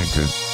Hamilton.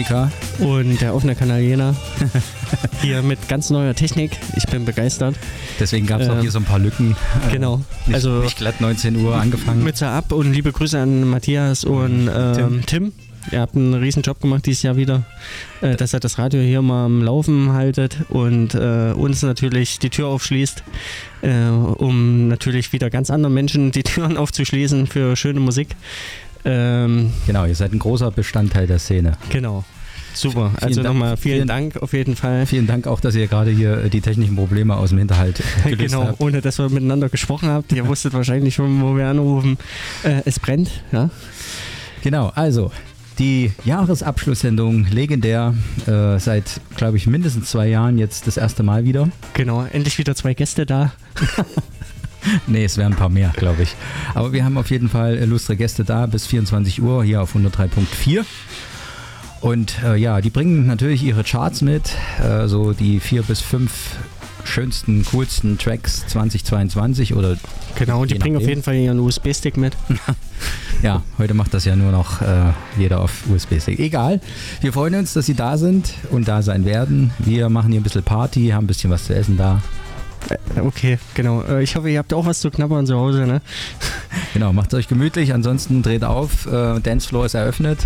Elektronika. Und der offene Kanal Jena. Hier mit ganz neuer Technik. Ich bin begeistert. Deswegen gab es auch Ähm, hier so ein paar Lücken. Äh, Genau. Nicht, Also nicht glatt 19 Uhr angefangen. Mütze ab und liebe Grüße an Matthias und ähm, Tim. Ihr habt einen riesen Job gemacht dieses Jahr wieder, äh, dass er das Radio hier mal am Laufen haltet und äh, uns natürlich die Tür aufschließt, äh, um natürlich wieder ganz anderen Menschen die Türen aufzuschließen für schöne Musik. Ähm, Genau, ihr seid ein großer Bestandteil der Szene. genau. Super. Also Dank. nochmal vielen, Vielen- Dank auf jeden Fall. Vielen Dank auch, dass ihr gerade hier äh, die technischen Probleme aus dem Hinterhalt gelöst Genau, habt. ohne dass wir miteinander gesprochen habt. Ihr wusstet wahrscheinlich schon, wo wir anrufen. Äh, es brennt, ja. Genau, also die Jahresabschlusssendung, legendär, äh, seit, glaube ich, mindestens zwei Jahren jetzt das erste Mal wieder. Genau, endlich wieder zwei Gäste da. Nee, es wären ein paar mehr, glaube ich. Aber wir haben auf jeden Fall illustre Gäste da bis 24 Uhr hier auf 103.4. Und äh, ja, die bringen natürlich ihre Charts mit, äh, so die vier bis fünf schönsten, coolsten Tracks 2022 oder Genau, und die bringen auf jeden Fall ihren USB-Stick mit. ja, heute macht das ja nur noch äh, jeder auf USB-Stick. Egal, wir freuen uns, dass Sie da sind und da sein werden. Wir machen hier ein bisschen Party, haben ein bisschen was zu essen da. Äh, Okay, genau. Äh, Ich hoffe, ihr habt auch was zu knabbern zu Hause, ne? Genau, macht es euch gemütlich, ansonsten dreht auf, äh, Dancefloor ist eröffnet.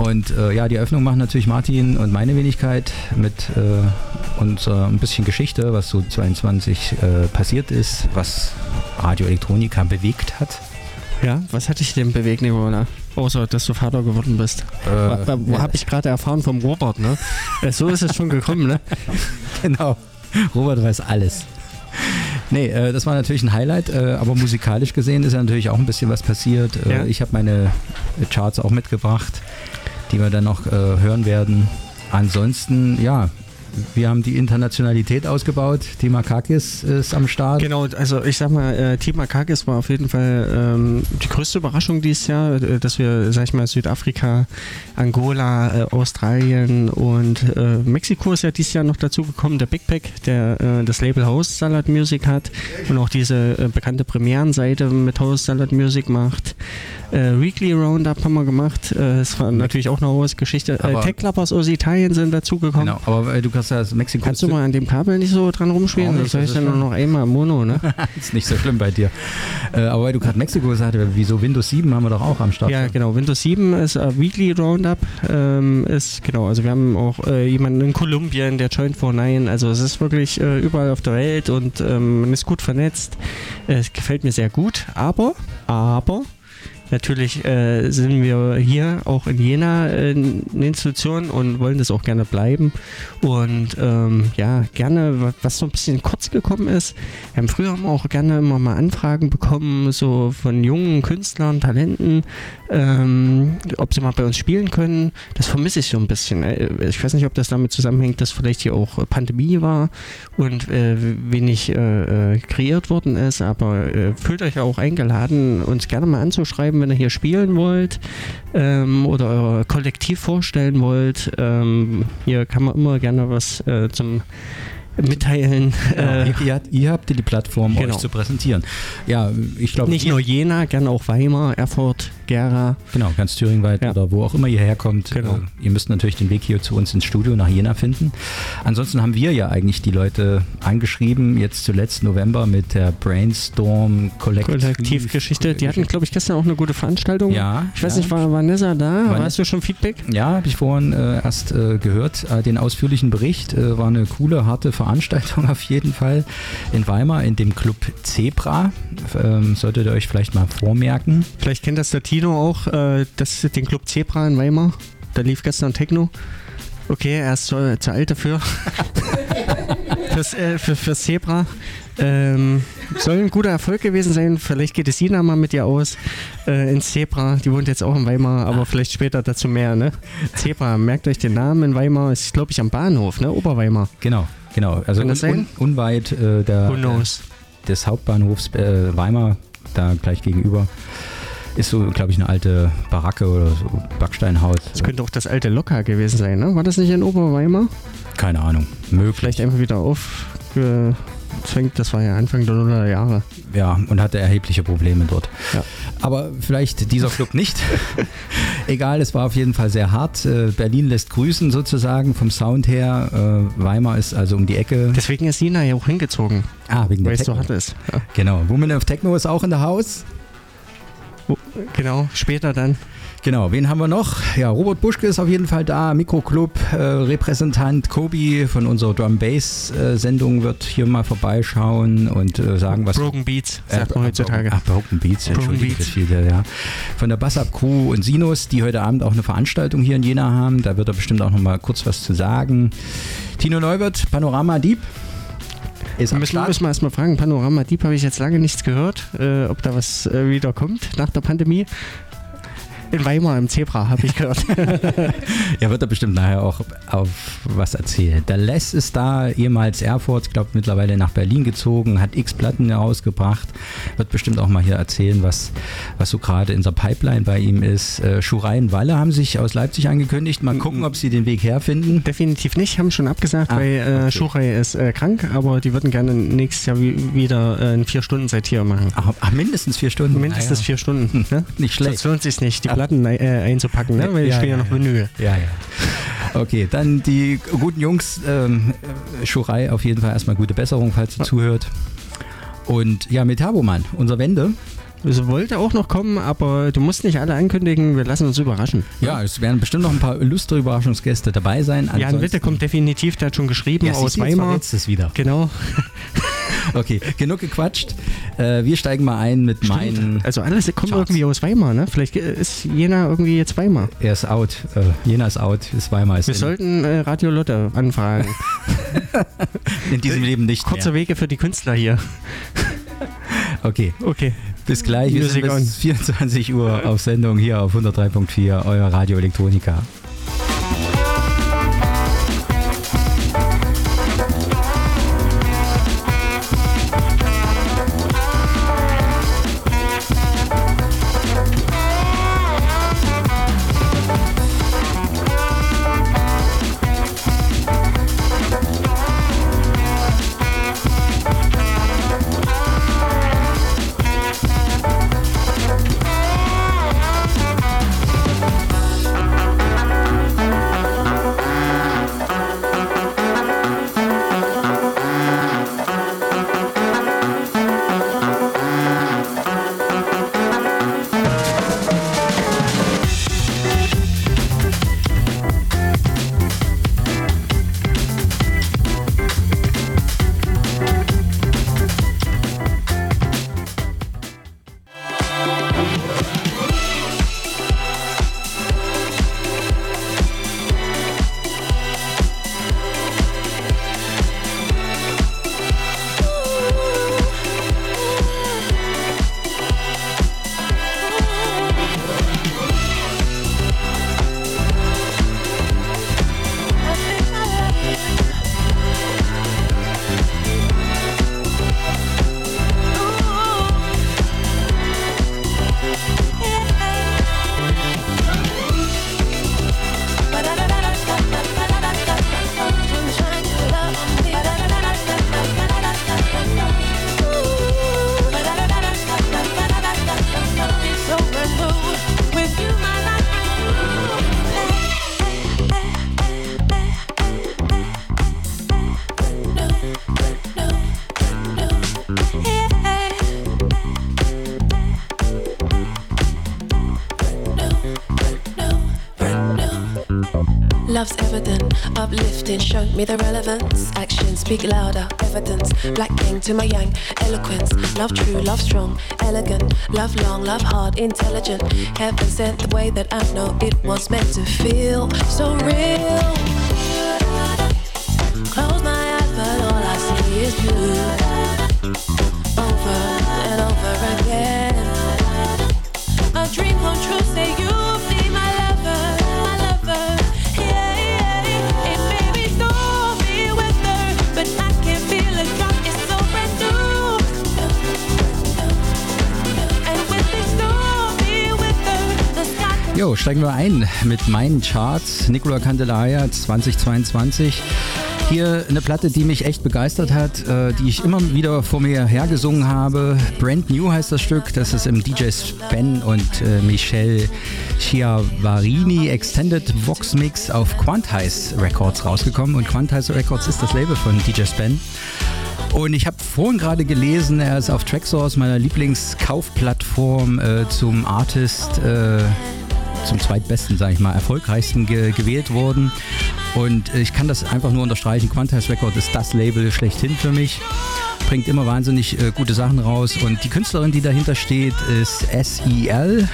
Und äh, ja, die Eröffnung machen natürlich Martin und meine Wenigkeit mit äh, unserer ein bisschen Geschichte, was so 22 äh, passiert ist, was Radio Elektronika bewegt hat. Ja, was hat dich denn bewegt, Nicola? Außer, dass du Vater geworden bist. Wa- Wo ja, habe ich gerade erfahren vom Robert, ne? Äh, So ist es schon gekommen, ne? Genau, Robert weiß alles. Nee, äh, das war natürlich ein Highlight, äh, aber musikalisch gesehen ist ja natürlich auch ein bisschen was passiert. Äh, Ja. Ich habe meine Charts auch mitgebracht, die wir dann noch äh, hören werden. Ansonsten, ja, wir haben die Internationalität ausgebaut. Tima Kakis ist am Start. Genau, also ich sag mal, äh, Team Akakis war auf jeden Fall ähm, die größte Überraschung dieses Jahr, äh, dass wir, sag ich mal, Südafrika, Angola, äh, Australien und äh, Mexiko ist ja dieses Jahr noch dazu gekommen, der Big Pack, der äh, das Label House Salad Music hat und auch diese äh, bekannte Premierenseite mit House Salad Music macht. Weekly Roundup haben wir gemacht, äh, das war natürlich auch eine hohe Geschichte. Äh, Tech Clubbers aus Italien sind dazugekommen. Genau, aber du kannst ja das Mexiko Kannst du mal an dem Kabel nicht so dran rumspielen? Nicht, das höre ich ja nur noch einmal im Mono, ne? ist nicht so schlimm bei dir. Äh, aber weil du gerade Mexiko gesagt hast, wieso Windows 7 haben wir doch auch am Start. Ja, genau. Windows 7 ist äh, Weekly Roundup. Ähm, ist, genau, also wir haben auch äh, jemanden in Kolumbien, der joint for Nine. Also es ist wirklich äh, überall auf der Welt und ähm, man ist gut vernetzt. Es gefällt mir sehr gut. Aber, aber, Natürlich äh, sind wir hier auch in Jena äh, eine Institution und wollen das auch gerne bleiben. Und ähm, ja, gerne, wa- was so ein bisschen kurz gekommen ist, wir haben früher auch gerne immer mal Anfragen bekommen, so von jungen Künstlern, Talenten, ähm, ob sie mal bei uns spielen können. Das vermisse ich so ein bisschen. Äh, Ich weiß nicht, ob das damit zusammenhängt, dass vielleicht hier auch Pandemie war und äh, wenig äh, äh, kreiert worden ist, aber fühlt euch auch eingeladen, uns gerne mal anzuschreiben, wenn ihr hier spielen wollt ähm, oder euer Kollektiv vorstellen wollt. Ähm, hier kann man immer gerne was äh, zum mitteilen. Ja, Äh, ihr, ihr, ihr habt die Plattform, Genau. euch zu präsentieren. Ja, ich glaube, nicht ihr- nur Jena, gerne auch Weimar, Erfurt, Gera. Genau, ganz thüringweit Ja. oder wo auch immer ihr herkommt. Genau. Äh, ihr müsst natürlich den Weg hier zu uns ins Studio nach Jena finden. Ansonsten haben wir ja eigentlich die Leute angeschrieben, jetzt zuletzt November mit der Brainstorm Kollektiv. Kollektivgeschichte. Die hatten, glaube ich, gestern auch eine gute Veranstaltung. Ja. Ich weiß ja. nicht, war Vanessa da? Vanessa- Hast du schon Feedback? Ja, habe ich vorhin äh, erst äh, gehört, äh, den ausführlichen Bericht. War eine coole, harte Veranstaltung auf jeden Fall in Weimar in dem Club Zebra. Ähm, solltet ihr euch vielleicht mal vormerken. Vielleicht kennt das der Tino auch, äh, das, den Club Zebra in Weimar. Da lief gestern Techno. Okay, er ist zu, zu alt dafür. fürs, äh, für, fürs Zebra. Ähm, soll ein guter Erfolg gewesen sein. Vielleicht geht es Sina mal mit dir aus äh, ins Zebra. Die wohnt jetzt auch in Weimar, aber vielleicht später dazu mehr. Ne? Zebra, merkt euch den Namen in Weimar. Ist, glaube ich, am Bahnhof, ne? Oberweimar. Genau, genau. Also un, un, unweit äh, der, des Hauptbahnhofs äh, Weimar, da gleich gegenüber, ist so, glaube ich, eine alte Baracke oder so Backsteinhaus. Das könnte auch das alte Lokal gewesen sein, ne? War das nicht in Oberweimar? Keine Ahnung, möglich. Vielleicht einfach wieder aufgezwängt. Das war ja Anfang der 100er Jahre. Ja, und hatte erhebliche Probleme dort. Ja. Aber vielleicht dieser Club nicht. Egal, es war auf jeden Fall sehr hart. Äh, Berlin lässt grüßen sozusagen vom Sound her. Äh, Weimar ist also um die Ecke. Deswegen ist Sina ja auch hingezogen, Ah, wegen der weil es so hart ist. Ja. Genau. Woman of Techno ist auch in der Haus. Genau, später dann. Genau, wen haben wir noch? Ja, Robert Buschke ist auf jeden Fall da, Mikroclub, äh, Repräsentant Kobi von unserer Drum Bass äh, Sendung wird hier mal vorbeischauen und äh, sagen, was Broken Beats, Äh, sagt man heutzutage. Ach, Broken Beats, Broken entschuldige Beats. das viele, ja. Von der Bassab Crew und Sinus, die heute Abend auch eine Veranstaltung hier in Jena haben. Da wird er bestimmt auch noch mal kurz was zu sagen. Tino Neuwirth, Panorama Deep. Ist müssen, Start. müssen wir erstmal fragen, Panorama Deep habe ich jetzt lange nichts gehört, äh, ob da was äh, wieder kommt nach der Pandemie. In Weimar im Zebra habe ich gehört. Ja, wird er bestimmt nachher auch auf was erzählen. Der Les ist da, ehemals Erfurt, ich glaube mittlerweile nach Berlin gezogen, hat x Platten herausgebracht, wird bestimmt auch mal hier erzählen, was, was so gerade in der Pipeline bei ihm ist. Äh, Schurei und Walle haben sich aus Leipzig angekündigt. Mal gucken, ob sie den Weg herfinden. Definitiv nicht, haben schon abgesagt, Ah, weil äh, okay. Schurei ist äh, krank, aber die würden gerne nächstes Jahr wi wieder äh, einen vier Stunden seit hier machen. Ach, ach, mindestens vier Stunden. Mindestens Naja. vier Stunden. Ne? Nicht schlecht. Sonst lohnt sich nicht, die Platten äh, einzupacken, ne? weil die Ja, spielen ja ja, noch. Vinyl. Ja, ja. Okay, dann die guten Jungs, ähm, äh, Schurei auf jeden Fall erstmal gute Besserung, falls ihr zuhört. Und ja, Metaboman, unser Wende. Es wollte auch noch kommen, aber du musst nicht alle ankündigen, wir lassen uns überraschen. Ja, es werden bestimmt noch ein paar lustre Überraschungsgäste dabei sein. Jan Ansonsten- Witte kommt definitiv, der hat schon geschrieben ja, aus jetzt Weimar. du es wieder. Genau. Okay, genug gequatscht. Äh, wir steigen mal ein mit meinen. Also alles kommt Charts. irgendwie aus Weimar, ne? Vielleicht ist Jena irgendwie jetzt Weimar. Er ist out. Äh, Jena ist out. Ist Weimar. Ist Wir in, sollten äh, Radio Lotte anfragen. in diesem Leben nicht Kurze mehr. Wege für die Künstler hier. Okay, Okay. Bis gleich. Wir sind bis 24 Uhr auf Sendung hier auf 103.4, euer Radio Elektronika. Uplifting, show me the relevance. Actions speak louder, evidence. Black king to my yang, eloquence. Love true, love strong, elegant. Love long, love hard, intelligent. Heaven sent the way that I know it was meant to feel so real. Steigen wir ein mit meinen Charts. Nicola Candelaya 2022. Hier eine Platte, die mich echt begeistert hat, äh, die ich immer wieder vor mir hergesungen habe. Brand New heißt das Stück. Das ist im DJ Spen und äh, Michelle Chiavarini Extended Vox Mix auf Quantize Records rausgekommen. Und Quantize Records ist das Label von DJ Spen. Und ich habe vorhin gerade gelesen, er ist auf Tracksource, meiner Lieblingskaufplattform, äh, zum Artist, äh, zum zweitbesten, sage ich mal, erfolgreichsten ge gewählt worden. Und ich kann das einfach nur unterstreichen. Quantize Record ist das Label schlechthin für mich. Bringt immer wahnsinnig äh, gute Sachen raus. Und die Künstlerin, die dahinter steht, ist SEL.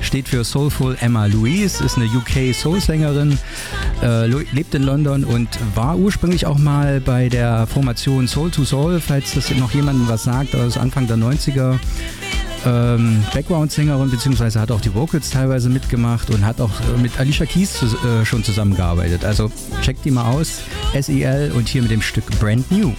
Steht für Soulful Emma Louise, ist eine UK Soul-Sängerin, äh, lebt in London und war ursprünglich auch mal bei der Formation Soul to Soul, falls das noch jemandem was sagt, aus Anfang der 90er ähm, Background-Sängerin, beziehungsweise hat auch die Vocals teilweise mitgemacht und hat auch äh, mit Alicia Keys zu, äh, schon zusammengearbeitet. Also checkt die mal aus, SEL und hier mit dem Stück Brand New.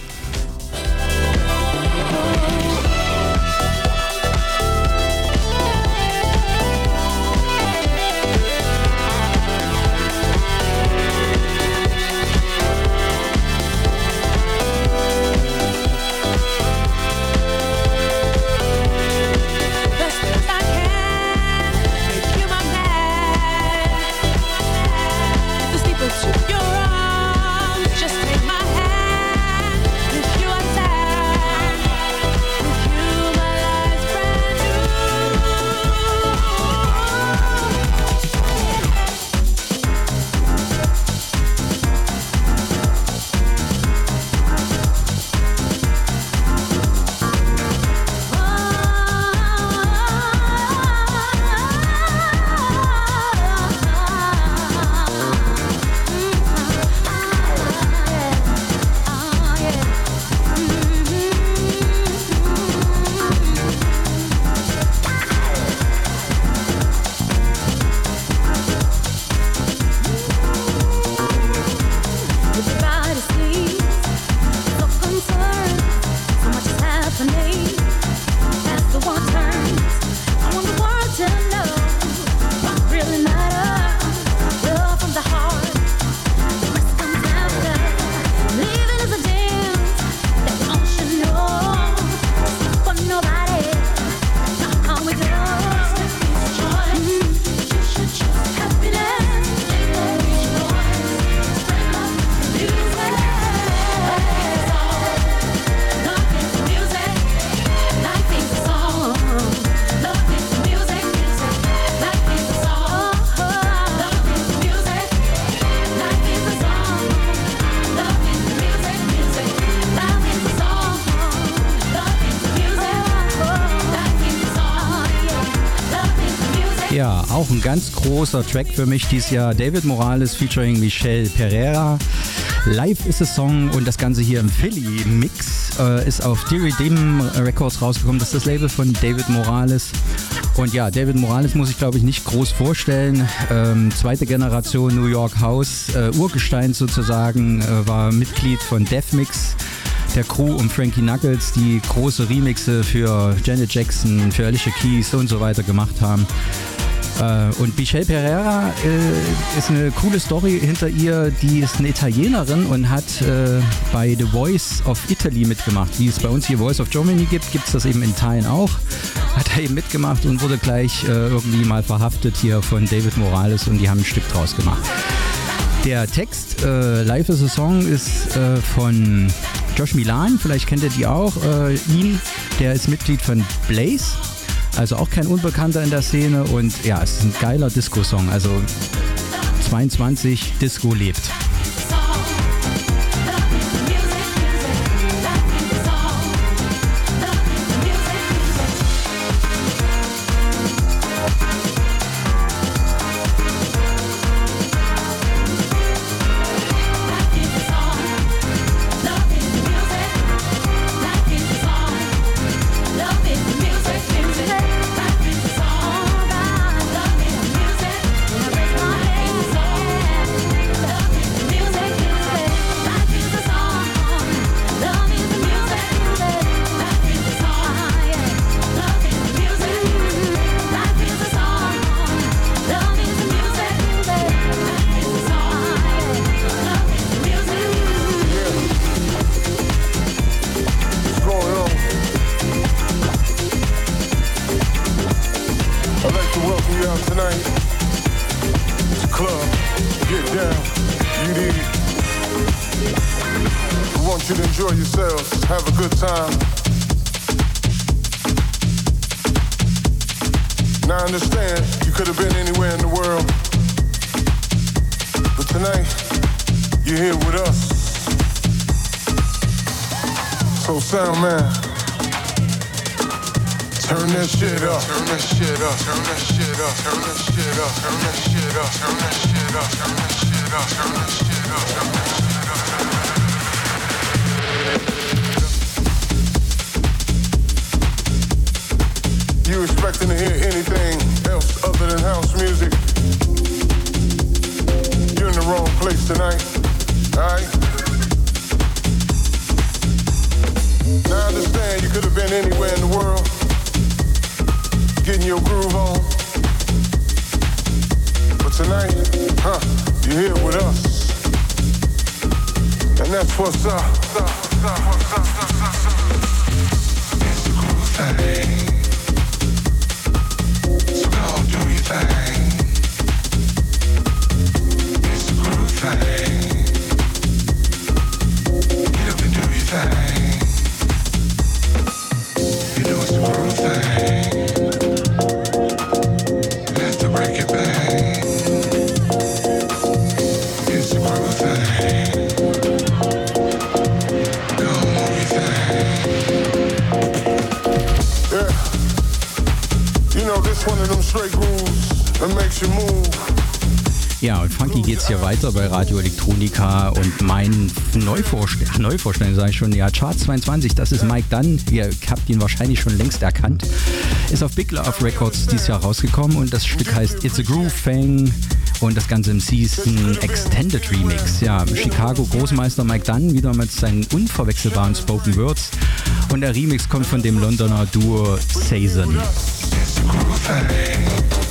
Großer Track für mich dieses Jahr. David Morales featuring Michelle Pereira. Live ist es Song und das Ganze hier im Philly Mix äh, ist auf Deary Dim Records rausgekommen. Das ist das Label von David Morales. Und ja, David Morales muss ich glaube ich nicht groß vorstellen. Ähm, zweite Generation New York House, äh, Urgestein sozusagen, äh, war Mitglied von Deathmix der Crew um Frankie Knuckles, die große Remixe für Janet Jackson, für Alicia Keys und so weiter gemacht haben. Äh, und Michelle Pereira äh, ist eine coole Story hinter ihr. Die ist eine Italienerin und hat äh, bei The Voice of Italy mitgemacht. Wie es bei uns hier Voice of Germany gibt, gibt es das eben in Teilen auch. Hat er eben mitgemacht und wurde gleich äh, irgendwie mal verhaftet hier von David Morales und die haben ein Stück draus gemacht. Der Text äh, Live is a Song ist äh, von Josh Milan, vielleicht kennt ihr die auch, ihn, der ist Mitglied von Blaze, also auch kein Unbekannter in der Szene und ja, es ist ein geiler Disco-Song, also 22 Disco lebt. Ja, und funky geht's hier weiter bei Radio Elektronika und mein Neuvorstell Ach, Neuvorstellen sage ich schon, ja, Charts 22, das ist Mike Dunn, ihr habt ihn wahrscheinlich schon längst erkannt, ist auf Big Love Records dieses Jahr rausgekommen und das Stück heißt It's a Groove Fang und das Ganze im Season Extended Remix. Ja, Chicago Großmeister Mike Dunn wieder mit seinen unverwechselbaren Spoken Words und der Remix kommt von dem Londoner Duo Saison. It's a groove thing.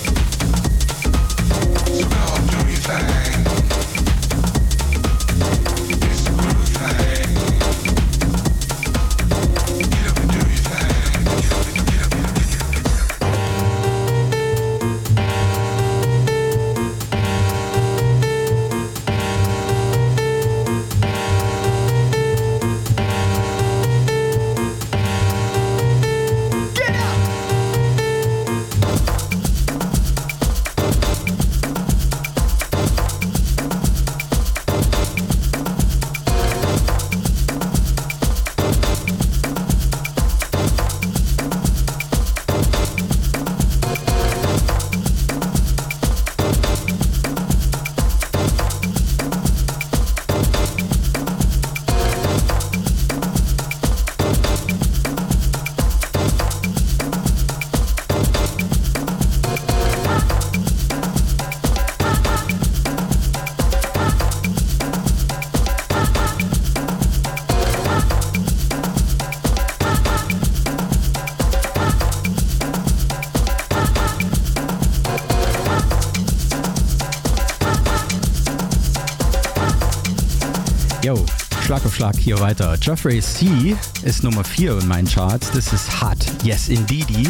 Schlag auf Schlag hier weiter. Geoffrey C. ist Nummer 4 in meinen Charts. Das ist Hot, Yes Indeedy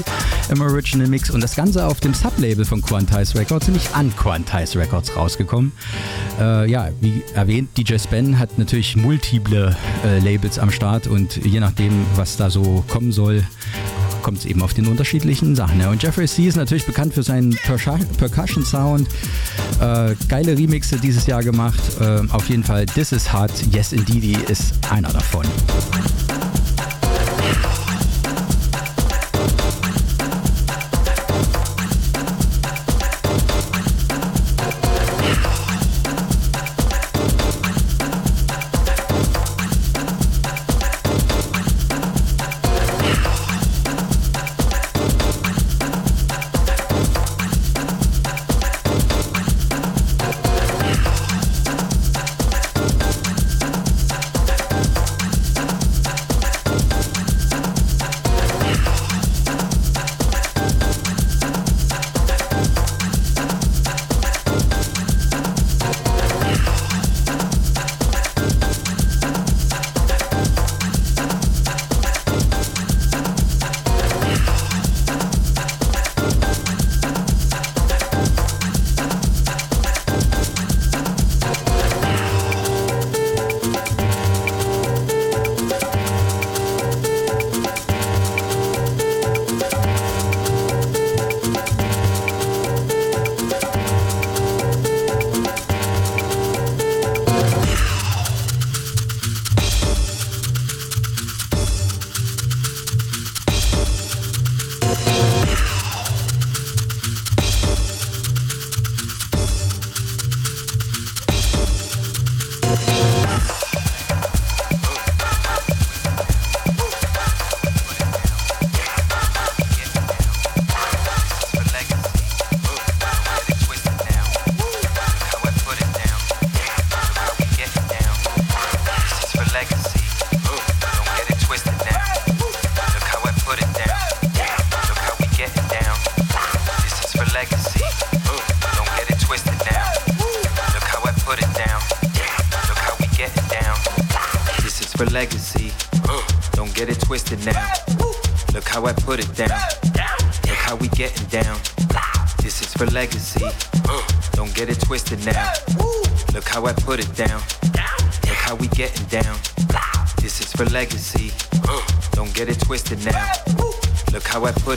im Original Mix und das Ganze auf dem Sublabel von Quantize Records, nämlich an Quantize Records rausgekommen. Äh, ja, wie erwähnt, DJ Spen hat natürlich multiple äh, Labels am Start und je nachdem, was da so kommen soll, kommt es eben auf den unterschiedlichen Sachen. Ja. Und Jeffrey C. ist natürlich bekannt für seinen Percussion- Percussion-Sound. Äh, geile Remixe dieses Jahr gemacht. Äh, auf jeden Fall This Is Hot, Yes Indeedy ist einer davon.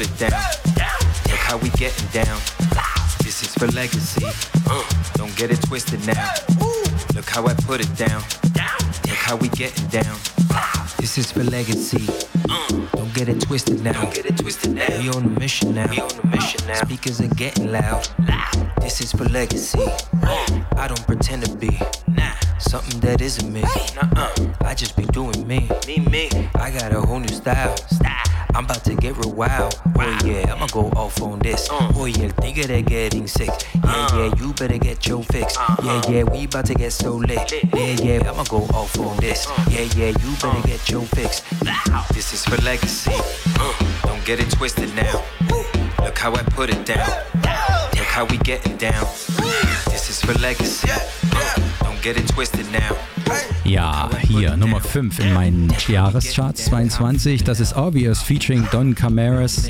It down. Look how we getting down. This is for legacy. Don't get it twisted now. Look how I put it down. Look how we getting down. This is for legacy. Don't get it twisted now. Don't get it twisted now. Yeah, we about to get so lit. Yeah, yeah, I'ma go off on this. Yeah, yeah, you better get your fix. This is for legacy. Don't get it twisted now. Look how I put it down. Look how we getting down. This is for legacy. Don't get it twisted now. Ja, hier Nummer 5 in meinen Jahrescharts 22. Das ist Obvious featuring Don Camaras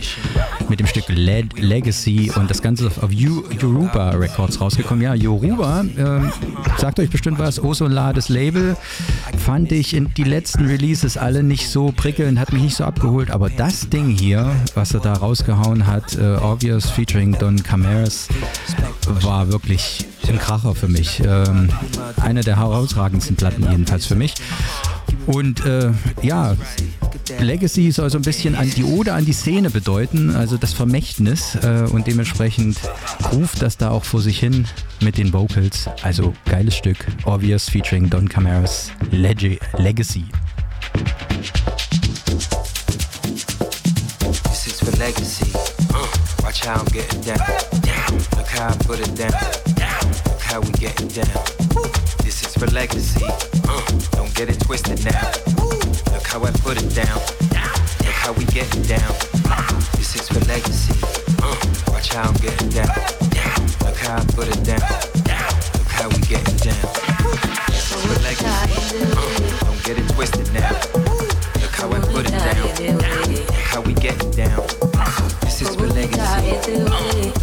mit dem Stück Le Legacy und das Ganze auf Yoruba Records rausgekommen. Ja, Yoruba, ähm, sagt euch bestimmt was, Osolades Label, fand ich in die letzten Releases alle nicht so prickelnd, hat mich nicht so abgeholt, aber das Ding hier, was er da rausgehauen hat, äh, Obvious featuring Don Camaras, war wirklich ein Kracher für mich. Ähm, eine der herausragendsten Platten jedenfalls für mich. Und äh, ja, Legacy soll so ein bisschen an die Ode an die Szene bedeuten, also das Vermächtnis äh, und dementsprechend ruft das da auch vor sich hin mit den Vocals. Also geiles Stück, Obvious featuring Don Camaras Leg Legacy. This is for legacy. Watch how I'm getting down. Look how I put it down. Look how we getting down. This is for legacy. Don't get it twisted now. How I put it down. Look how we getting down. This is for legacy. Uh, watch how I'm getting down. Look how I put it down. Look how we getting down. This is for legacy. Don't get it twisted now. Look how I put it down. Look how we getting down. This is for legacy. Uh,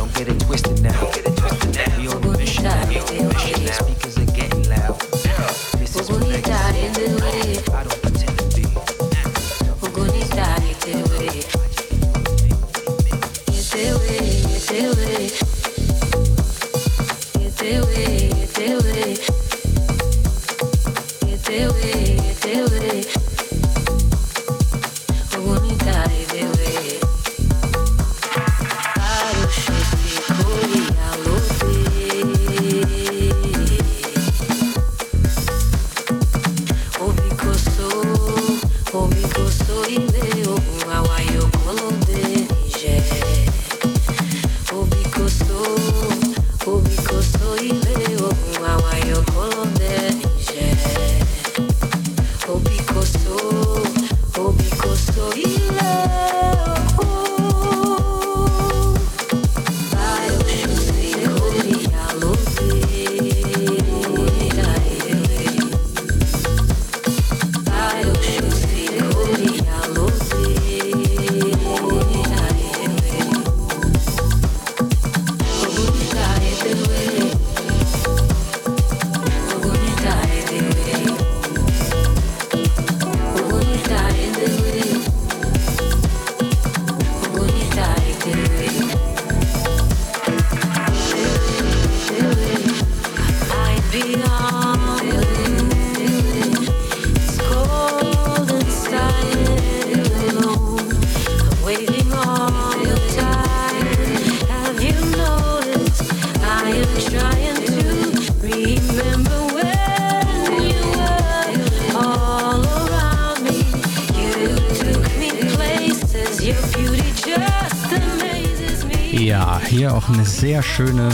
sehr schöne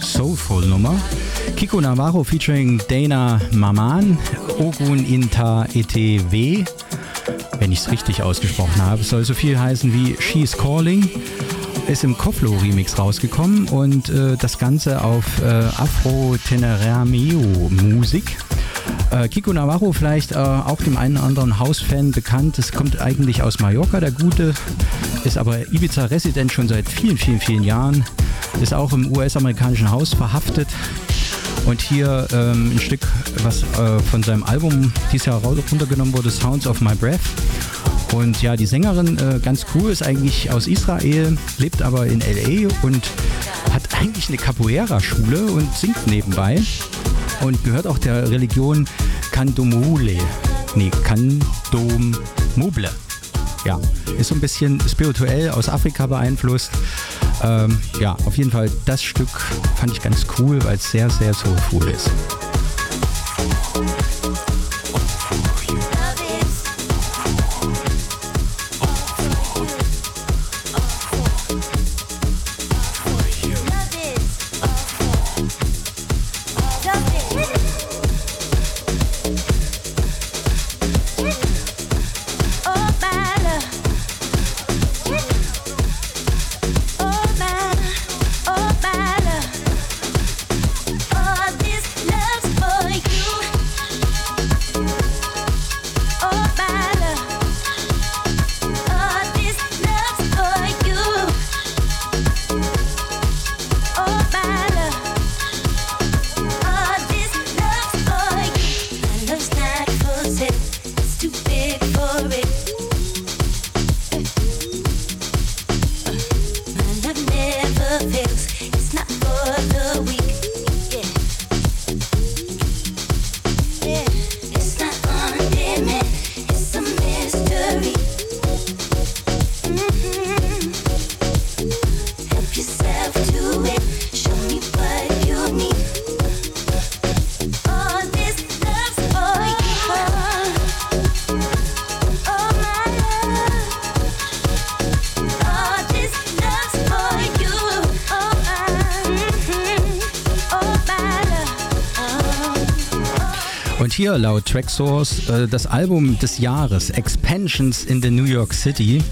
Soulful-Nummer. Kiko Navarro featuring Dana Maman, Ogun Inta ETW. Wenn ich es richtig ausgesprochen habe, soll so viel heißen wie She's Calling. Ist im Koflo Remix rausgekommen und äh, das Ganze auf äh, Afro-Tenerameo Musik. Äh, Kiko Navarro vielleicht äh, auch dem einen oder anderen Hausfan bekannt. Es kommt eigentlich aus Mallorca, der Gute, ist aber Ibiza-Resident schon seit vielen, vielen, vielen Jahren. Ist auch im US-amerikanischen Haus verhaftet. Und hier ähm, ein Stück, was äh, von seinem Album dieses Jahr runtergenommen wurde, Sounds of My Breath. Und ja, die Sängerin, äh, ganz cool, ist eigentlich aus Israel, lebt aber in L.A. und hat eigentlich eine Capoeira-Schule und singt nebenbei und gehört auch der Religion Kandomule. Nee, Kandomuble. Ja, ist so ein bisschen spirituell aus Afrika beeinflusst. Ähm, ja, auf jeden Fall das Stück fand ich ganz cool, weil es sehr, sehr soulful ist. 4 laut Tracksource äh, das Album des Jahres, Expansions in the New York City,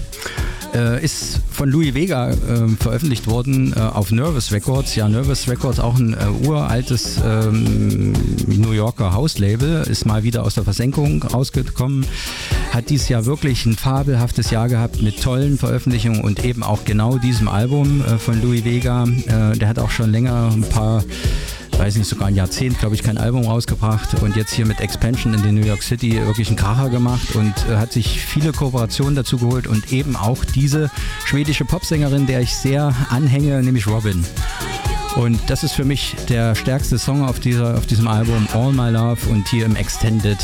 äh, ist von Louis Vega äh, veröffentlicht worden äh, auf Nervous Records. Ja, Nervous Records, auch ein äh, uraltes ähm, New Yorker Hauslabel, ist mal wieder aus der Versenkung rausgekommen. Hat dieses Jahr wirklich ein fabelhaftes Jahr gehabt mit tollen Veröffentlichungen und eben auch genau diesem Album äh, von Louis Vega. der hat auch schon länger ein paar weiß nicht, sogar ein Jahrzehnt, glaube ich, kein Album rausgebracht und jetzt hier mit Expansion in die New York City wirklich einen Kracher gemacht und äh, hat sich viele Kooperationen dazu geholt und eben auch diese schwedische Popsängerin, der ich sehr anhänge, nämlich Robin. Und das ist für mich der stärkste Song auf, dieser, auf diesem Album, All My Love und hier im Extended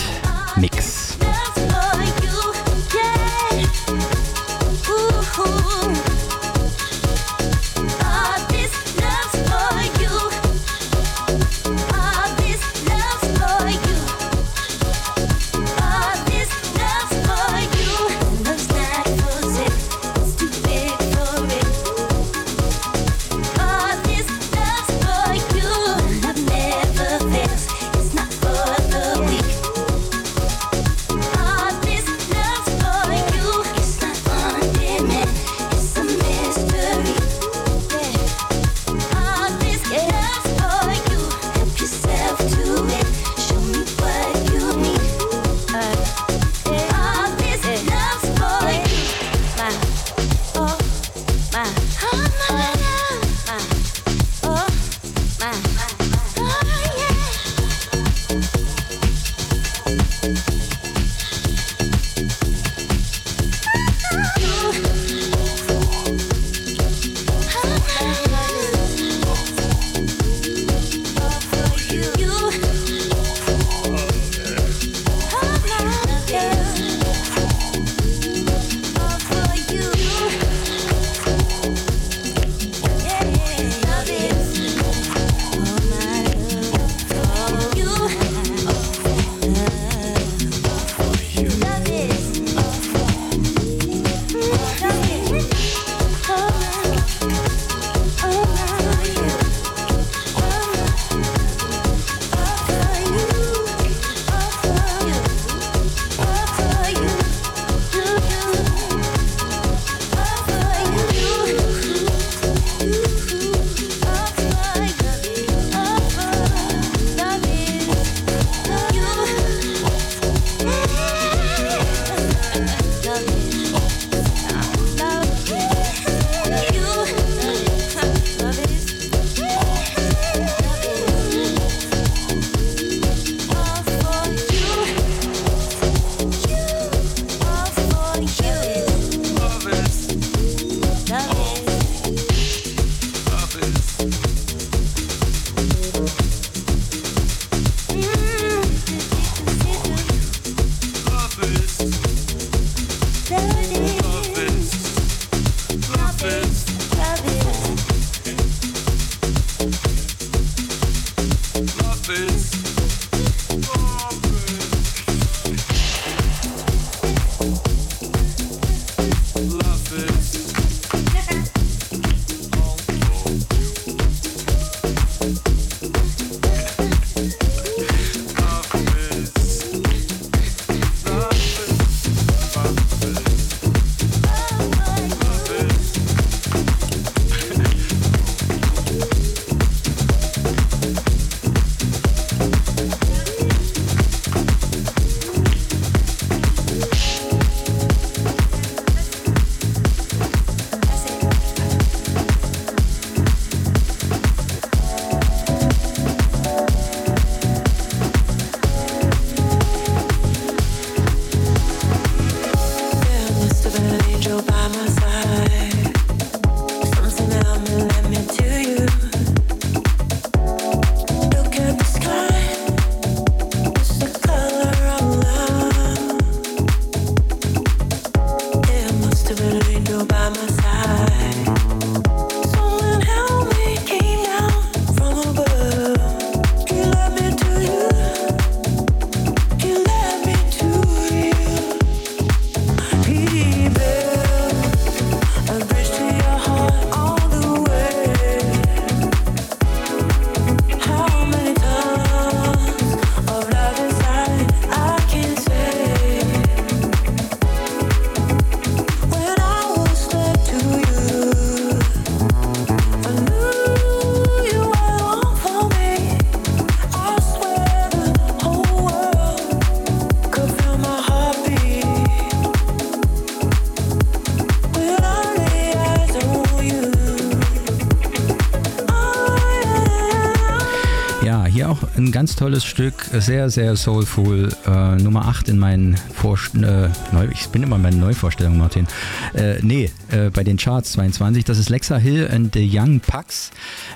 tolles Stück, sehr, sehr soulful. Äh, Nummer 8 in meinen Vorst äh, ich bin immer in meinen Neuvorstellungen, Martin. Äh, nee, äh, bei den Charts 22. Das ist Lexa Hill and the Young Pucks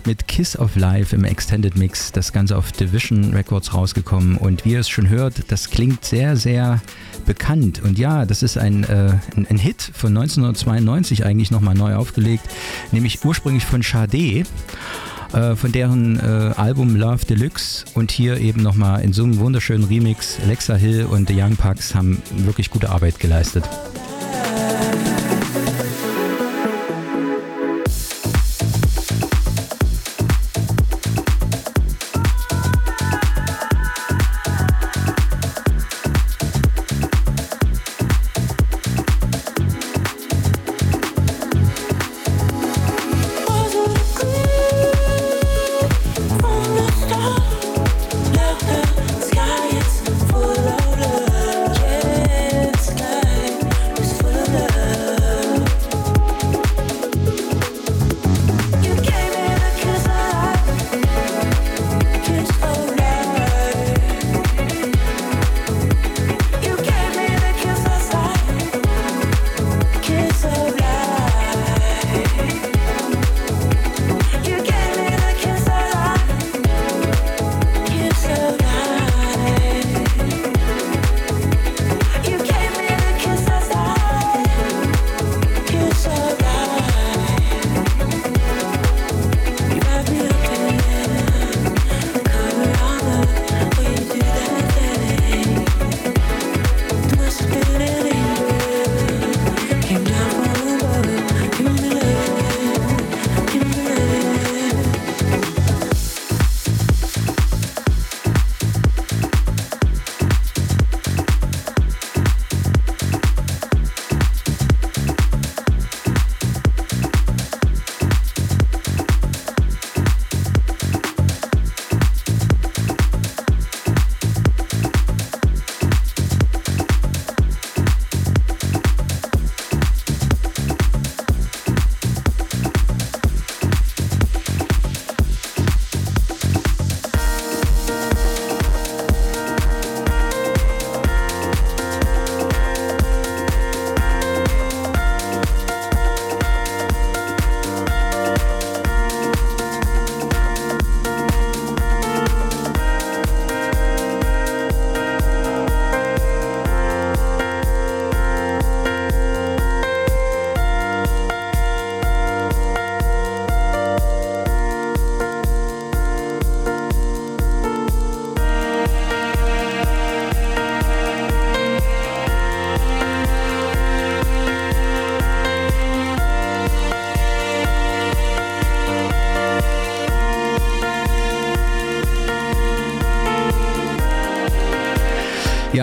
mit Kiss of Life im Extended Mix. Das Ganze auf Division Records rausgekommen. Und wie ihr es schon hört, das klingt sehr, sehr bekannt. Und ja, das ist ein, äh, ein, ein Hit von 1992 eigentlich nochmal neu aufgelegt, nämlich ursprünglich von Sade äh, von deren äh, Album Love Deluxe und hier eben nochmal in so einem wunderschönen Remix. Alexa Hill und The Young Pucks haben wirklich gute Arbeit geleistet.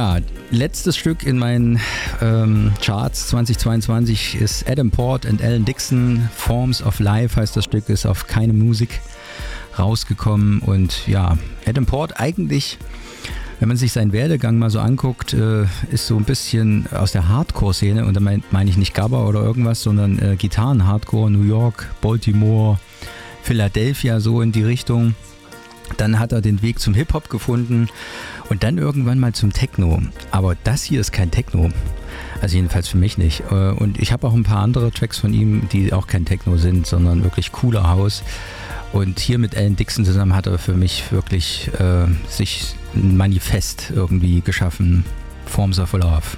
Ja, letztes Stück in meinen ähm, Charts 2022 ist Adam Port und Alan Dixon. Forms of Life heißt das Stück, ist auf keine Musik rausgekommen. Und ja, Adam Port eigentlich, wenn man sich seinen Werdegang mal so anguckt, äh, ist so ein bisschen aus der Hardcore-Szene. Und da meine mein ich nicht Gabba oder irgendwas, sondern äh, Gitarren-Hardcore, New York, Baltimore, Philadelphia, so in die Richtung. Dann hat er den Weg zum Hip-Hop gefunden und dann irgendwann mal zum Techno. Aber das hier ist kein Techno. Also jedenfalls für mich nicht. Äh, Und ich habe auch ein paar andere Tracks von ihm, die auch kein Techno sind, sondern wirklich cooler Haus. Und hier mit Alan Dixon zusammen hat er für mich wirklich äh, sich ein Manifest irgendwie geschaffen. Forms of Love.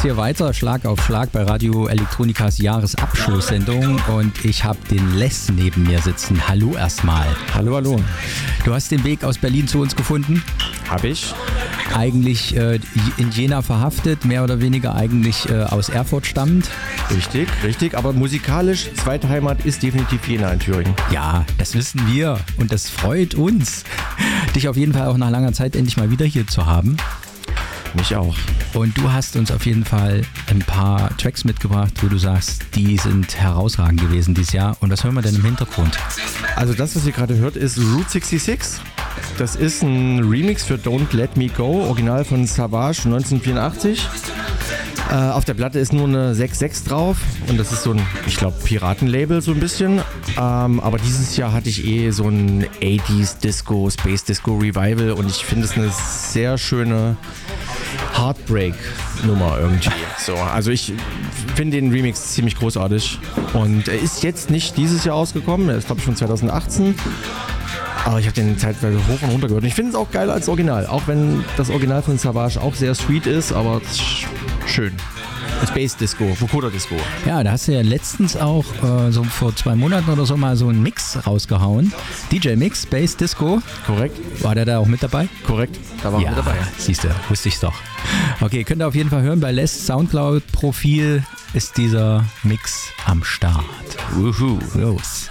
Geht's hier weiter, Schlag auf Schlag bei Radio Elektronikas Jahresabschlusssendung und ich habe den Les neben mir sitzen. Hallo erstmal. Hallo, hallo. Du hast den Weg aus Berlin zu uns gefunden? Hab ich. Eigentlich äh, in Jena verhaftet, mehr oder weniger eigentlich äh, aus Erfurt stammend. Richtig, richtig. Aber musikalisch, zweite Heimat ist definitiv Jena in Thüringen. Ja, das wissen wir und das freut uns, dich auf jeden Fall auch nach langer Zeit endlich mal wieder hier zu haben. Mich auch. Und du hast uns auf jeden Fall ein paar Tracks mitgebracht, wo du sagst, die sind herausragend gewesen dieses Jahr. Und was hören wir denn im Hintergrund? Also das, was ihr gerade hört, ist Route 66. Das ist ein Remix für Don't Let Me Go, original von Savage 1984. Äh, auf der Platte ist nur eine 6.6 drauf und das ist so ein, ich glaube, Piratenlabel so ein bisschen. Ähm, aber dieses Jahr hatte ich eh so ein 80s Disco, Space Disco Revival und ich finde es eine sehr schöne Heartbreak-Nummer irgendwie. So, also ich finde den Remix ziemlich großartig und er ist jetzt nicht dieses Jahr ausgekommen, er ist glaube ich von 2018. Aber ich habe den zeitweise hoch und runter gehört. Und ich finde es auch geiler als Original. Auch wenn das Original von Savage auch sehr sweet ist, aber sch- schön. Space Disco, Vokoda Disco. Ja, da hast du ja letztens auch äh, so vor zwei Monaten oder so mal so einen Mix rausgehauen. DJ-Mix, Bass Disco. Korrekt? War der da auch mit dabei? Korrekt. Da war ja, er mit dabei. siehst du, wusste ich's doch. Okay, könnt ihr auf jeden Fall hören, bei Les Soundcloud-Profil ist dieser Mix am Start. Wuhu, los.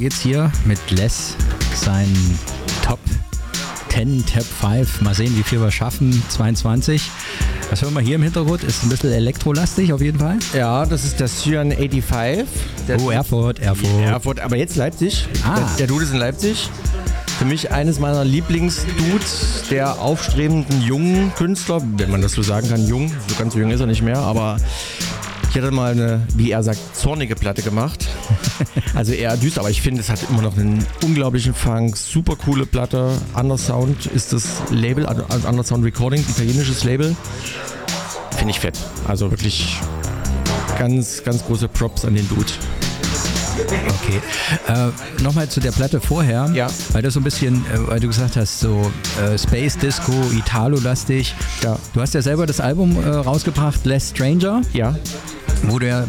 geht's hier mit Les, sein Top 10, Top 5. Mal sehen, wie viel wir schaffen. 22. Was hören wir hier im Hintergrund? Ist ein bisschen elektrolastig auf jeden Fall. Ja, das ist der Cyan 85. Der Oh, Erfurt, Erfurt. Erfurt, aber jetzt Leipzig. Ah. Der, der Dude ist in Leipzig. Für mich eines meiner Lieblingsdudes der aufstrebenden jungen Künstler, wenn man das so sagen kann, jung. So ganz jung ist er nicht mehr, aber ich hatte mal eine, wie er sagt, zornige Platte gemacht. Also eher düster, aber ich finde, es hat immer noch einen unglaublichen Funk, super coole Platte. Undersound ist das Label, also Undersound Recording, italienisches Label. Finde ich fett. Also wirklich ganz, ganz große Props an den Dude. Okay. Äh, Nochmal zu der Platte vorher, Ja. weil das so ein bisschen, äh, weil du gesagt hast, so äh, Space Disco, Italo-lastig. Ja. Du hast ja selber das Album äh, rausgebracht, Less Stranger, Ja, wo du ja,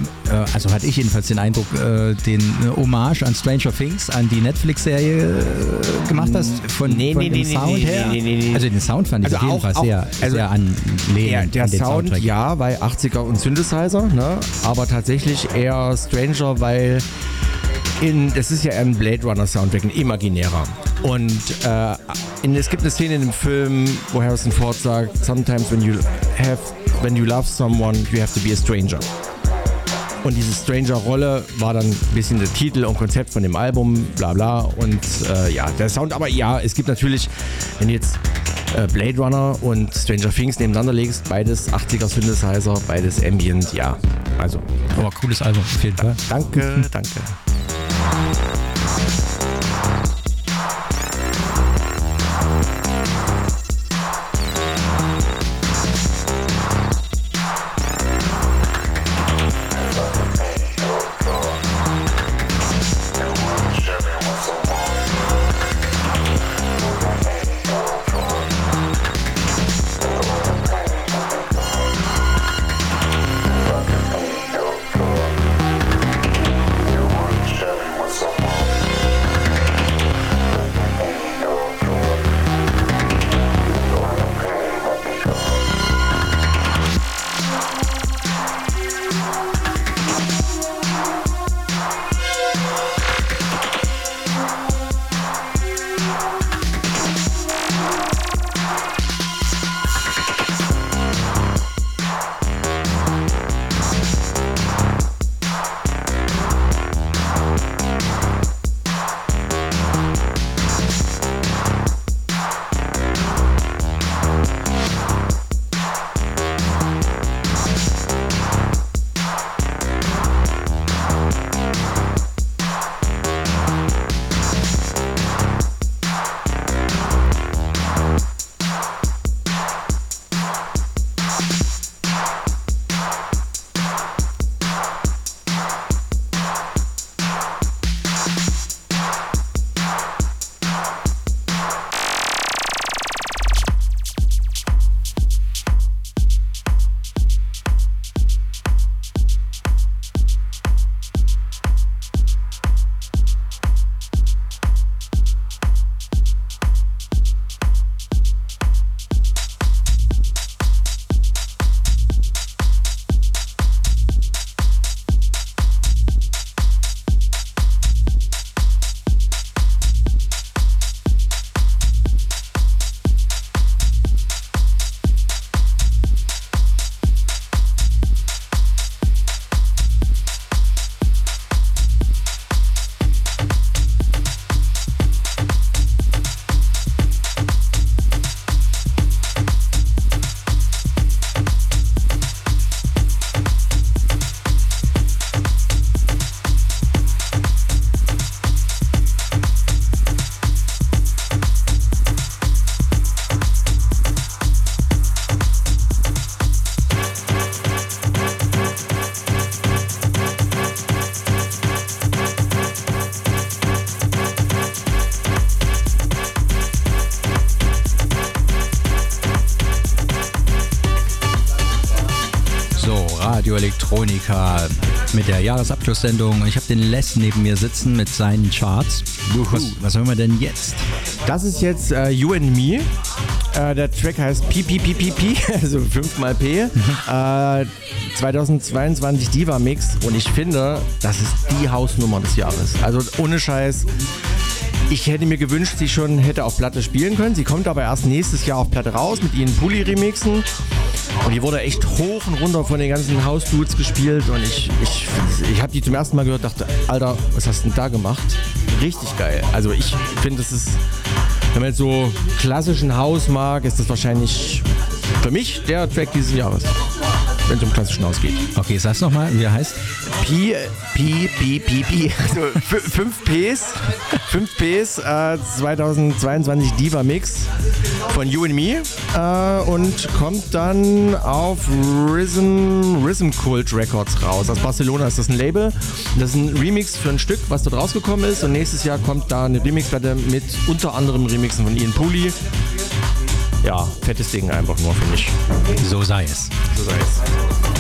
also hatte ich jedenfalls den Eindruck, äh, den äh, Hommage an Stranger Things, an die Netflix-Serie äh, gemacht hast, von, Nee, von nee, dem nee, nee, Sound nee, her. Also den Sound fand ich Also auf jeden Fall sehr, also sehr anlehnend der, der Sound, Soundtrack. ja, weil 80er und Synthesizer, ne? aber tatsächlich eher Stranger, weil in, das ist ja ein Blade Runner Soundtrack, ein imaginärer. Und äh, in, es gibt eine Szene in dem Film, wo Harrison Ford sagt, sometimes when you have, when you love someone, you have to be a stranger. Und diese Stranger-Rolle war dann ein bisschen der Titel und Konzept von dem Album, bla bla. Und äh, ja, der Sound, aber ja, es gibt natürlich, wenn du jetzt äh, Blade Runner und Stranger Things nebeneinander legst, beides 80er Synthesizer, beides Ambient, ja. Also, Aber cooles Album, auf jeden Fall. danke, danke. Elektronika mit der Jahresabschlusssendung. Ich habe den Les neben mir sitzen mit seinen Charts. Was, was hören wir denn jetzt? Das ist jetzt äh, You and Me Äh, der Track heißt PPPPP, also 5 mal P. Äh, 2022 Diva Mix und ich finde, das ist die Hausnummer des Jahres. Also ohne Scheiß. Ich hätte mir gewünscht, sie schon hätte auf Platte spielen können. Sie kommt aber erst nächstes Jahr auf Platte raus mit ihren Pulli-Remixen. Und die wurde echt hoch und runter von den ganzen House-Dudes gespielt. Und ich, ich, ich habe die zum ersten Mal gehört dachte, Alter, was hast du denn da gemacht? Richtig geil. Also ich finde, das ist, wenn man jetzt so klassischen House mag, ist das wahrscheinlich für mich der Track dieses Jahres. Wenn es um klassischen Haus geht. Okay, sag's nochmal, wie er heißt. Pi, Pi, Pi, Pi, Pi. Also 5 Ps. 5 Ps, äh, 2022 Diva Mix von You and Me. Äh, und kommt dann auf Rhythm, Rhythm Cult Records raus. Aus Barcelona ist das ein Label. Das ist ein Remix für ein Stück, was dort rausgekommen ist. Und nächstes Jahr kommt da eine Remixplatte mit unter anderem Remixen von Ian Pooley. Ja, fettes Ding einfach nur, finde ich. So sei es. So sei es.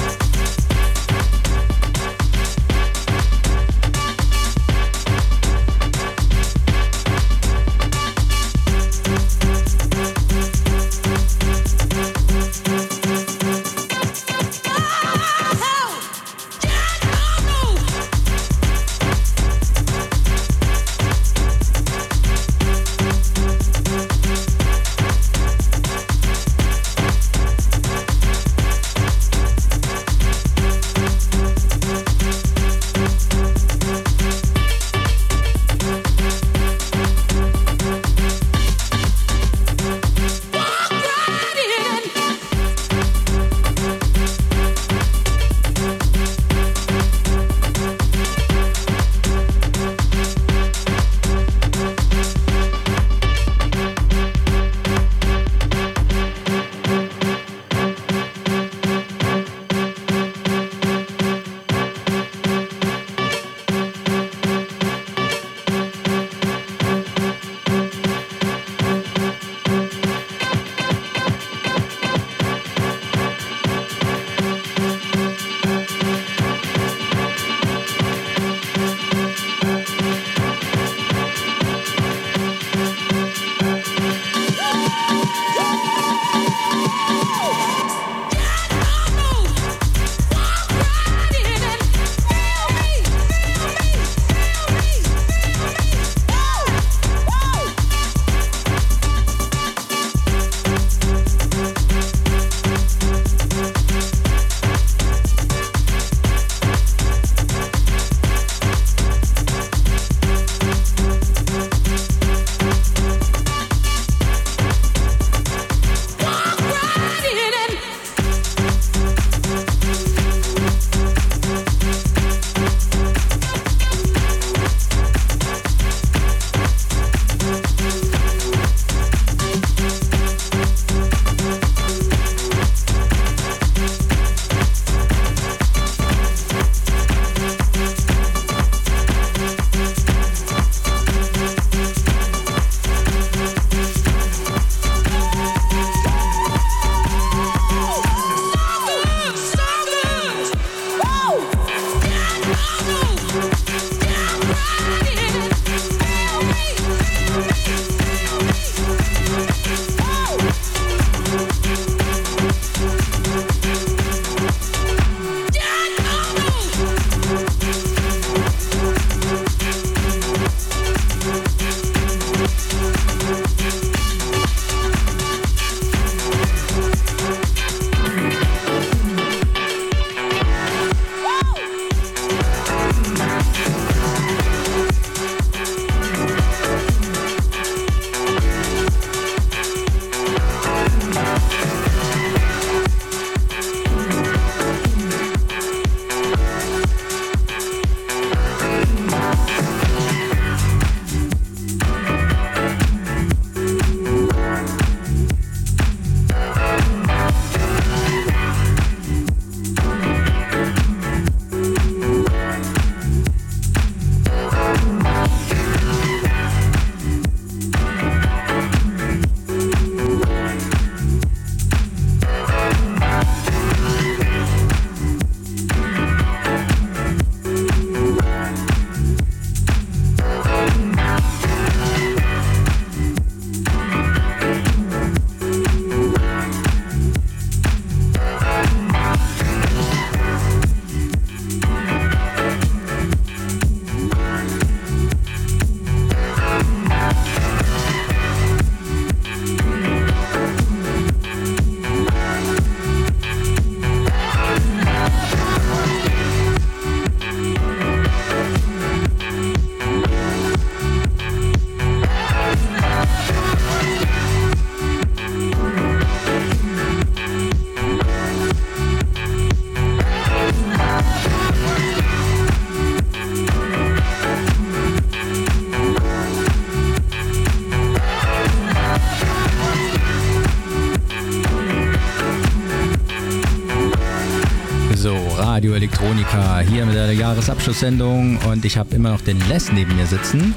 Radio Elektronika hier mit der Jahresabschlusssendung und ich habe immer noch den Les neben mir sitzen,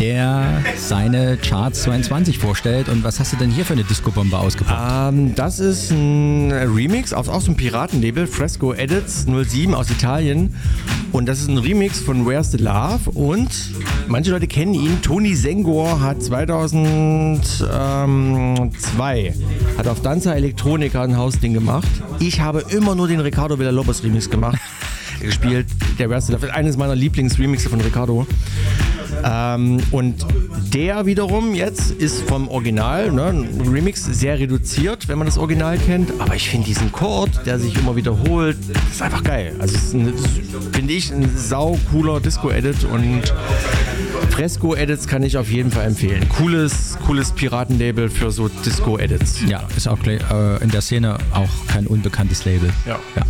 der seine Charts 22 vorstellt. Und was hast du denn hier für eine Disco-Bombe ausgepackt? Ähm, das ist ein Remix auf auch so ein Piratenlabel, Fresco Edits 07 aus Italien. Und das ist ein Remix von Where's the Love. Und manche Leute kennen ihn. Tony Sengor hat 2002 hat auf Danza Electronica ein Hausding gemacht. Ich habe immer nur den Ricardo Villalobos Remix gemacht. gespielt. Der ist eines meiner Lieblingsremixe von Ricardo. Ähm, und der wiederum jetzt ist vom Original, ne, ein Remix, sehr reduziert, wenn man das Original kennt. Aber ich finde diesen Chord, der sich immer wiederholt, ist einfach geil. Also finde ich ein sau cooler Disco-Edit und Fresco-Edits kann ich auf jeden Fall empfehlen. Cooles, cooles Piratenlabel für so Disco-Edits. Ja, ist auch äh, in der Szene auch kein unbekanntes Label. Ja. ja.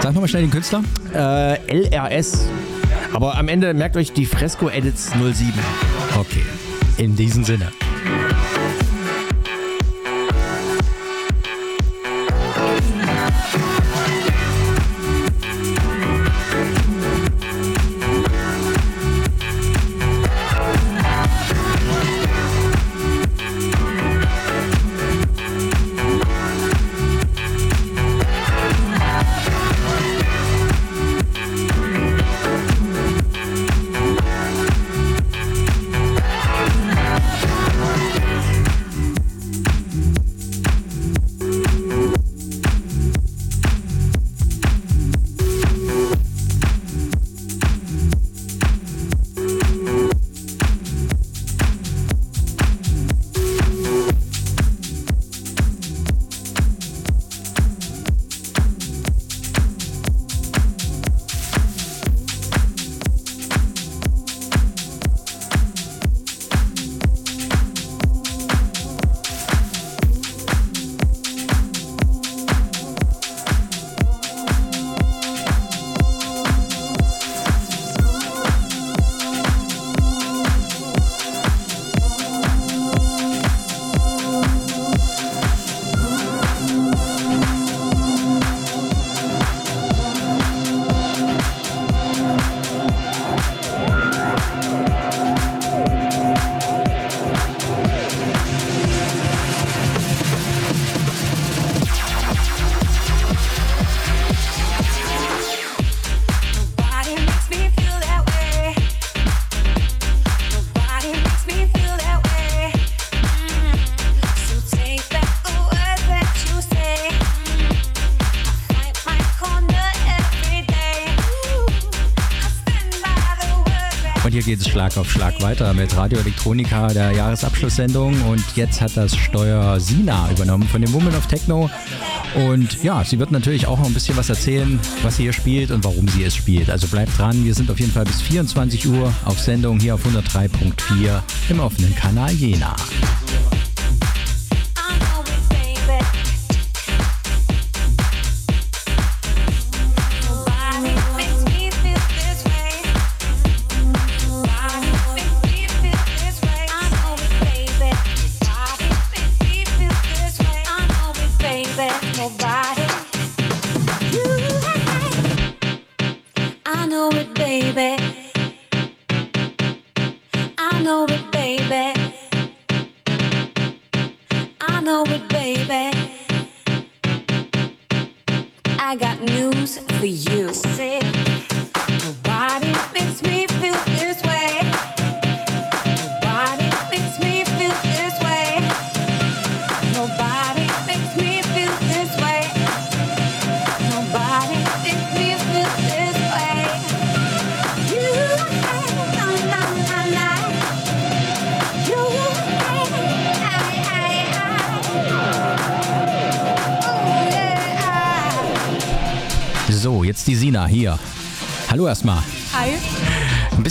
Sag nochmal schnell den Künstler. Äh, LRS. Aber am Ende merkt euch die Fresco-Edits 07. Okay, in diesem Sinne. Schlag auf Schlag weiter mit Radio Elektronika, der Jahresabschlusssendung. Und jetzt hat das Steuer Sina übernommen von dem Woman of Techno. Und ja, sie wird natürlich auch noch ein bisschen was erzählen, was sie hier spielt und warum sie es spielt. Also bleibt dran, wir sind auf jeden Fall bis 24 Uhr auf Sendung hier auf 103.4 im offenen Kanal Jena.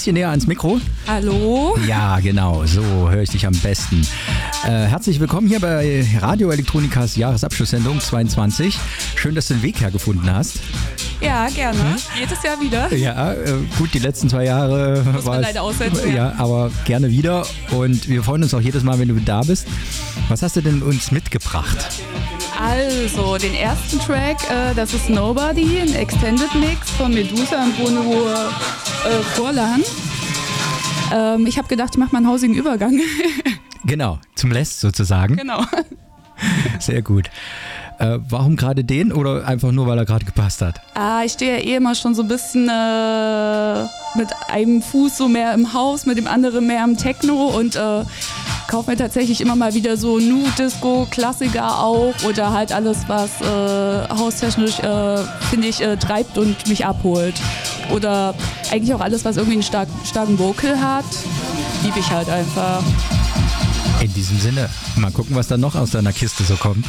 Bisschen näher ans Mikro. Hallo. Ja, genau, so höre ich dich am besten. Äh, herzlich willkommen hier bei Radio Elektronikas Jahresabschlusssendung 22. Schön, dass du den Weg hergefunden hast. Ja, gerne. Jedes Jahr wieder. Ja, äh, gut, die letzten zwei Jahre Muss man war es- leider aussetzen, Ja, ja. aber gerne wieder. Und wir freuen uns auch jedes Mal, wenn du da bist. Was hast du denn uns mitgebracht? Also, den ersten Track, äh, das ist Nobody, ein Extended Mix von Medusa und Bruno äh, Vorlan. Ähm, ich habe gedacht, ich mache mal einen hausigen Übergang. Genau, zum Lest sozusagen. genau. Sehr gut. Äh, warum gerade den oder einfach nur, weil er gerade gepasst hat? Ah, ich stehe ja eh immer schon so ein bisschen äh, mit einem Fuß so mehr im Haus, mit dem anderen mehr im Techno und äh, kaufe mir tatsächlich immer mal wieder so Nu Disco, Klassiker auch oder halt alles, was äh, haustechnisch, äh, finde ich, äh, treibt und mich abholt. Oder eigentlich auch alles, was irgendwie einen stark, starken Vocal hat, liebe ich halt einfach. In diesem Sinne, mal gucken, was da noch aus deiner Kiste so kommt.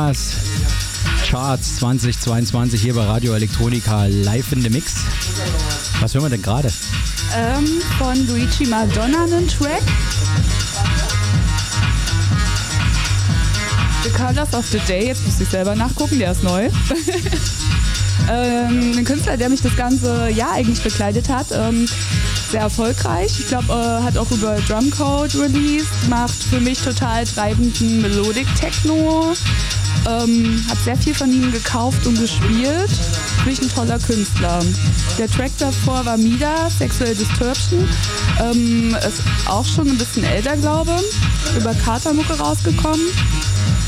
Sinas Charts 2022 hier bei Radio Elektronika live in the Mix. Was hören wir denn gerade? Ähm, von Luigi Madonna einen Track. The Colors of the Day, jetzt muss ich selber nachgucken, der ist neu. ähm, ein Künstler, der mich das ganze Jahr eigentlich begleitet hat. Ähm, sehr erfolgreich. Ich glaube, äh, hat auch über Drumcode released, macht für mich total treibenden Melodic Techno. Ähm, hab sehr viel von ihm gekauft und gespielt. Wirklich ein toller Künstler. Der Track davor war Mida, Sexual Disturbtion. Ähm, ist auch schon ein bisschen älter, glaube Über Katermucke rausgekommen.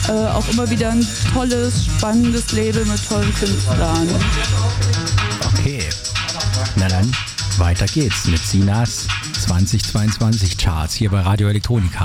Äh, auch immer wieder ein tolles, spannendes Label mit tollen Künstlern. Okay. Na dann, weiter geht's mit Sinas 2022 Charts hier bei Radio Elektronika.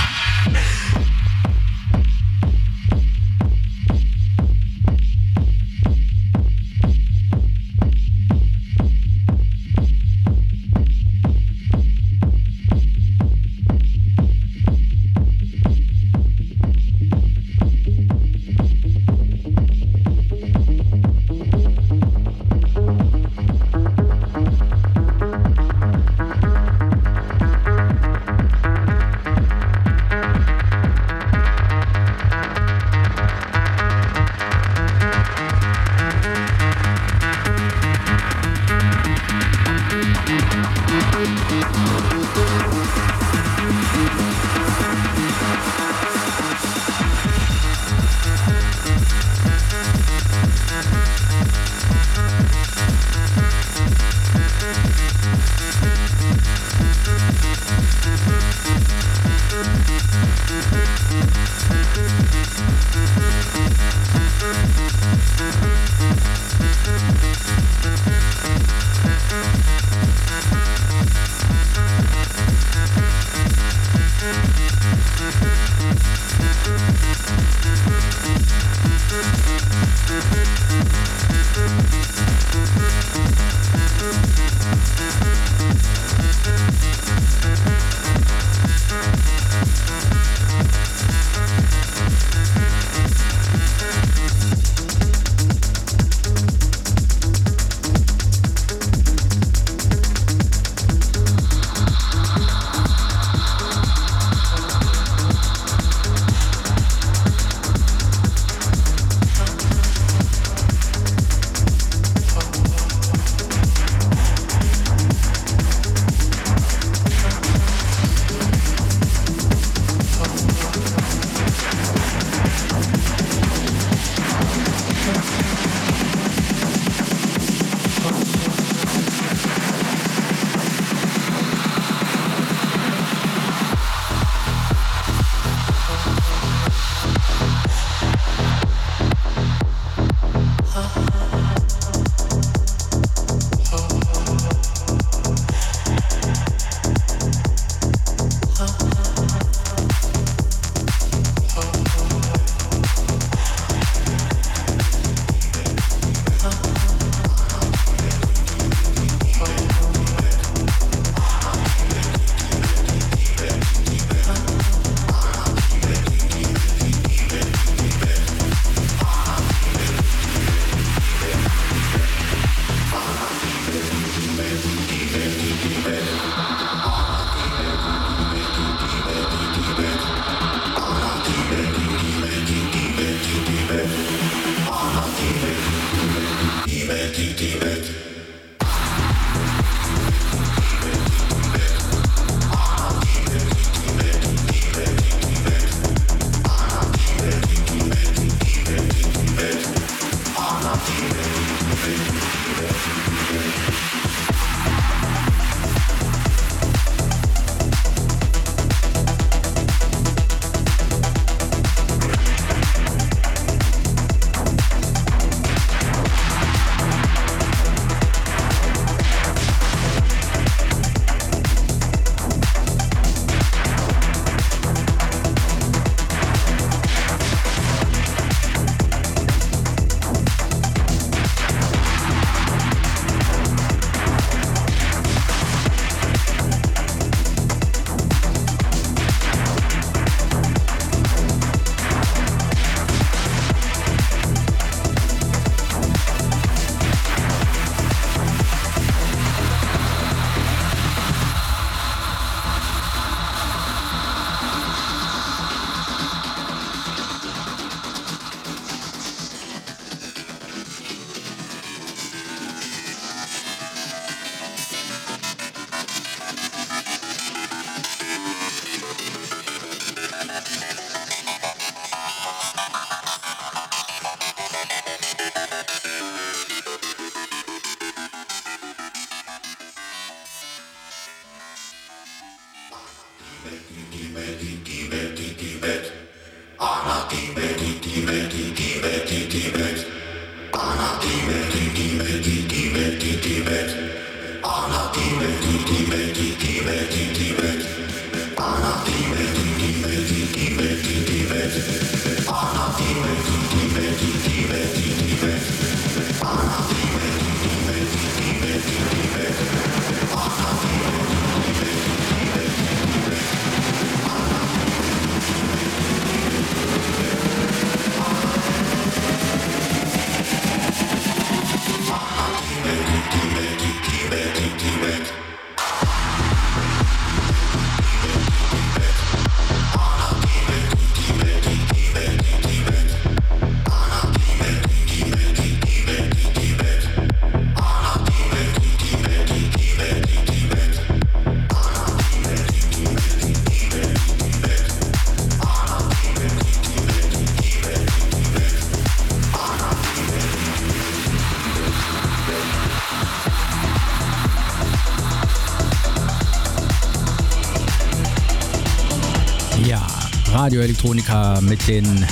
Radio Elektronika mit den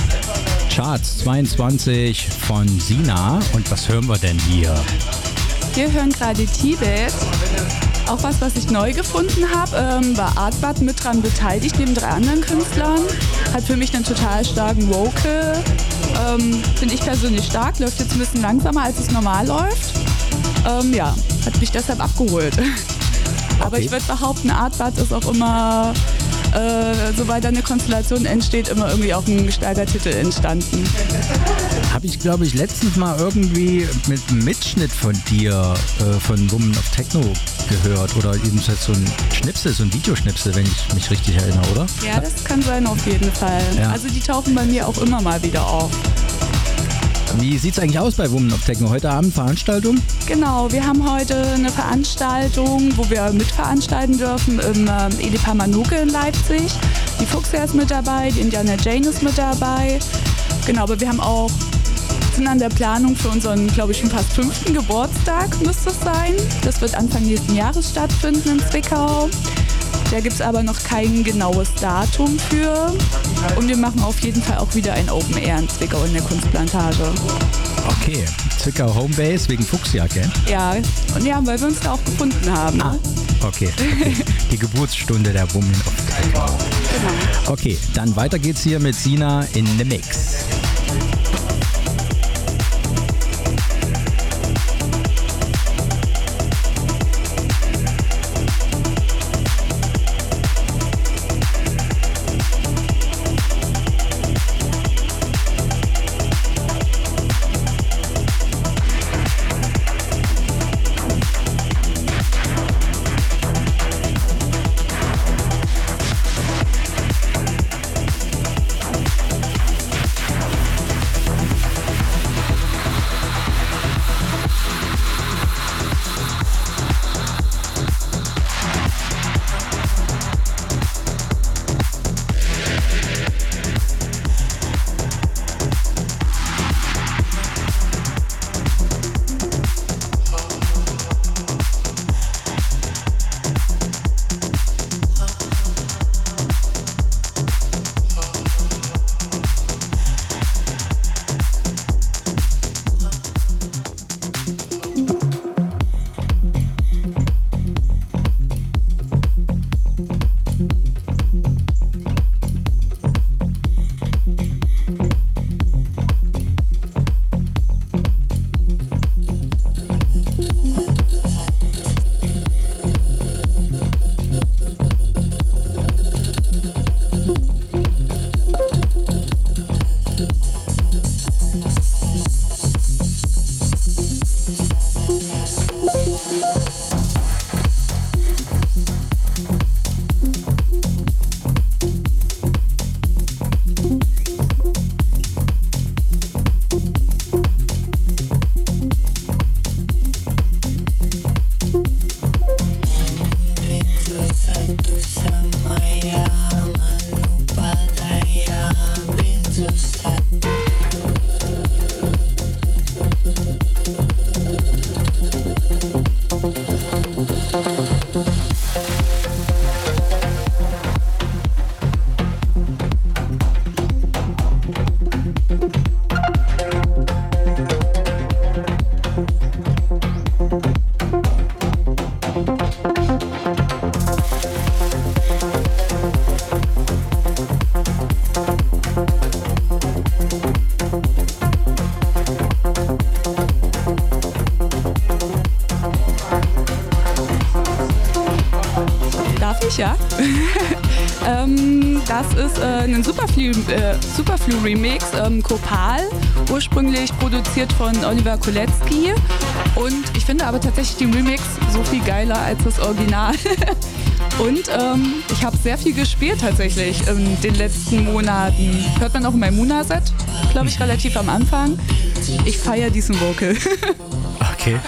Charts 22 von Sina. Und was hören wir denn hier? Wir hören gerade Tibet. Auch was, was ich neu gefunden habe, ähm, war Artbad mit dran beteiligt, neben drei anderen Künstlern. Hat für mich einen total starken Vocal. Ähm, Finde ich persönlich stark, läuft jetzt ein bisschen langsamer, als es normal läuft. Ähm, ja, hat mich deshalb abgeholt. Aber ich würde behaupten, Artbad ist auch immer, äh, sobald da eine Konstellation entsteht, immer irgendwie auch ein Steigertitel entstanden. Habe ich, glaube ich, letztens mal irgendwie mit einem Mitschnitt von dir äh, von Woman of Techno gehört. Oder jedenfalls so ein Schnipsel, so ein Videoschnipsel, wenn ich mich richtig erinnere, oder? Ja, das kann sein auf jeden Fall. Ja. Also die tauchen bei mir auch immer mal wieder auf. Wie sieht es eigentlich aus bei Woman of Techno? Heute Abend Veranstaltung? Genau, wir haben heute eine Veranstaltung, wo wir mitveranstalten dürfen im ähm, Edipa Manuke in Leipzig. Die Fuchsia ist mit dabei, die Indiana Jane ist mit dabei. Genau, aber wir haben auch sind an der Planung für unseren, glaube ich, schon fast fünften Geburtstag müsste es sein. Das wird Anfang nächsten Jahres stattfinden in Zwickau. Da gibt es aber noch kein genaues Datum für. Und wir machen auf jeden Fall auch wieder ein Open Air in Zwickau in der Kunstplantage. Okay, Zwickau Homebase wegen Fuchsjagd, gell? Ja, und ja, weil wir uns da auch gefunden haben. Ne? Okay, okay. die Geburtsstunde der of Techno. Genau. Okay, dann weiter geht's hier mit Sina in the Mix. Superflu, äh, Superflu Remix, ähm, Kopal, ursprünglich produziert von Oliver Kolecki. Und ich finde aber tatsächlich den Remix so viel geiler als das Original. Und ähm, ich habe sehr viel gespielt tatsächlich in den letzten Monaten. Hört man auch in meinem Muna-Set, glaube ich, relativ am Anfang. Ich feiere diesen Vocal. Okay.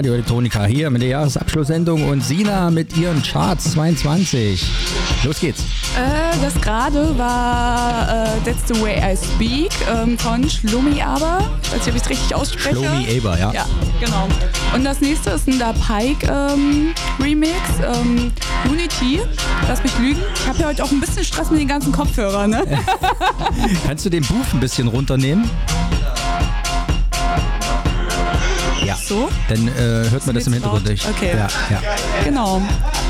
Radio Elektronika hier mit der Jahresabschlusssendung und Sina mit ihren Charts 22. Los geht's. Äh, das gerade war äh, That's the Way I Speak ähm, von Schlummi Aber. Ich weiß nicht, ob ich es richtig ausspreche. Schlummi Aber, ja. Ja, genau. Und das nächste ist ein Da Pike ähm, Remix, ähm, Unity. Lass mich lügen. Ich habe ja heute auch ein bisschen Stress mit den ganzen Kopfhörern, ne? Kannst du den Buff ein bisschen runternehmen? So? Dann äh, hört man das im Hintergrund nicht. Okay. Ja, ja. Genau.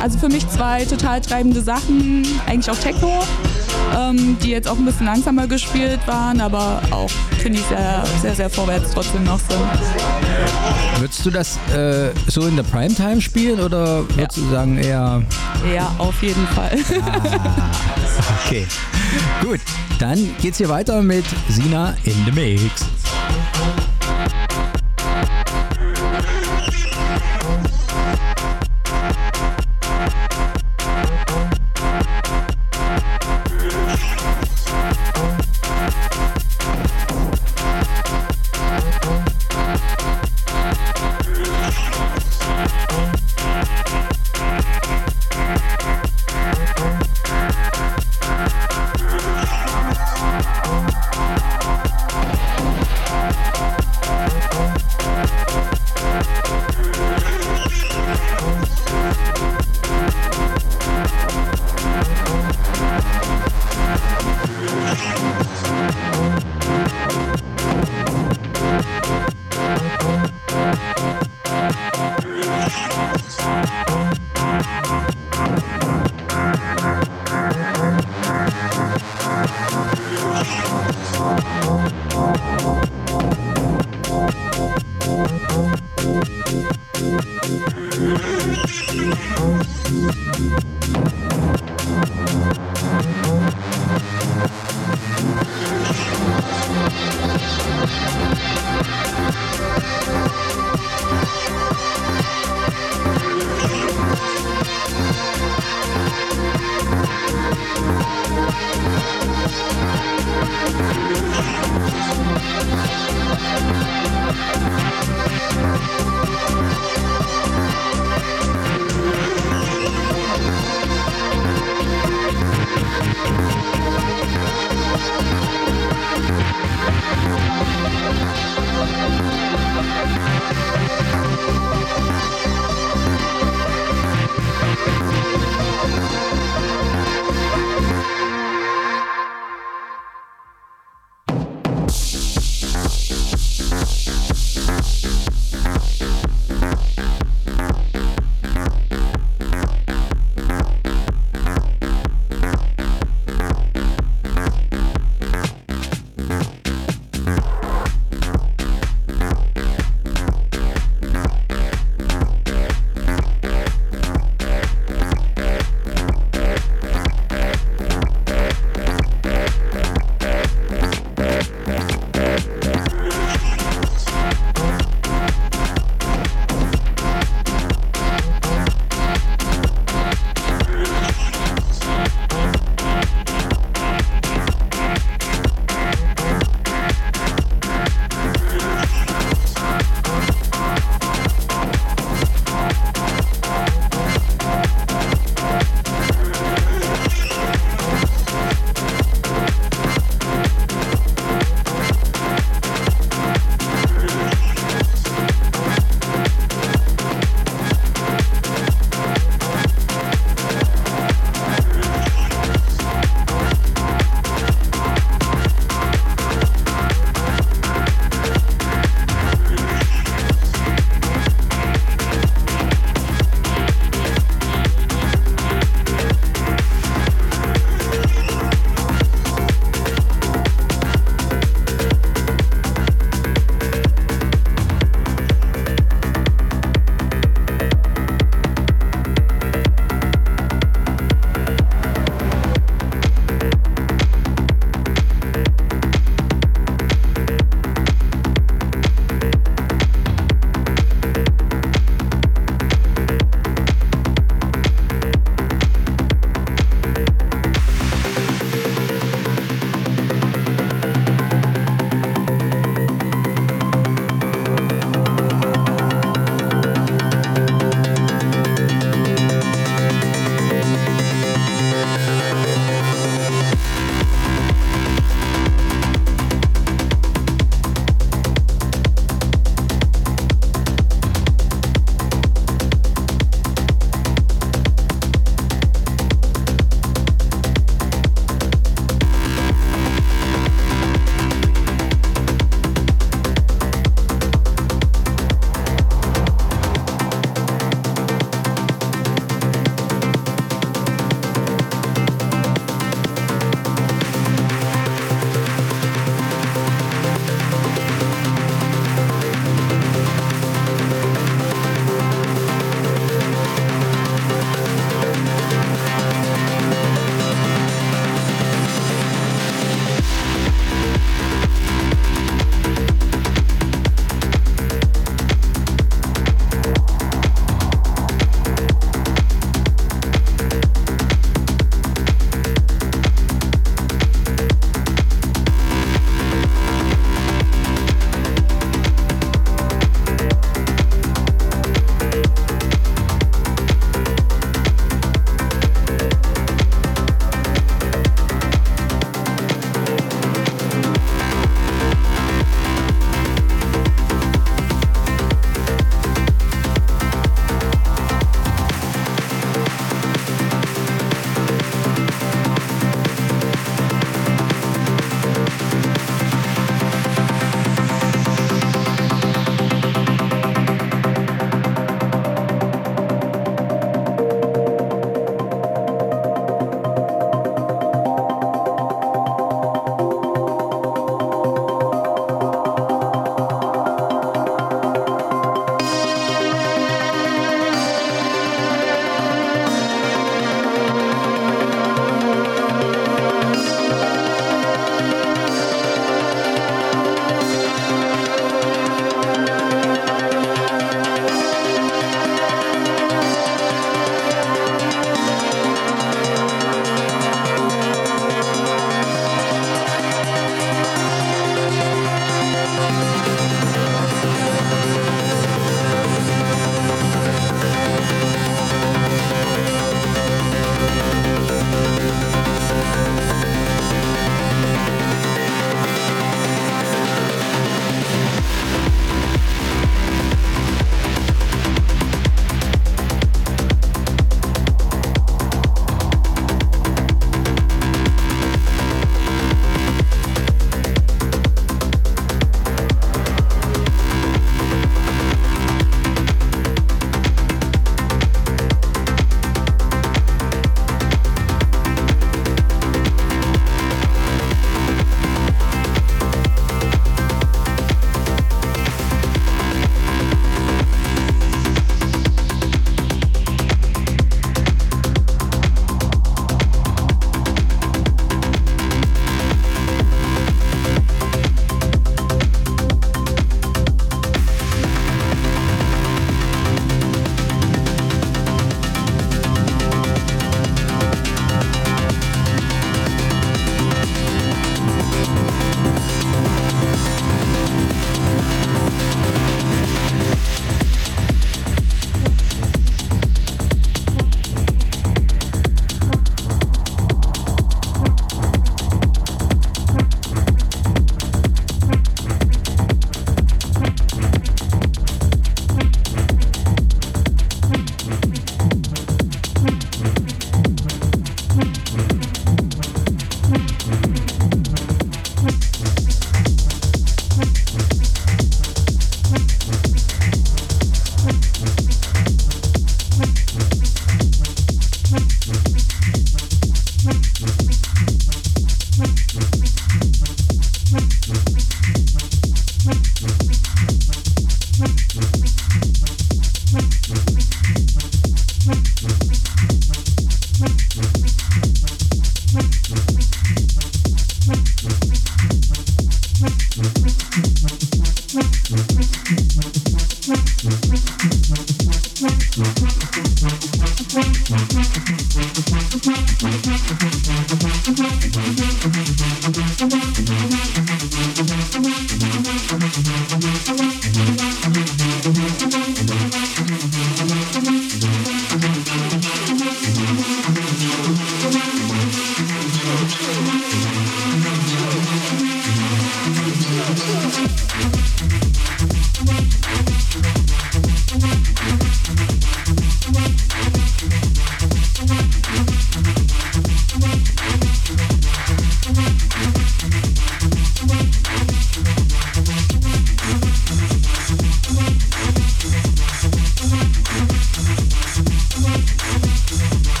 Also für mich zwei total treibende Sachen, eigentlich auch Techno, ähm, die jetzt auch ein bisschen langsamer gespielt waren, aber auch, finde ich, sehr, sehr, sehr vorwärts trotzdem noch sind. Würdest du das äh, so in der Primetime spielen oder würdest du sagen eher. Ja, auf jeden Fall. Okay. Gut, dann geht's hier weiter mit Sina in the Mix.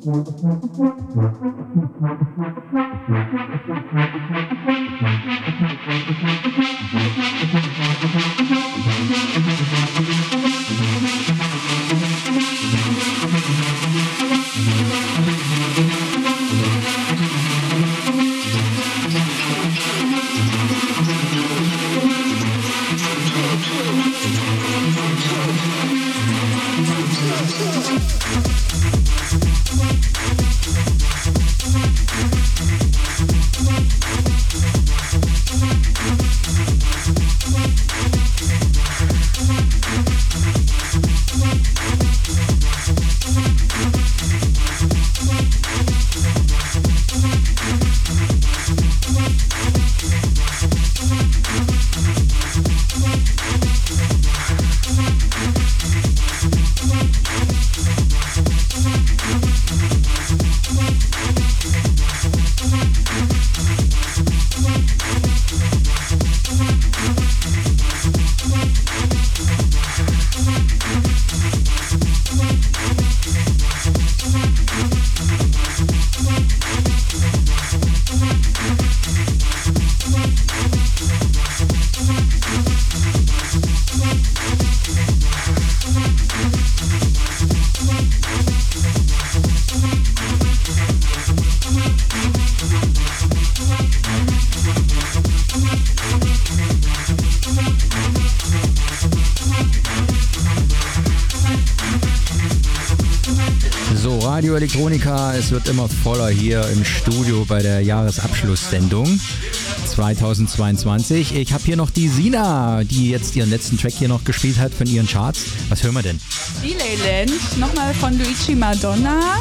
So, Radio Elektronika, es wird immer voller hier im Studio bei der Jahresabschlusssendung 2022. Ich habe hier noch die Sina, die jetzt ihren letzten Track hier noch gespielt hat von ihren Charts. Was hören wir denn? Delayland, nochmal von Luigi Madonna.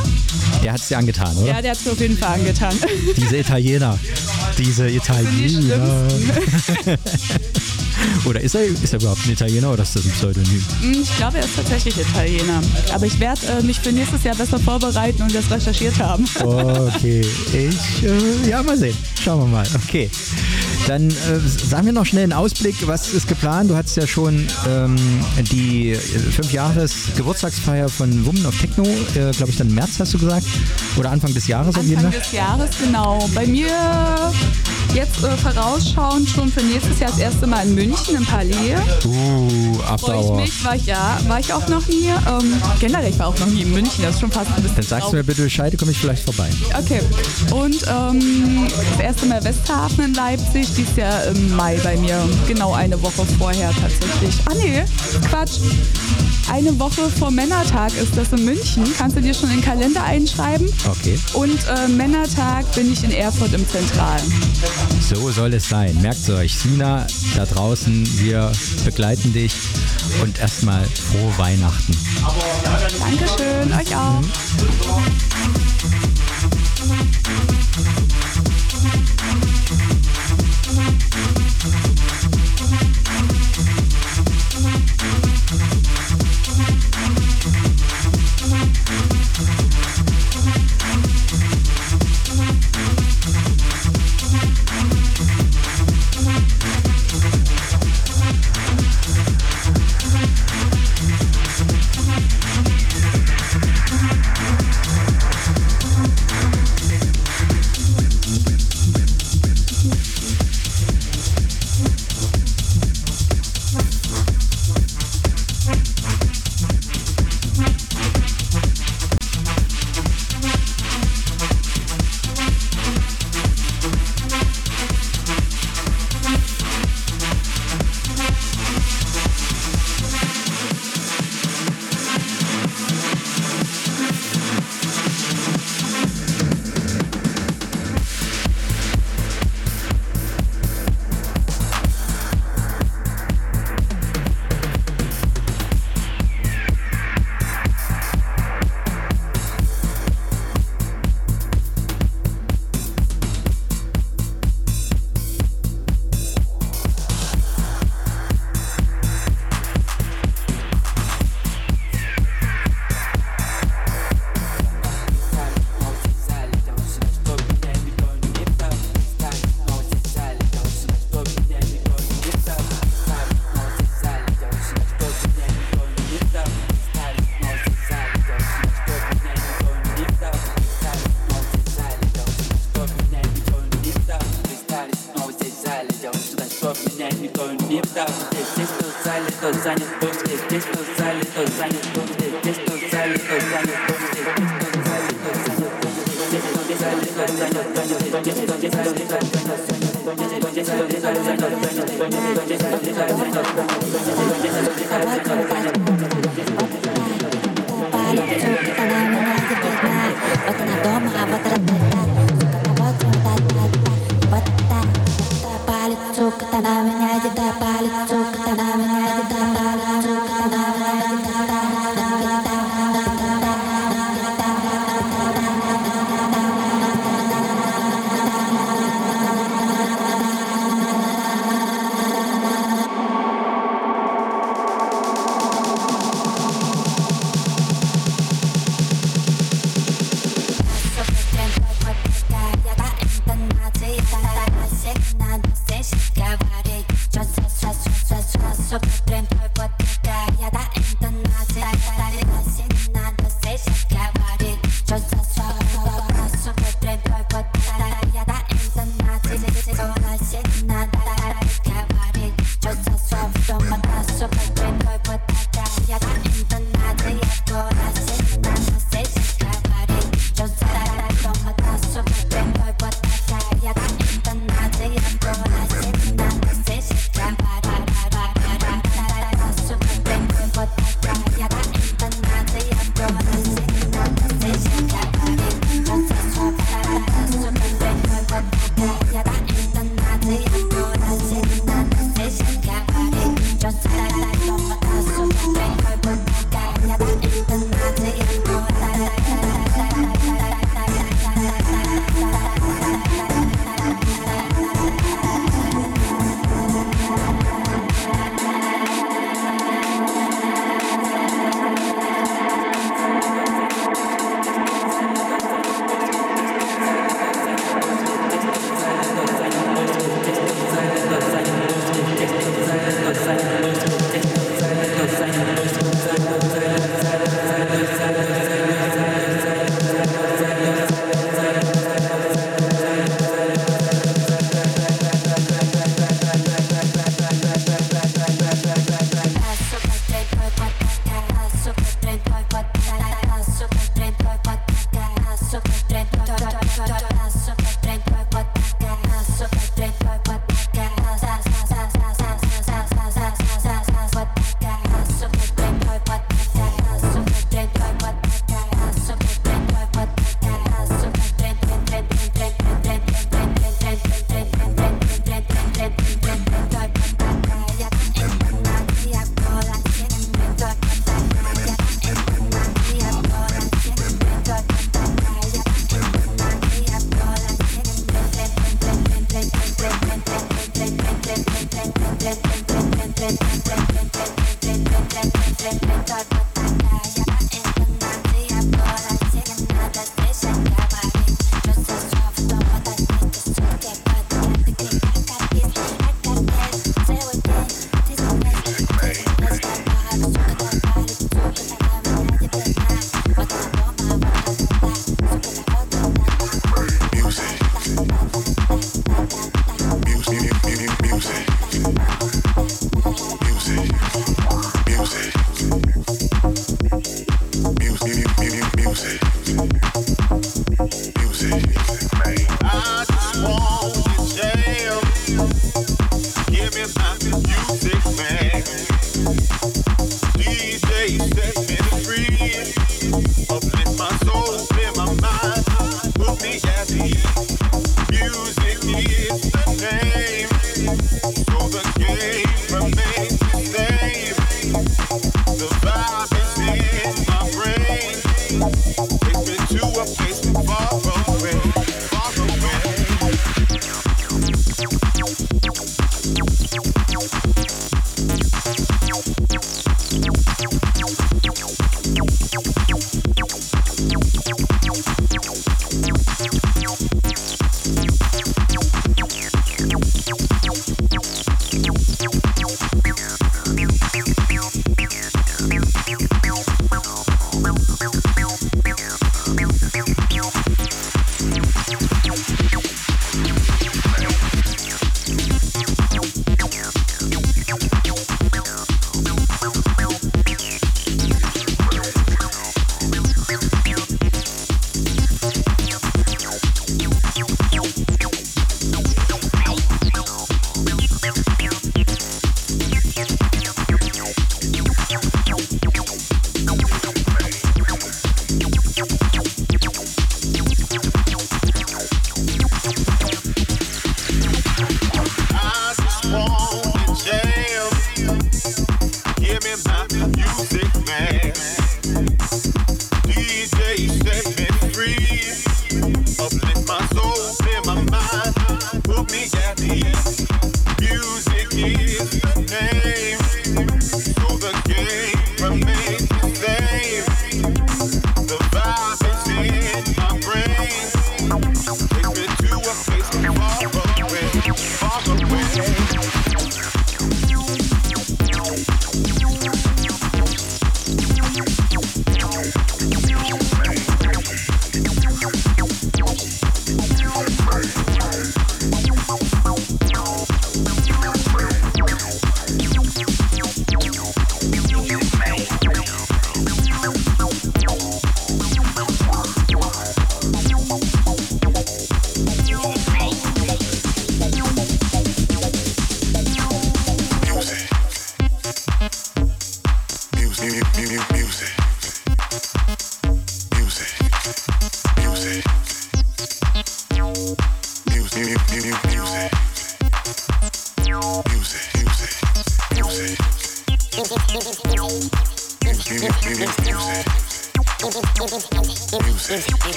Der hat es dir angetan, oder? Ja, der hat es auf jeden Fall angetan. Diese Italiener. Diese Italiener. oder ist er, ist er überhaupt ein Italiener oder ist das ein Pseudonym? Hm, Ich glaube, er ist tatsächlich Italiener. Aber ich werde äh, mich für nächstes Jahr besser vorbereiten und das recherchiert haben. Okay, ich, äh, ja, mal sehen. Schauen wir mal. Okay. Dann äh, sagen wir noch schnell einen Ausblick. Was ist geplant? Du hattest ja schon ähm, die äh, fünf Jahres Geburtstagsfeier von Women of Techno, äh, glaube ich, dann im März hast du gesagt. Oder Anfang des Jahres auf jeden Anfang des Jahres, genau. Bei mir jetzt äh, vorausschauend schon für nächstes Jahr das erste Mal in München im Palais. Uh, After Freue ich mich, war ich ja, war ich auch noch nie. Ähm, generell, ich war auch noch nie in München, das ist schon fast ein bisschen Dann sagst du mir bitte Bescheid, komme ich vielleicht vorbei. Okay. Und ähm, das erste Mal Westhafen in Leipzig, dieses Jahr im Mai bei mir. Genau eine Woche vorher tatsächlich. Ah nee, Quatsch. Eine Woche vor Männertag ist das in München. Kannst du dir schon in den Kalender einschreiben? Okay. Und äh, Männertag bin ich in Erfurt im Zentralen. So soll es sein. Merkt euch, Sina da draußen, wir begleiten dich und erstmal frohe Weihnachten. Dankeschön, euch auch.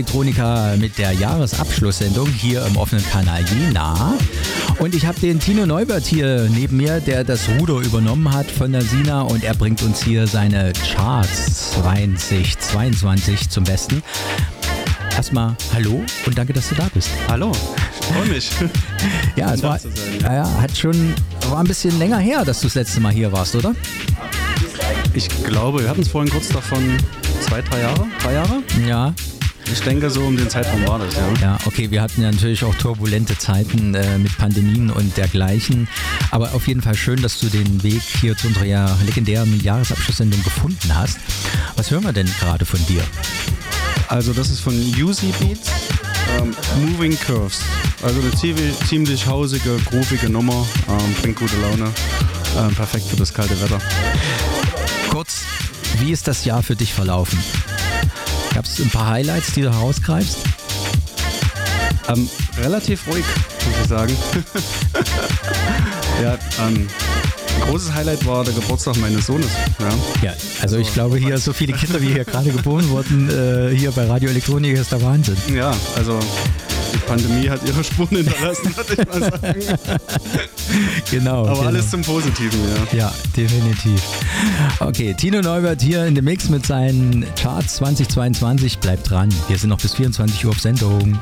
Elektronika mit der Jahresabschlusssendung hier im offenen Kanal Jena. Und ich habe den Tino Neubert hier neben mir, der das Ruder übernommen hat von der Sina und er bringt uns hier seine Charts 2022 zum Besten. Erstmal hallo und danke, dass du da bist. Hallo, freue mich. Ja, es war. Ja, hat schon, war ein bisschen länger her, dass du das letzte Mal hier warst, oder? Ich glaube, wir hatten es vorhin kurz davon, zwei, drei Jahre? Drei Jahre? Ja. Ich denke, so um den Zeitraum war das, ja. Ja, okay, wir hatten ja natürlich auch turbulente Zeiten äh, mit Pandemien und dergleichen. Aber auf jeden Fall schön, dass du den Weg hier zu unserer ja legendären Jahresabschlusssendung gefunden hast. Was hören wir denn gerade von dir? Also das ist von UZ Beats, ähm, Moving Curves. Also eine ziemlich, ziemlich hausige, groovige Nummer, ähm, bringt gute Laune, ähm, perfekt für das kalte Wetter. Kurz, wie ist das Jahr für dich verlaufen? Gab es ein paar Highlights, die du herausgreifst? Ähm, relativ ruhig, muss ich sagen. ja, ähm, ein großes Highlight war der Geburtstag meines Sohnes. Ja, Ja, also ich glaube hier, so viele Kinder, wie hier gerade geboren wurden, äh, hier bei Radio Elektronik ist der Wahnsinn. ja also die Pandemie hat ihre Spuren hinterlassen, würde ich mal sagen. Genau. Aber genau. alles zum Positiven, ja. Ja, definitiv. Okay, Tino Neubert hier in dem Mix mit seinen Charts 2022. Bleibt dran. Wir sind noch bis 24 Uhr auf Sendung.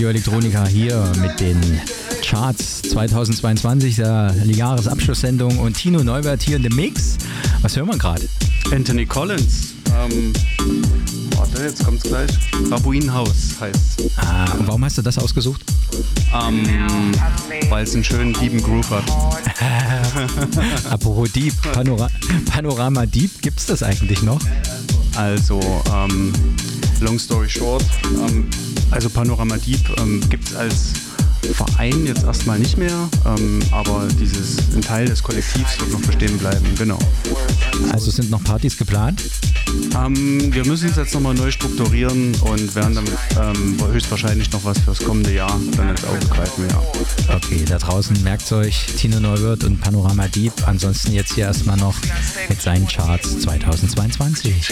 Radio Elektronika hier mit den Charts 2022, der Jahresabschlusssendung und Tino Neubert hier in dem Mix. Was hören wir gerade? Anthony Collins. Ähm, warte, jetzt kommt's gleich. Babuinenhaus heißt Ah, und warum hast du das ausgesucht? ähm, Weil es einen schönen lieben Groove hat. Apropos Deep, Panora Panorama Deep, gibt's das eigentlich noch? Also, ähm, long story short, ähm, also Panorama Deep ähm, gibt es als Verein jetzt erstmal nicht mehr, ähm, aber dieses, ein Teil des Kollektivs wird noch bestehen bleiben, genau. Also sind noch Partys geplant? Ähm, wir müssen es jetzt nochmal neu strukturieren und werden damit ähm, höchstwahrscheinlich noch was fürs kommende Jahr dann ins Auge greifen, ja. Okay, da draußen merkt euch Tino Neuwirth und Panorama Deep. Ansonsten jetzt hier erstmal noch mit seinen Charts 2022.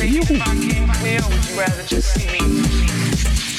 If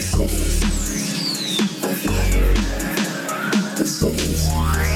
The cities. The theater. The.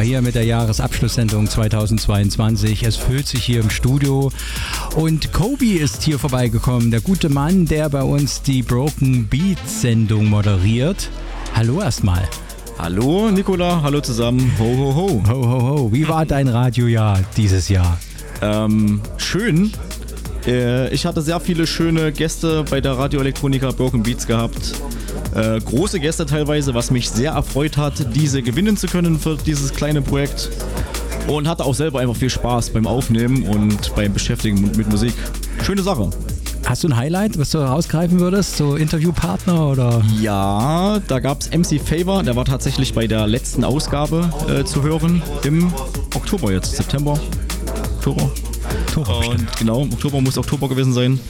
Hier mit der Jahresabschlusssendung 2022. Es füllt sich hier im Studio und Kobe ist hier vorbeigekommen, der gute Mann, der bei uns die Broken Beats Sendung moderiert. Hallo erstmal. Hallo Nicola, hallo zusammen. Ho ho ho. Ho ho ho. Wie war dein Radiojahr dieses Jahr? Ähm, schön. Äh, ich hatte sehr viele schöne Gäste bei der Radioelektronika Broken Beats gehabt. Äh, große Gäste teilweise, was mich sehr erfreut hat, diese gewinnen zu können für dieses kleine Projekt. Und hatte auch selber einfach viel Spaß beim Aufnehmen und beim Beschäftigen mit, Musik. Schöne Sache. Hast du ein Highlight, was du herausgreifen würdest? So Interviewpartner oder? Ja, da gab es MC Favor, der war tatsächlich bei der letzten Ausgabe äh, zu hören im Oktober jetzt, September, Oktober. Oktober Und genau, Oktober muss Oktober gewesen sein.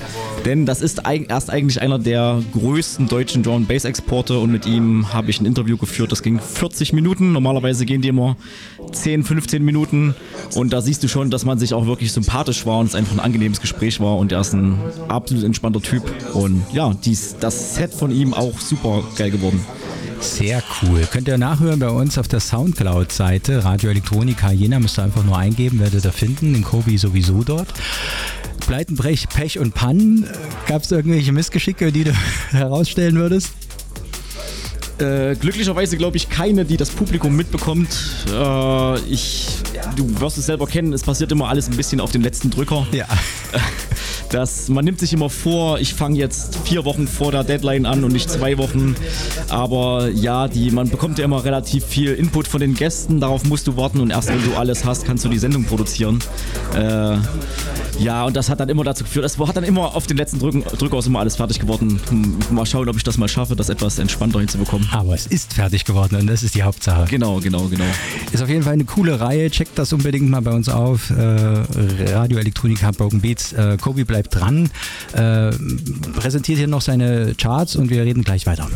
Denn das ist erst eigentlich einer der größten deutschen Drum Bass Exporte und mit ihm habe ich ein Interview geführt. Das ging 40 Minuten. Normalerweise gehen die immer 10, 15 Minuten. Und da siehst du schon, dass man sich auch wirklich sympathisch war und es einfach ein angenehmes Gespräch war. Und er ist ein absolut entspannter Typ. Und ja, dies, das Set von ihm auch super geil geworden. Sehr cool. Könnt ihr nachhören bei uns auf der Soundcloud-Seite Radio Elektronika Jena. Müsst ihr einfach nur eingeben, werdet ihr finden. Den Kobi sowieso dort. Pleiten, Brech, Pech und Pannen. Gab es irgendwelche Missgeschicke, die du herausstellen würdest? Äh, glücklicherweise glaube ich keine, die das Publikum mitbekommt. Äh, ich, du wirst es selber kennen, es passiert immer alles ein bisschen auf den letzten Drücker. Ja. Das, man nimmt sich immer vor, ich fange jetzt vier Wochen vor der Deadline an und nicht zwei Wochen. Aber ja, die, man bekommt ja immer relativ viel Input von den Gästen, darauf musst du warten und erst wenn du alles hast, kannst du die Sendung produzieren. Äh, ja, und das hat dann immer dazu geführt, es hat dann immer auf den letzten Drücken, Drücker aus immer alles fertig geworden. Hm, Mal schauen, ob ich das mal schaffe, das etwas entspannter hinzubekommen. Aber es ist fertig geworden und das ist die Hauptsache. Genau, genau, genau. Ist auf jeden Fall eine coole Reihe. Checkt das unbedingt mal bei uns auf. Äh, Radio Elektronika Broken Beats. Äh, Kobi bleibt dran. Äh, präsentiert hier noch seine Charts und wir reden gleich weiter.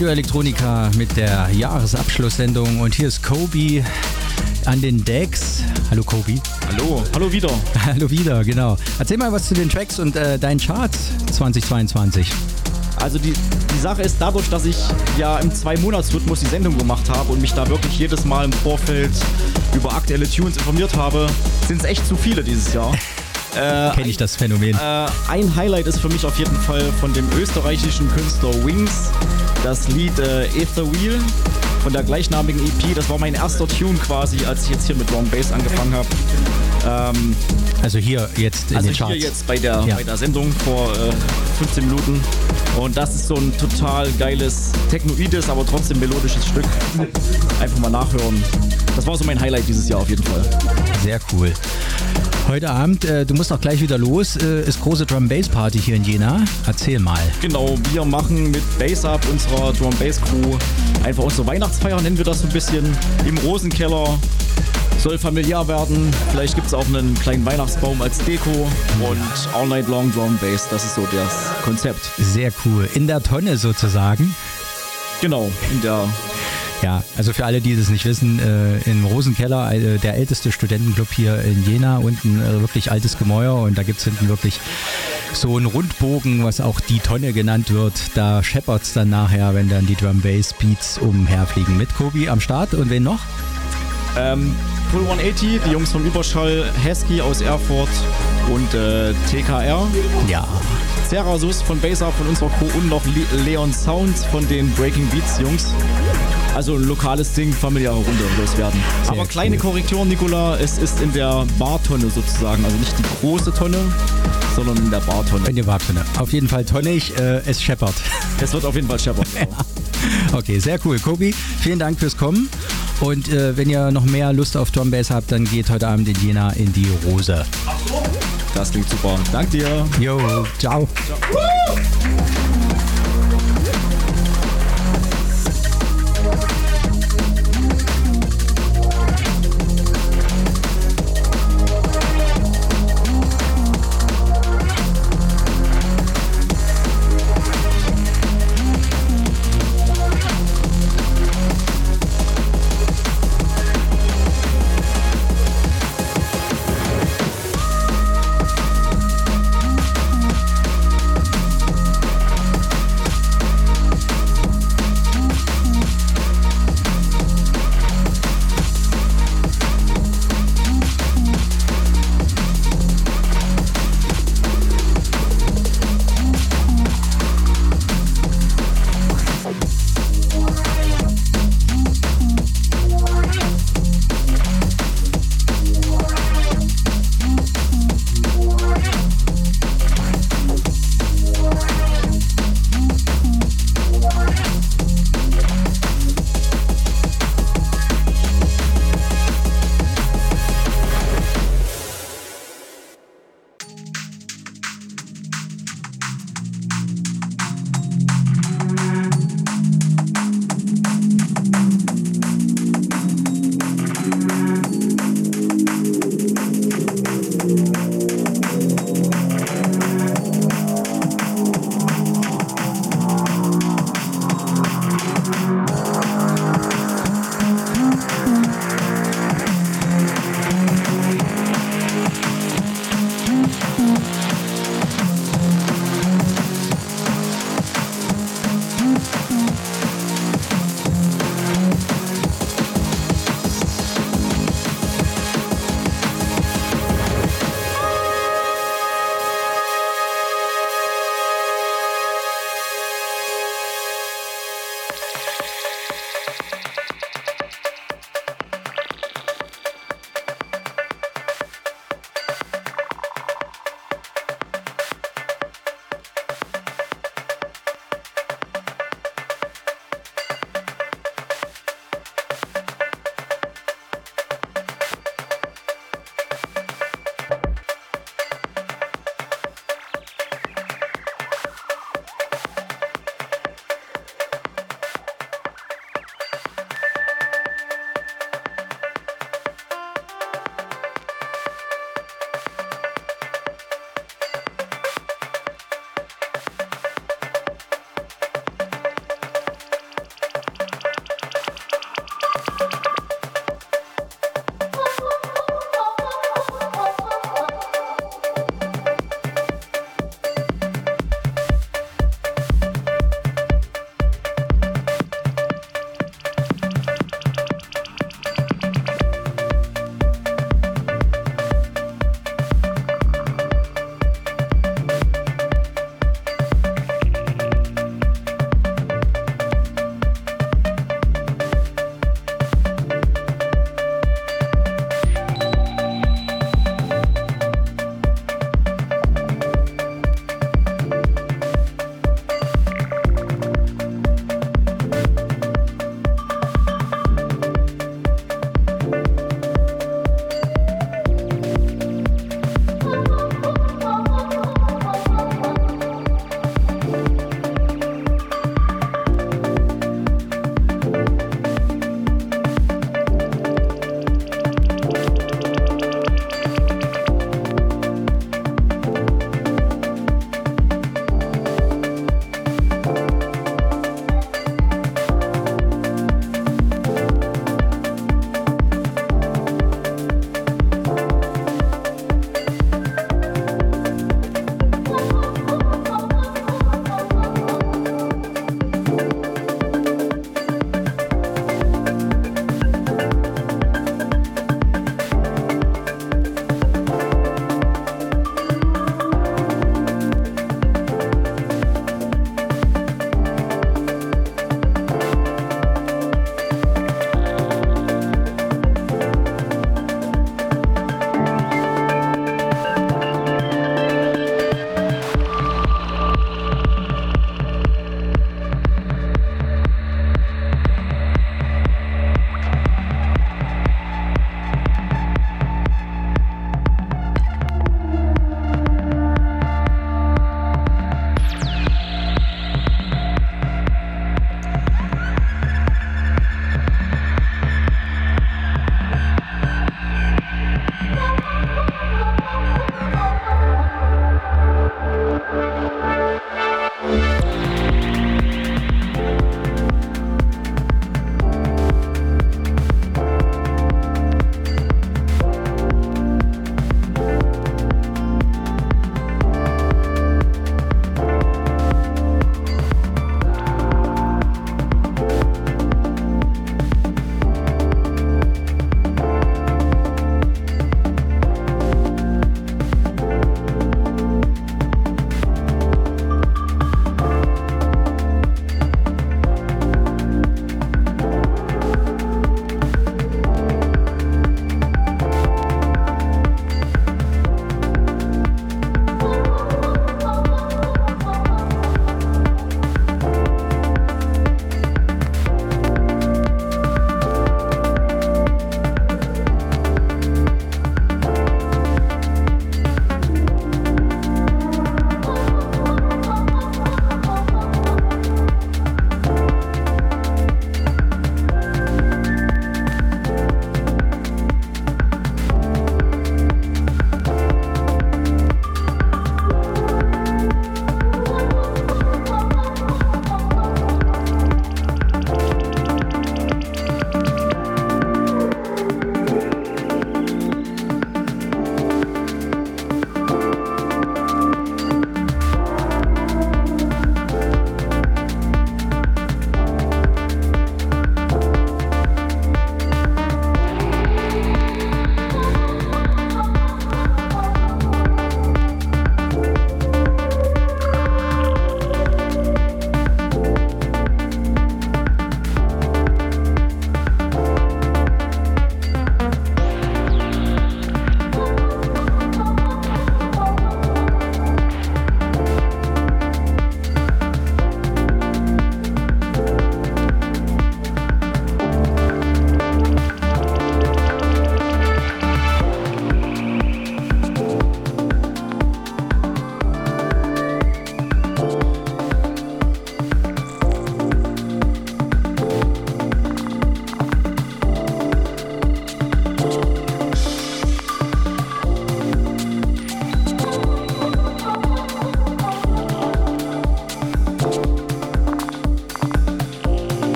Radio Elektronika mit der Jahresabschlusssendung und hier ist Kobi an den Decks. Hallo Kobi. Hallo, hallo wieder. Hallo wieder, genau. Erzähl mal was zu den Tracks und äh, deinen Charts 2022. Also die, die Sache ist dadurch, dass ich ja im Zwei-Monats-Rhythmus die Sendung gemacht habe und mich da wirklich jedes Mal im Vorfeld über aktuelle Tunes informiert habe, sind es echt zu viele dieses Jahr. Äh, Kenne ich das Phänomen. Äh, ein Highlight ist für mich auf jeden Fall von dem österreichischen Künstler Wings das Lied äh, Ether Wheel von der gleichnamigen EP. Das war mein erster Tune quasi, als ich jetzt hier mit Drum Bass angefangen habe. Ähm, also hier jetzt in also den Charts. hier jetzt bei der, Ja. bei der Sendung vor äh, 15 Minuten. Und das ist so ein total geiles, technoides, aber trotzdem melodisches Stück. Einfach mal nachhören. Das war so mein Highlight dieses Jahr auf jeden Fall. Sehr cool. Heute Abend, äh, du musst auch gleich wieder los, äh, ist große Drum Bass Party hier in Jena. Erzähl mal. Genau, wir machen mit Bass Up, unserer Drum Bass Crew, einfach unsere Weihnachtsfeier, nennen wir das so ein bisschen, im Rosenkeller. Soll familiär werden. Vielleicht gibt es auch einen kleinen Weihnachtsbaum als Deko und All Night Long Drum Bass. Das ist so das Konzept. Sehr cool. In der Tonne sozusagen. Genau, in der Ja, also für alle, die das nicht wissen, äh, im Rosenkeller, äh, der älteste Studentenclub hier in Jena, unten äh, wirklich altes Gemäuer und da gibt es hinten wirklich so einen Rundbogen, was auch die Tonne genannt wird. Da scheppert es dann nachher, wenn dann die Drum Bass Beats umherfliegen. Mit Kobi am Start und wen noch? Ähm, Pull 180, die Jungs vom Überschall, Hesky aus Erfurt und äh, TKR. Ja. Cerasus von Baser von unserer Crew und noch Le Leon Sounds von den Breaking Beats Jungs. Also ein lokales Ding, familiäre Runde los werden. Sehr Aber kleine cool. Korrektur, Nicola, es ist in der Bartonne sozusagen. Also nicht die große Tonne, sondern in der Bartonne. In der Bartonne. Auf jeden Fall tonnig, äh, es scheppert. Es wird auf jeden Fall scheppern. Okay, sehr cool. Kobi, vielen Dank fürs Kommen. Und äh, wenn ihr noch mehr Lust auf Drum Bass habt, dann geht heute Abend in Jena in die Rose. Das klingt super. Dank dir. Jo, ciao. is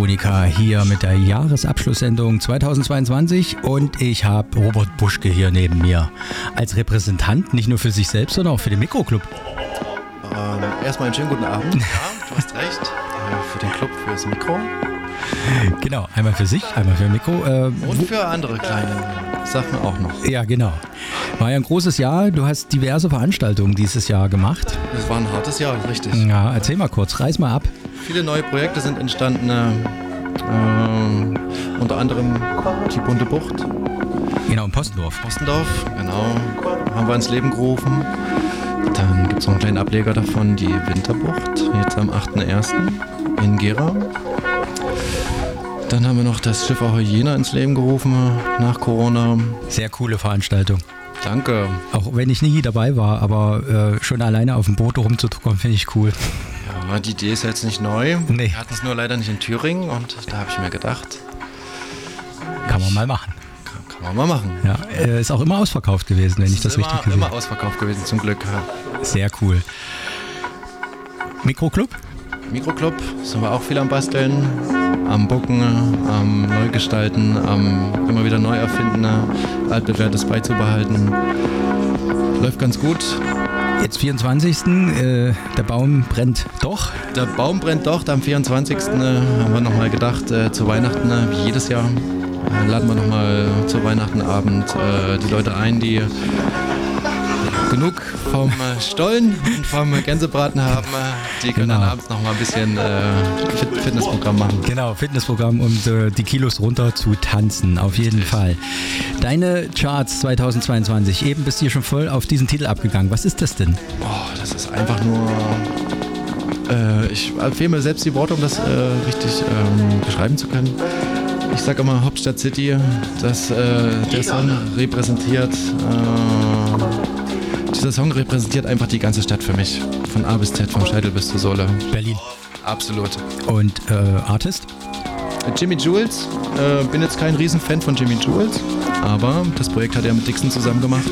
Elektronika hier mit der Jahresabschlusssendung 2022 und ich habe Robert Buschke hier neben mir als Repräsentant nicht nur für sich selbst, sondern auch für den Mikroclub. Ähm, erstmal einen schönen guten Abend. Ja, du hast recht. Äh, für den Club, fürs Mikro. Genau, einmal für sich, einmal für Mikro. Äh, Und für andere kleine Sachen auch noch. ja, genau. War ja ein großes Jahr. Du hast diverse Veranstaltungen dieses Jahr gemacht. Es war ein hartes Jahr, richtig. Ja, erzähl mal kurz, reiß mal ab. Viele neue Projekte sind entstanden. Äh, unter anderem die Bunte Bucht. Genau, in Postendorf. Postendorf, genau. Haben wir ins Leben gerufen. Dann gibt es noch einen kleinen Ableger davon, die Winterbucht, jetzt am 8.1. in Gera. Dann haben wir noch das Schiff Ahoi Jena ins Leben gerufen nach Corona. Sehr coole Veranstaltung. Danke. Auch wenn ich nie dabei war, aber äh, schon alleine auf dem Boot rumzukommen, finde ich cool. Ja, die Idee ist jetzt nicht neu. Nee. Wir hatten es nur leider nicht in Thüringen und da habe ich mir gedacht, Kann man mal machen. kann man mal machen. Ja, äh, ist auch immer ausverkauft gewesen, wenn ich das ist immer, richtig gesehen immer habe. ausverkauft gewesen, zum Glück. ja. Sehr cool. Mikroclub? Mikroclub sind wir auch viel am Basteln, am Bucken, am Neugestalten, am immer wieder neu erfinden, altbewährtes beizubehalten. Läuft ganz gut. Jetzt 24. Äh, der Baum brennt doch. Der Baum brennt doch. Am 24. äh, haben wir nochmal gedacht, äh, zu Weihnachten, äh, wie jedes Jahr, äh, laden wir nochmal zu Weihnachtenabend äh, die Leute ein, die vom äh, Stollen und vom Gänsebraten haben. Äh, die können dann Genau. abends nochmal ein bisschen äh, Fit Fitnessprogramm machen. Genau, Fitnessprogramm, um äh, die Kilos runter zu tanzen, auf jeden Fall. Deine Charts 2022, eben bist du hier schon voll auf diesen Titel abgegangen. Was ist das denn? Boah, das ist einfach nur. Äh, ich empfehle mir selbst die Worte, um das äh, richtig ähm, beschreiben zu können. Ich sage immer Hauptstadt City, dass äh, der Song repräsentiert. Äh, dieser Song repräsentiert einfach die ganze Stadt für mich. Von A bis Z, vom Scheitel bis zur Sohle. Berlin. Absolut. Und äh, Artist? Jimmy Jules, äh, bin jetzt kein Riesenfan von Jimmy Jules, aber das Projekt hat er mit Dixon zusammen gemacht.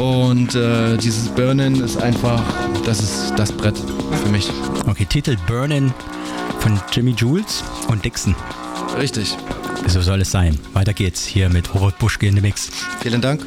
Und äh, dieses Burnin ist einfach, das ist das Brett für mich. Okay, Titel Burnin von Jimmy Jules und Dixon. Richtig. So soll es sein. Weiter geht's hier mit Robert Buschke in dem Mix. Vielen Dank.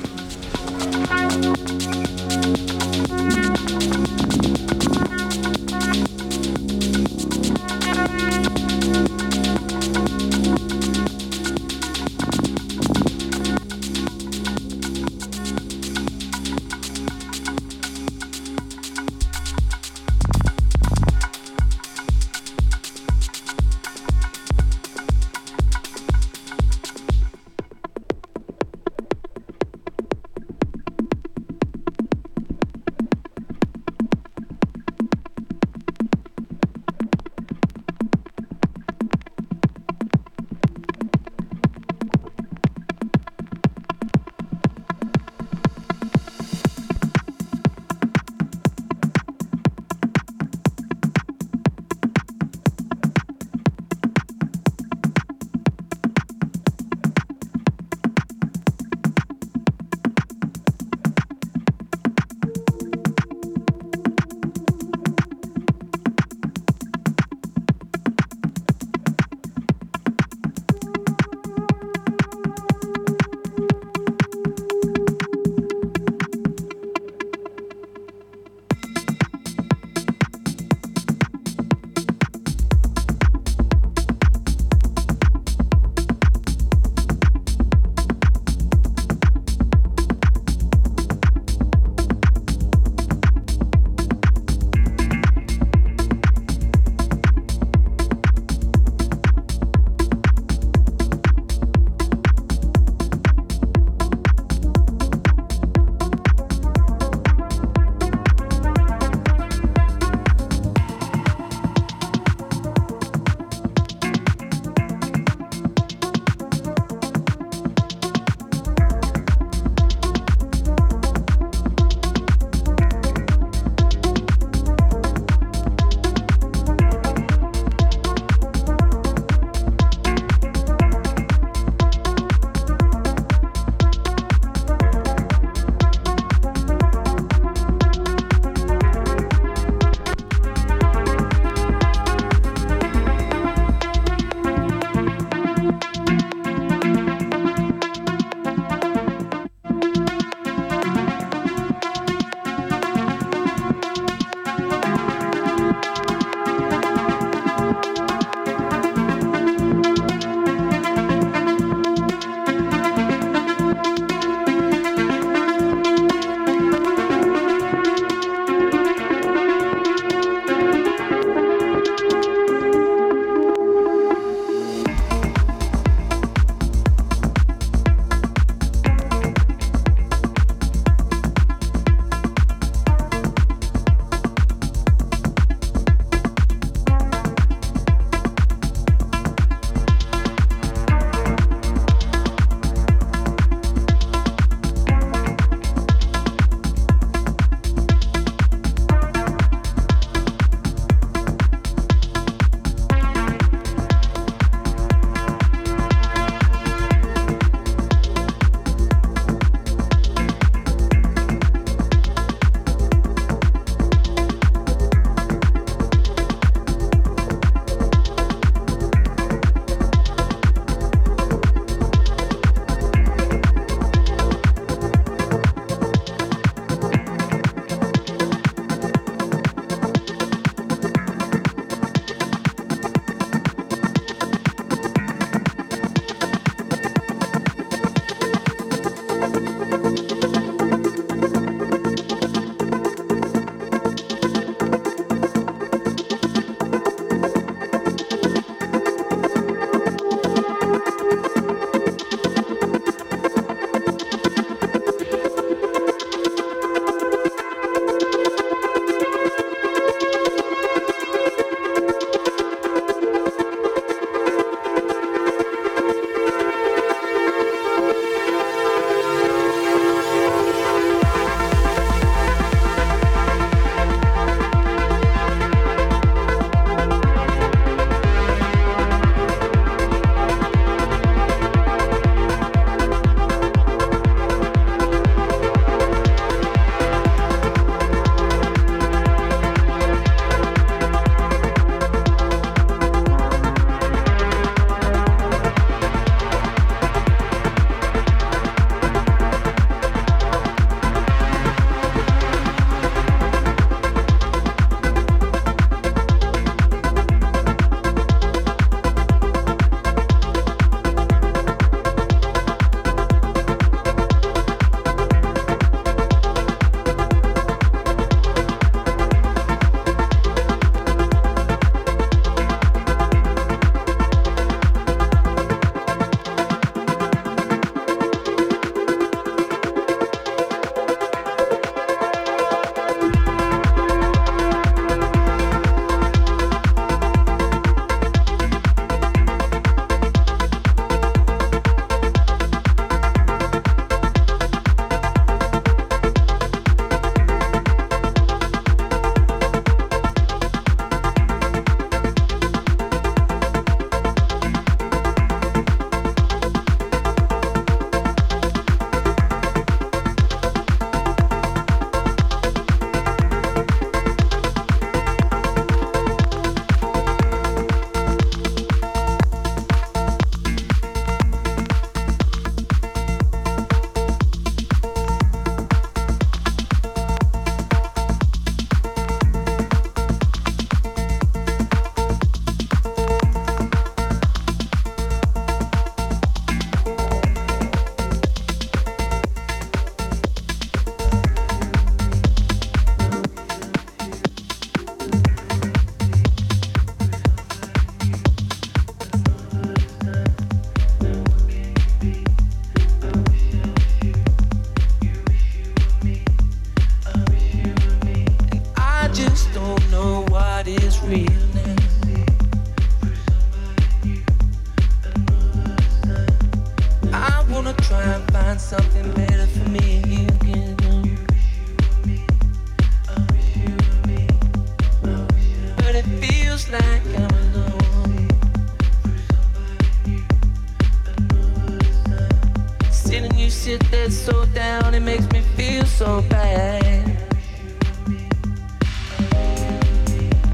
So bad.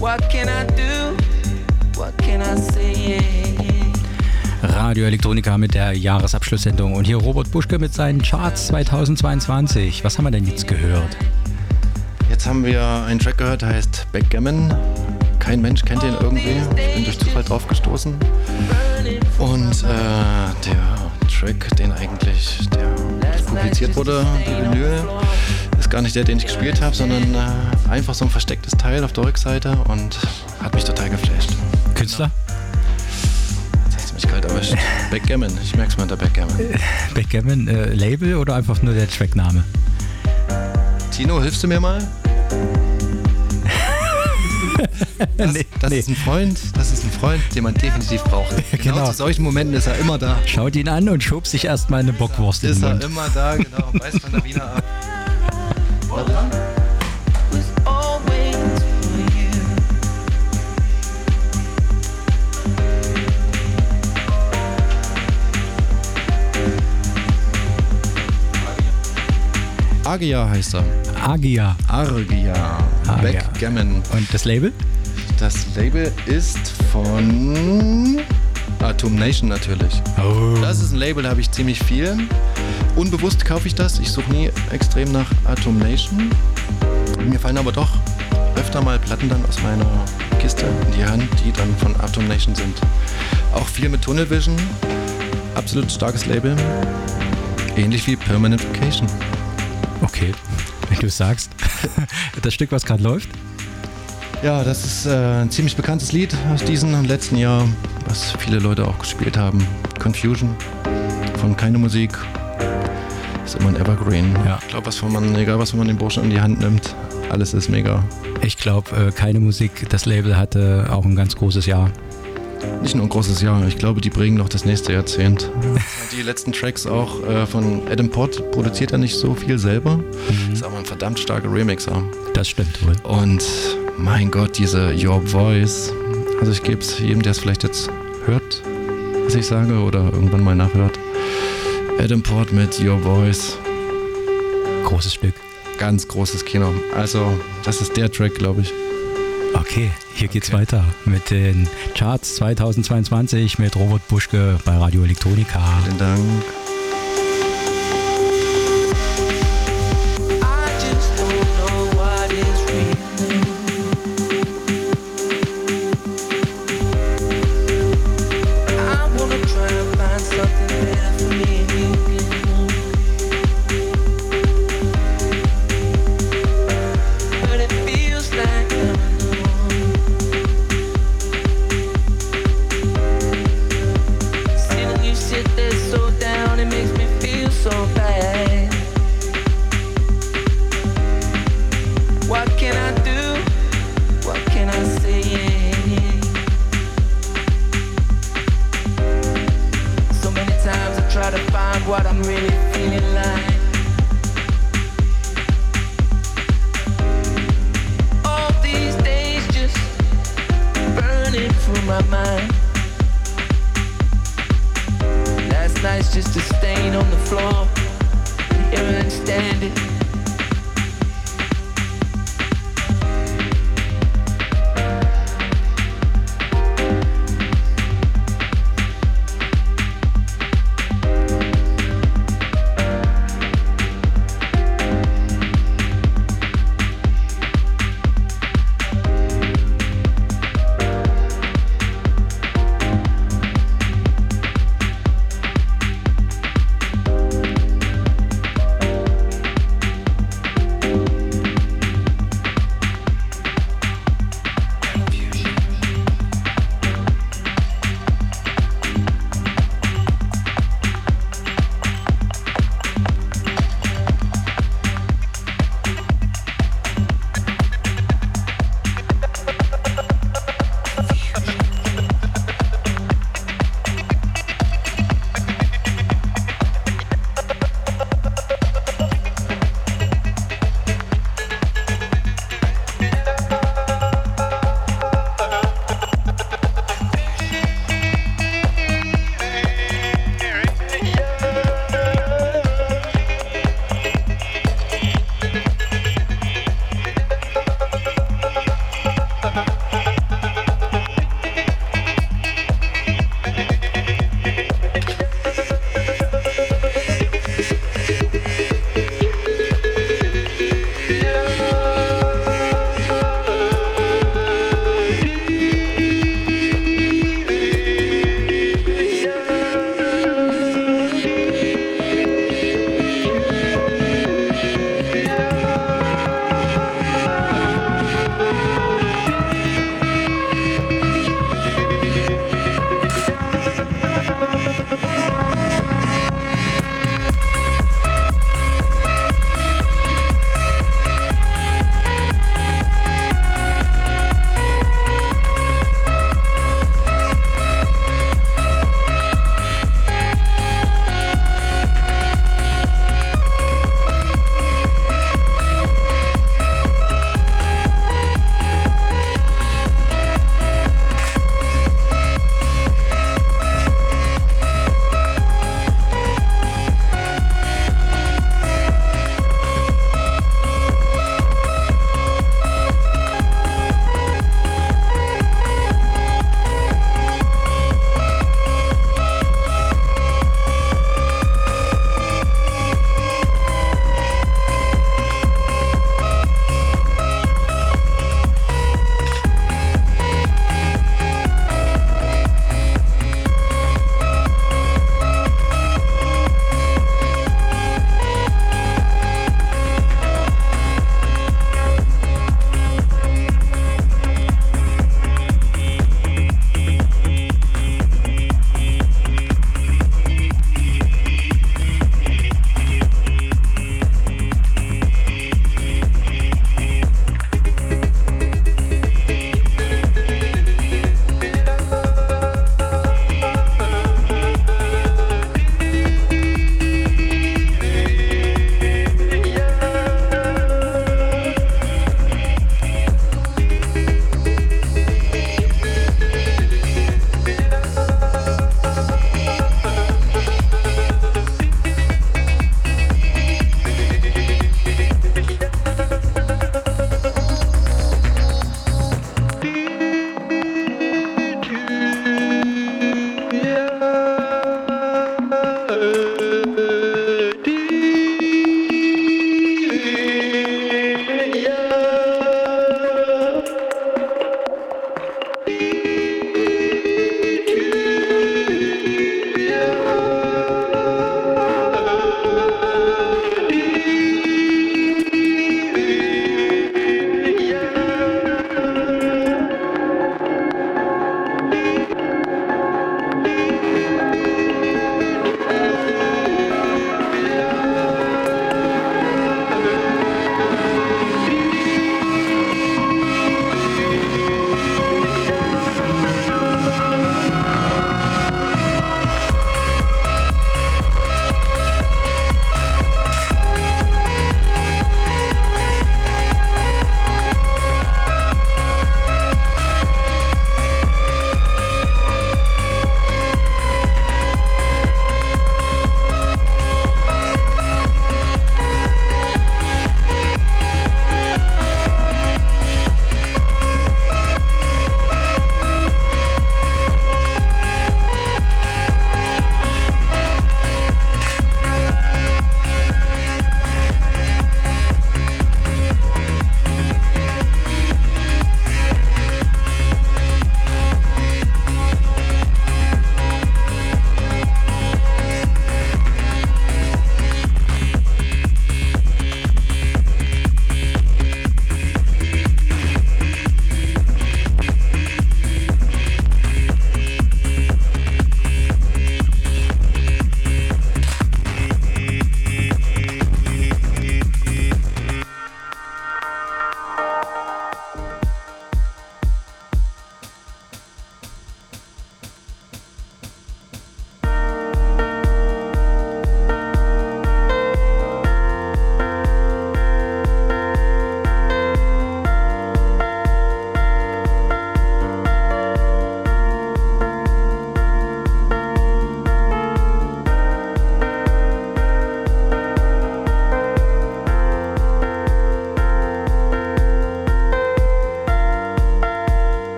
What can I do? What can I say? Radio Elektronika mit der Jahresabschlusssendung und hier Robert Buschke mit seinen Charts 2022. Was haben wir denn jetzt gehört? Jetzt haben wir einen Track gehört, der heißt Backgammon. Kein Mensch kennt den irgendwie. Ich bin durch Zufall drauf gestoßen. Und äh, der Track, den eigentlich, der publiziert wurde, der Vinyl, ist gar nicht der, den ich gespielt habe, sondern äh, einfach so ein verstecktes Teil auf der Rückseite und hat mich total geflasht. Künstler? Jetzt hast du mich kalt erwischt. Backgammon, ich merk's mal unter Backgammon. Backgammon, äh, Label oder einfach nur der Trackname? Tino, hilfst du mir mal? Das, das ist ein Freund, Freund, den man definitiv braucht. Genau, Genau. zu solchen Momenten ist er immer da. Schaut ihn an und schob sich erstmal eine Bockwurst in Ist den er Mund. immer da, genau, weiß von der Wiener ab. Agia heißt er. Agia. Argia. Agia. Backgammon. Und das Label? Das Label ist von Atom Nation natürlich. Oh. Das ist ein Label, da habe ich ziemlich viel. Unbewusst kaufe ich das. Ich suche nie extrem nach Atom Nation. Mir fallen aber doch öfter mal Platten dann aus meiner Kiste in die Hand, die dann von Atom Nation sind. Auch viel mit Tunnel Vision. Absolut starkes Label. Ähnlich wie Permanent Vacation. Okay, wenn du es sagst. Das Stück, was gerade läuft? Ja, das ist äh, ein ziemlich bekanntes Lied aus diesem und letzten Jahr, was viele Leute auch gespielt haben. Confusion von Keine Musik. Ist immer ein Evergreen. Ja. Ich glaube, was man, egal was man den Burschen in die Hand nimmt, alles ist mega. Ich glaube, äh, keine Musik. Das Label hatte auch ein ganz großes Jahr. Nicht nur ein großes Jahr, ich glaube, die bringen noch das nächste Jahrzehnt. die letzten Tracks auch äh, von Adam Pott produziert er nicht so viel selber. Ist aber ein verdammt starker Remixer. Das stimmt wohl. Und mein Gott, diese Your Voice. Also ich gebe es jedem, der es vielleicht jetzt hört, was ich sage, oder irgendwann mal nachhört. Adam Port mit Your Voice. Großes Stück. Ganz großes Kino. Also, das ist der Track, glaube ich. Okay, hier geht's weiter mit den Charts 2022 mit Robert Buschke bei Radio Elektronika. Vielen Dank.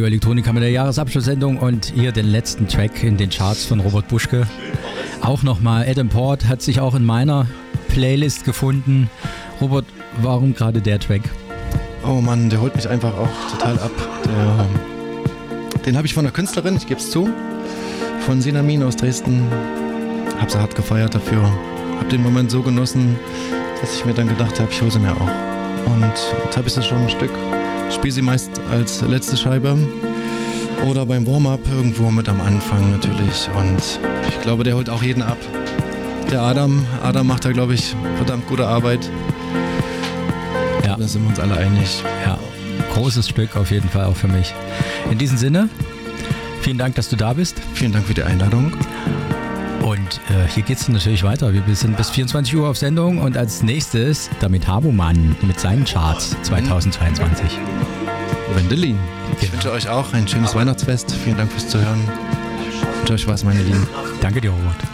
Radio Elektronika mit der Jahresabschlusssendung und hier den letzten Track in den Charts von Robert Buschke. Auch nochmal, Adam Port hat sich auch in meiner Playlist gefunden. Robert, warum gerade der Track? Oh Mann, der holt mich einfach auch total ab. Der, den habe ich von einer Künstlerin, ich gebe es zu, von Sinamin aus Dresden. Hab sie hart gefeiert dafür. Hab den Moment so genossen, dass ich mir dann gedacht habe, ich hole sie mir auch. Und jetzt habe ich sie schon ein Stück. Spiele sie meist als letzte Scheibe oder beim Warm-up irgendwo mit am Anfang natürlich. Und ich glaube, der holt auch jeden ab. Der Adam, Adam macht da, glaube ich, verdammt gute Arbeit. Ja. Da sind wir uns alle einig. Ja, großes Stück auf jeden Fall auch für mich. In diesem Sinne, vielen Dank, dass du da bist. Vielen Dank für die Einladung. Und äh, hier geht es natürlich weiter. Wir sind bis 24 Uhr auf Sendung und als nächstes damit Habumann mit seinen Charts 2022. Wendelin. Ich wünsche euch auch ein schönes Weihnachtsfest. Vielen Dank fürs Zuhören. Ich wünsche euch was, meine Lieben. Danke dir, Robert.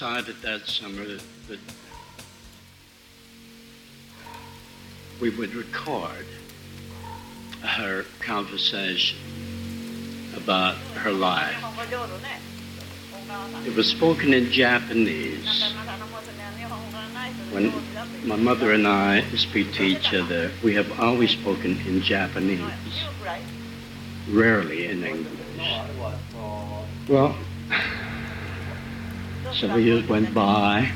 Decided that summer that, we would record her conversation about her life. It was spoken in Japanese. When my mother and I speak to each other, we have always spoken in Japanese, rarely in English. Well, several years went by.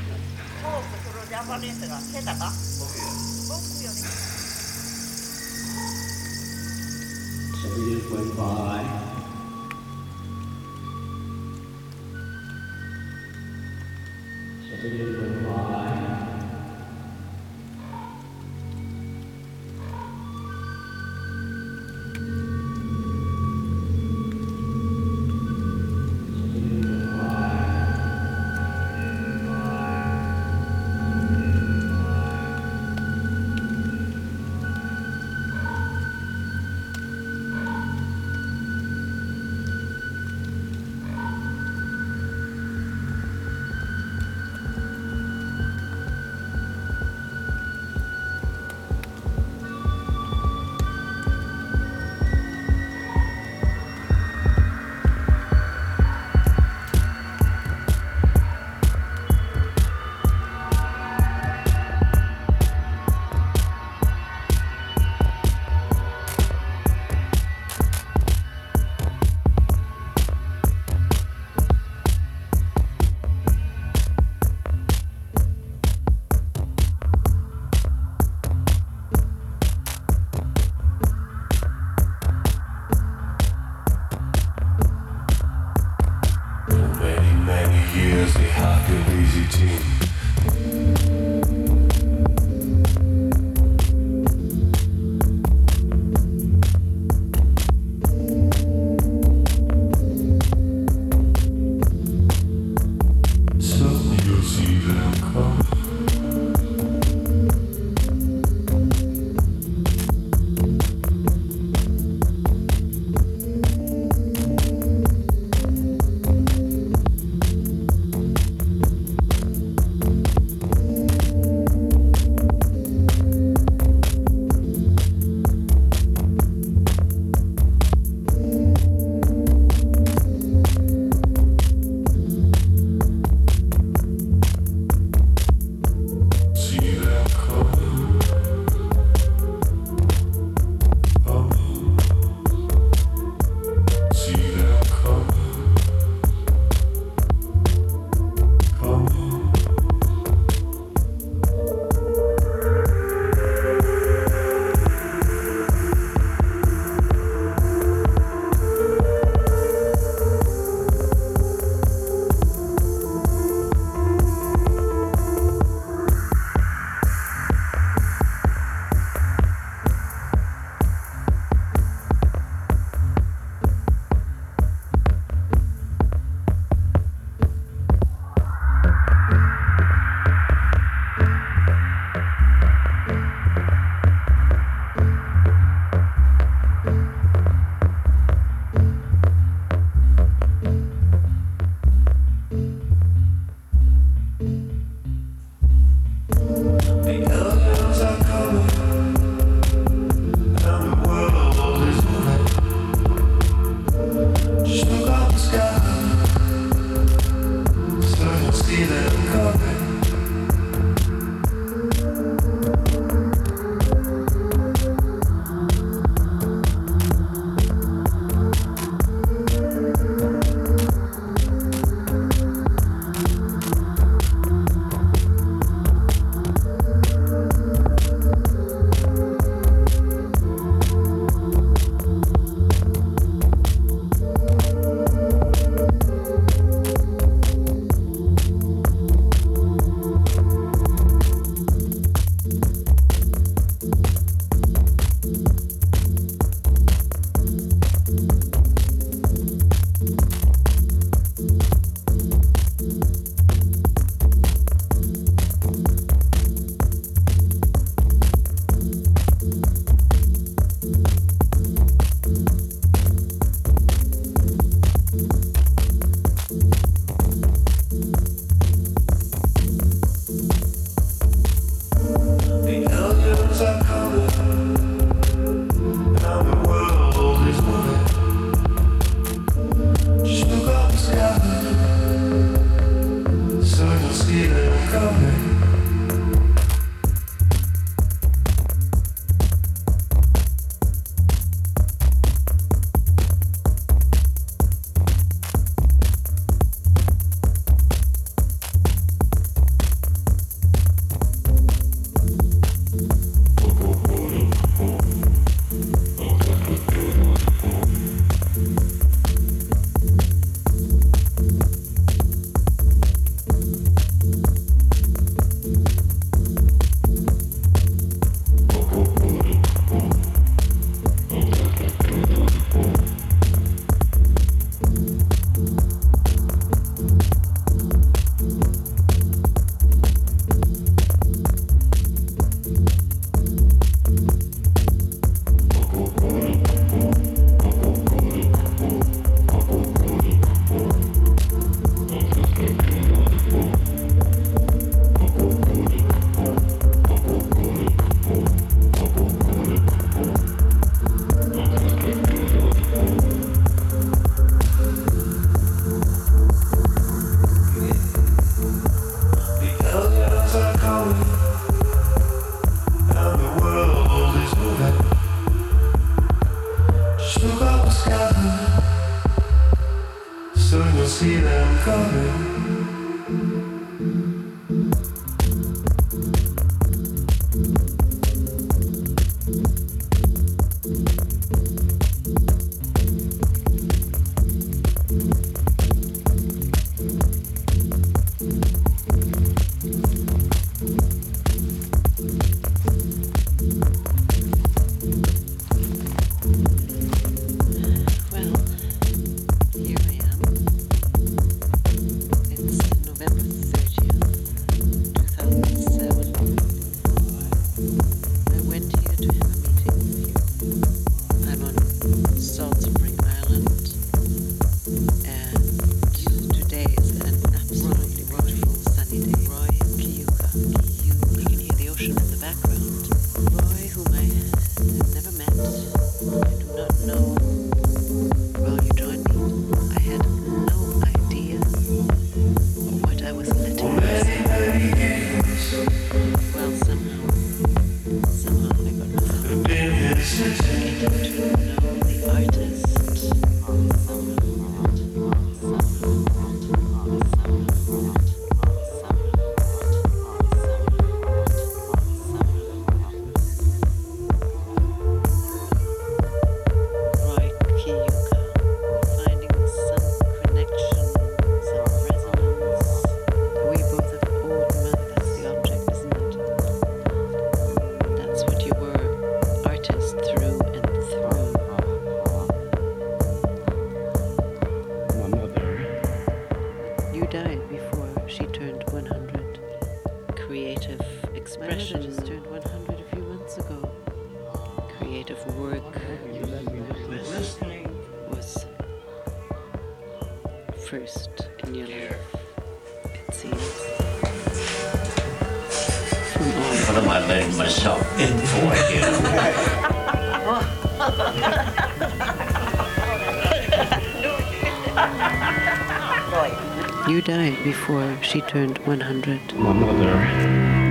Died before she turned 100. My mother.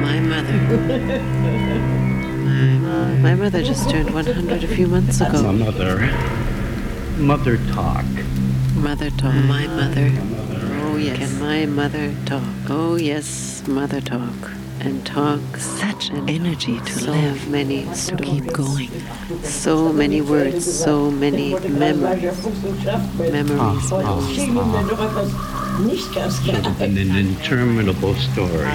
My mother. my, my mother just turned 100 a few months ago. My mother. Mother talk. Mother talk. My mother. Oh, yes. Can my mother talk? Oh, yes, mother talk. And talk such an energy to so live. many stories. to keep going. So many words, so many memories. Memories. Ah, ah, Sort of an interminable story.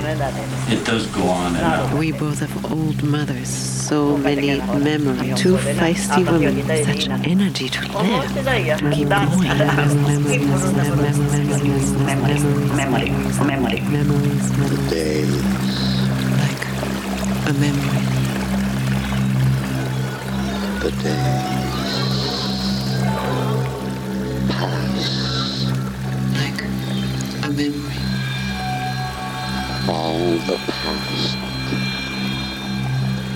It does go on and on. We both have old mothers, so many memories. Two feisty women, such energy to live, to keep going. Memories, memories, memories, memories, memories, memories, memories, memories. Like a memory. The days memory. all the past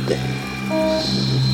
days.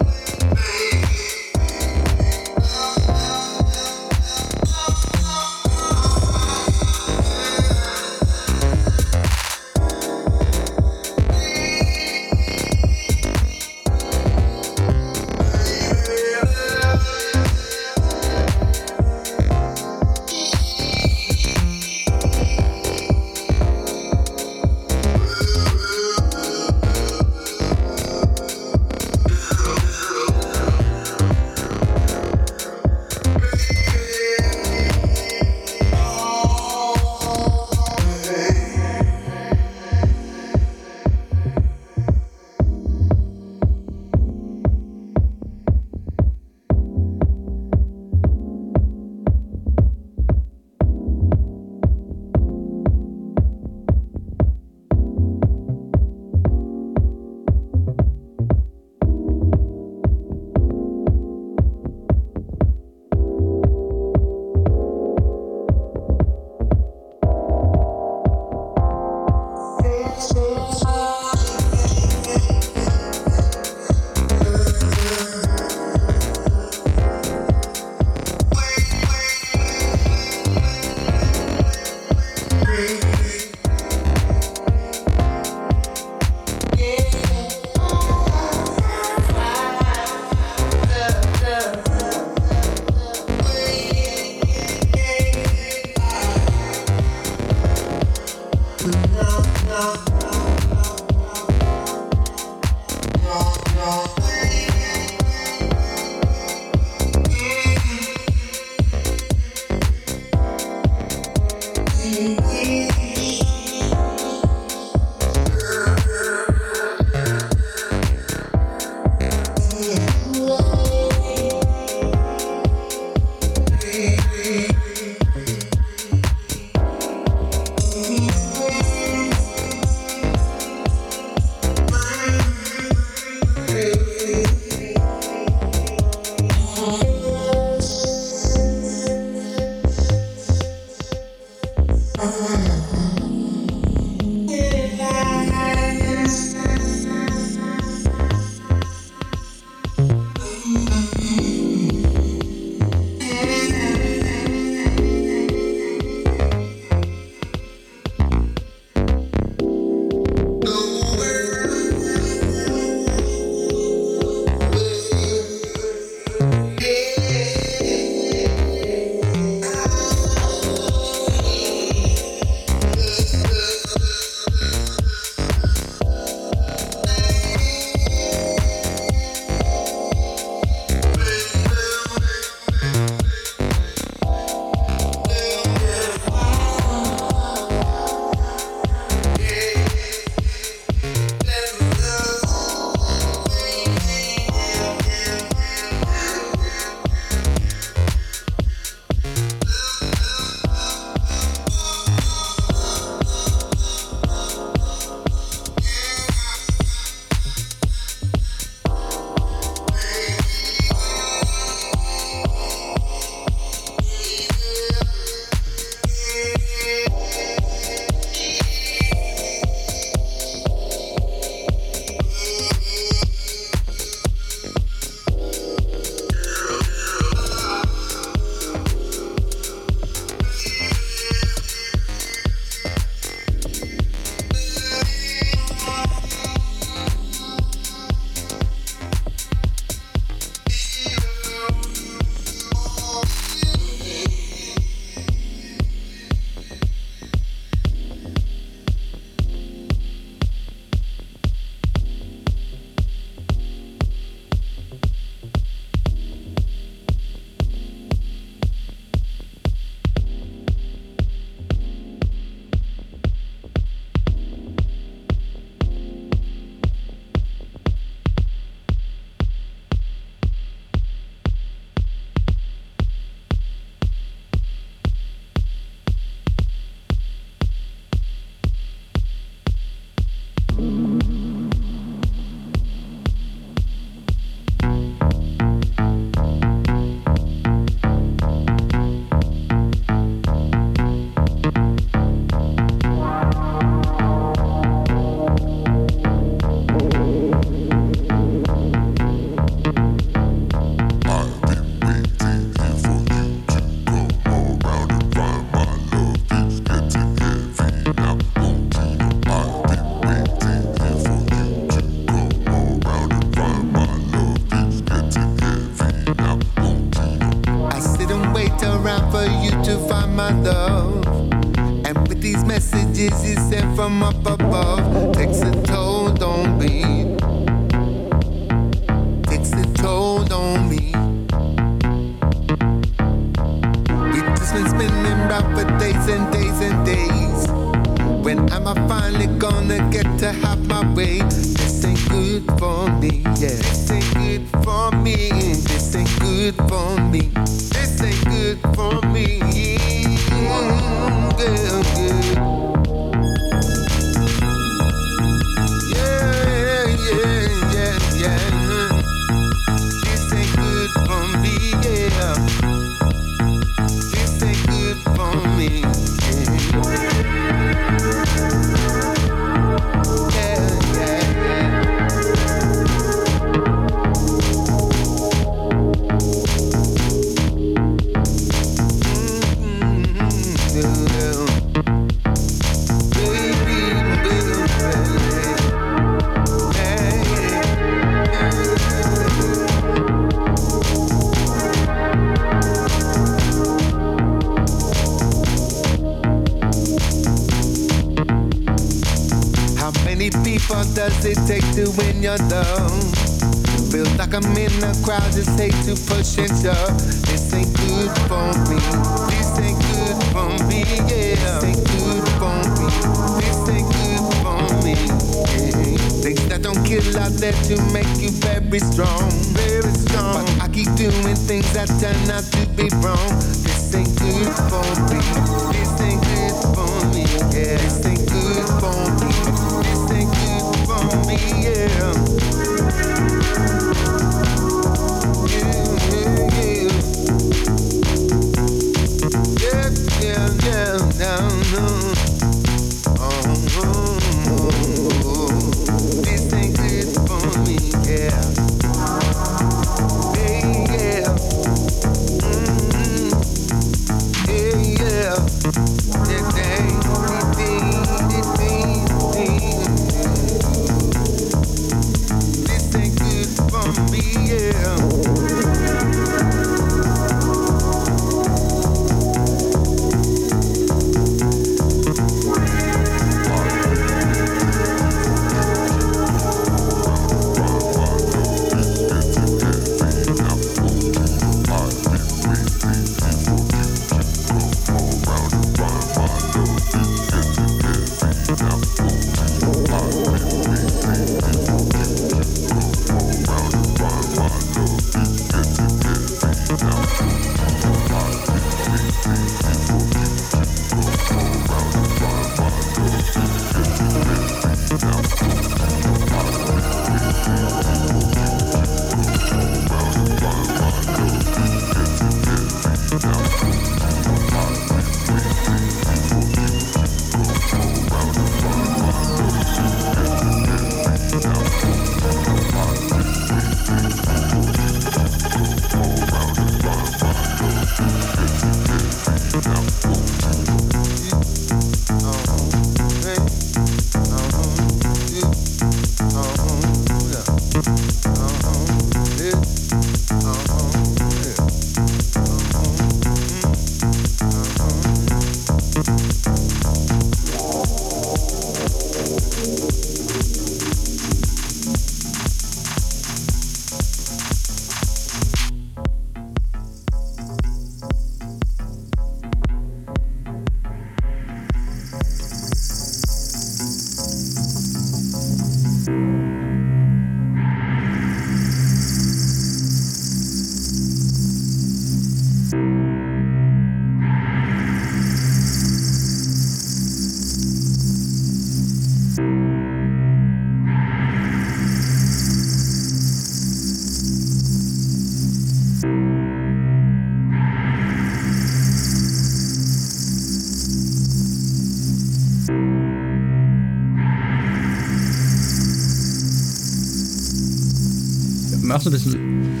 Mach's ein bisschen.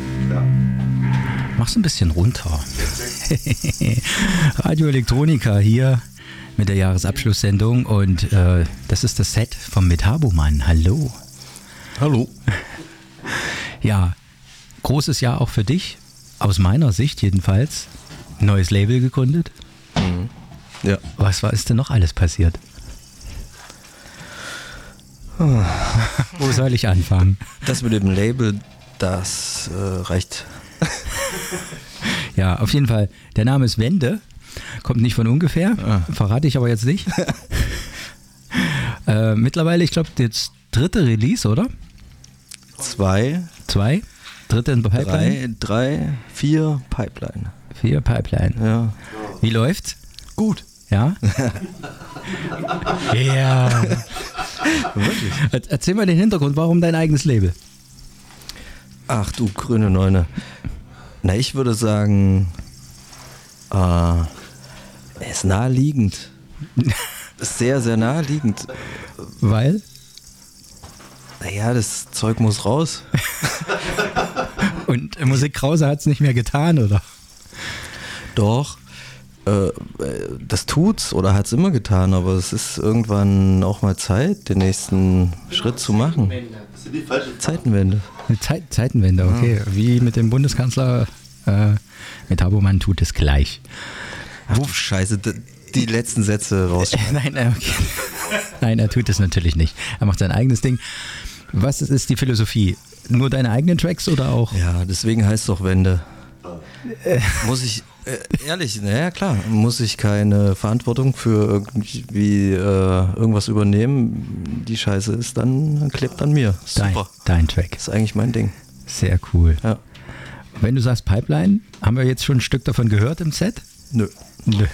Mach's ein bisschen runter. Radio Elektronika hier mit der Jahresabschlusssendung und äh, das ist das Set vom Metaboman. Hallo. Hallo. Ja, großes Jahr auch für dich, aus meiner Sicht jedenfalls. Neues Label gegründet. Ja. Was war ist denn noch alles passiert? Wo soll ich anfangen? Das mit dem Label, das äh, reicht. Ja, auf jeden Fall. Der Name ist Wende. Kommt nicht von ungefähr. Verrate ich aber jetzt nicht. äh, mittlerweile, ich glaube, jetzt dritte Release, oder? Zwei. Zwei? Dritte in Pipeline? Drei, drei, vier Pipeline. Vier Pipeline. Ja. Wie läuft's? Gut. Ja? ja. Wirklich? Er- Erzähl mal den Hintergrund, warum dein eigenes Label? Ach du grüne Neune. Na, ich würde sagen, äh, er ist naheliegend. Sehr, sehr naheliegend. Weil? Naja, das Zeug muss raus. Und Musik Krause hat es nicht mehr getan, oder? Doch. Äh, äh, das tut's oder hat's immer getan, aber es ist irgendwann auch mal Zeit, den nächsten Schritt zu machen. Zeitenwende. Eine Zeit, Zeitenwende, okay. Wie mit dem Bundeskanzler äh, Metaboman tut es gleich. Du Scheiße, die letzten Sätze raus. Nein, okay. Nein, er tut es natürlich nicht. Er macht sein eigenes Ding. Was ist die Philosophie? Nur deine eigenen Tracks oder auch? Ja, deswegen heißt es doch Wende. Muss ich, äh, ehrlich, naja klar, muss ich keine Verantwortung für irgendwie äh, irgendwas übernehmen. Die Scheiße ist dann, klebt an mir. Dein, Super. dein Track. ist eigentlich mein Ding. Sehr cool. Ja. Wenn du sagst Pipeline, haben wir jetzt schon ein Stück davon gehört im Set? Nö. Nö.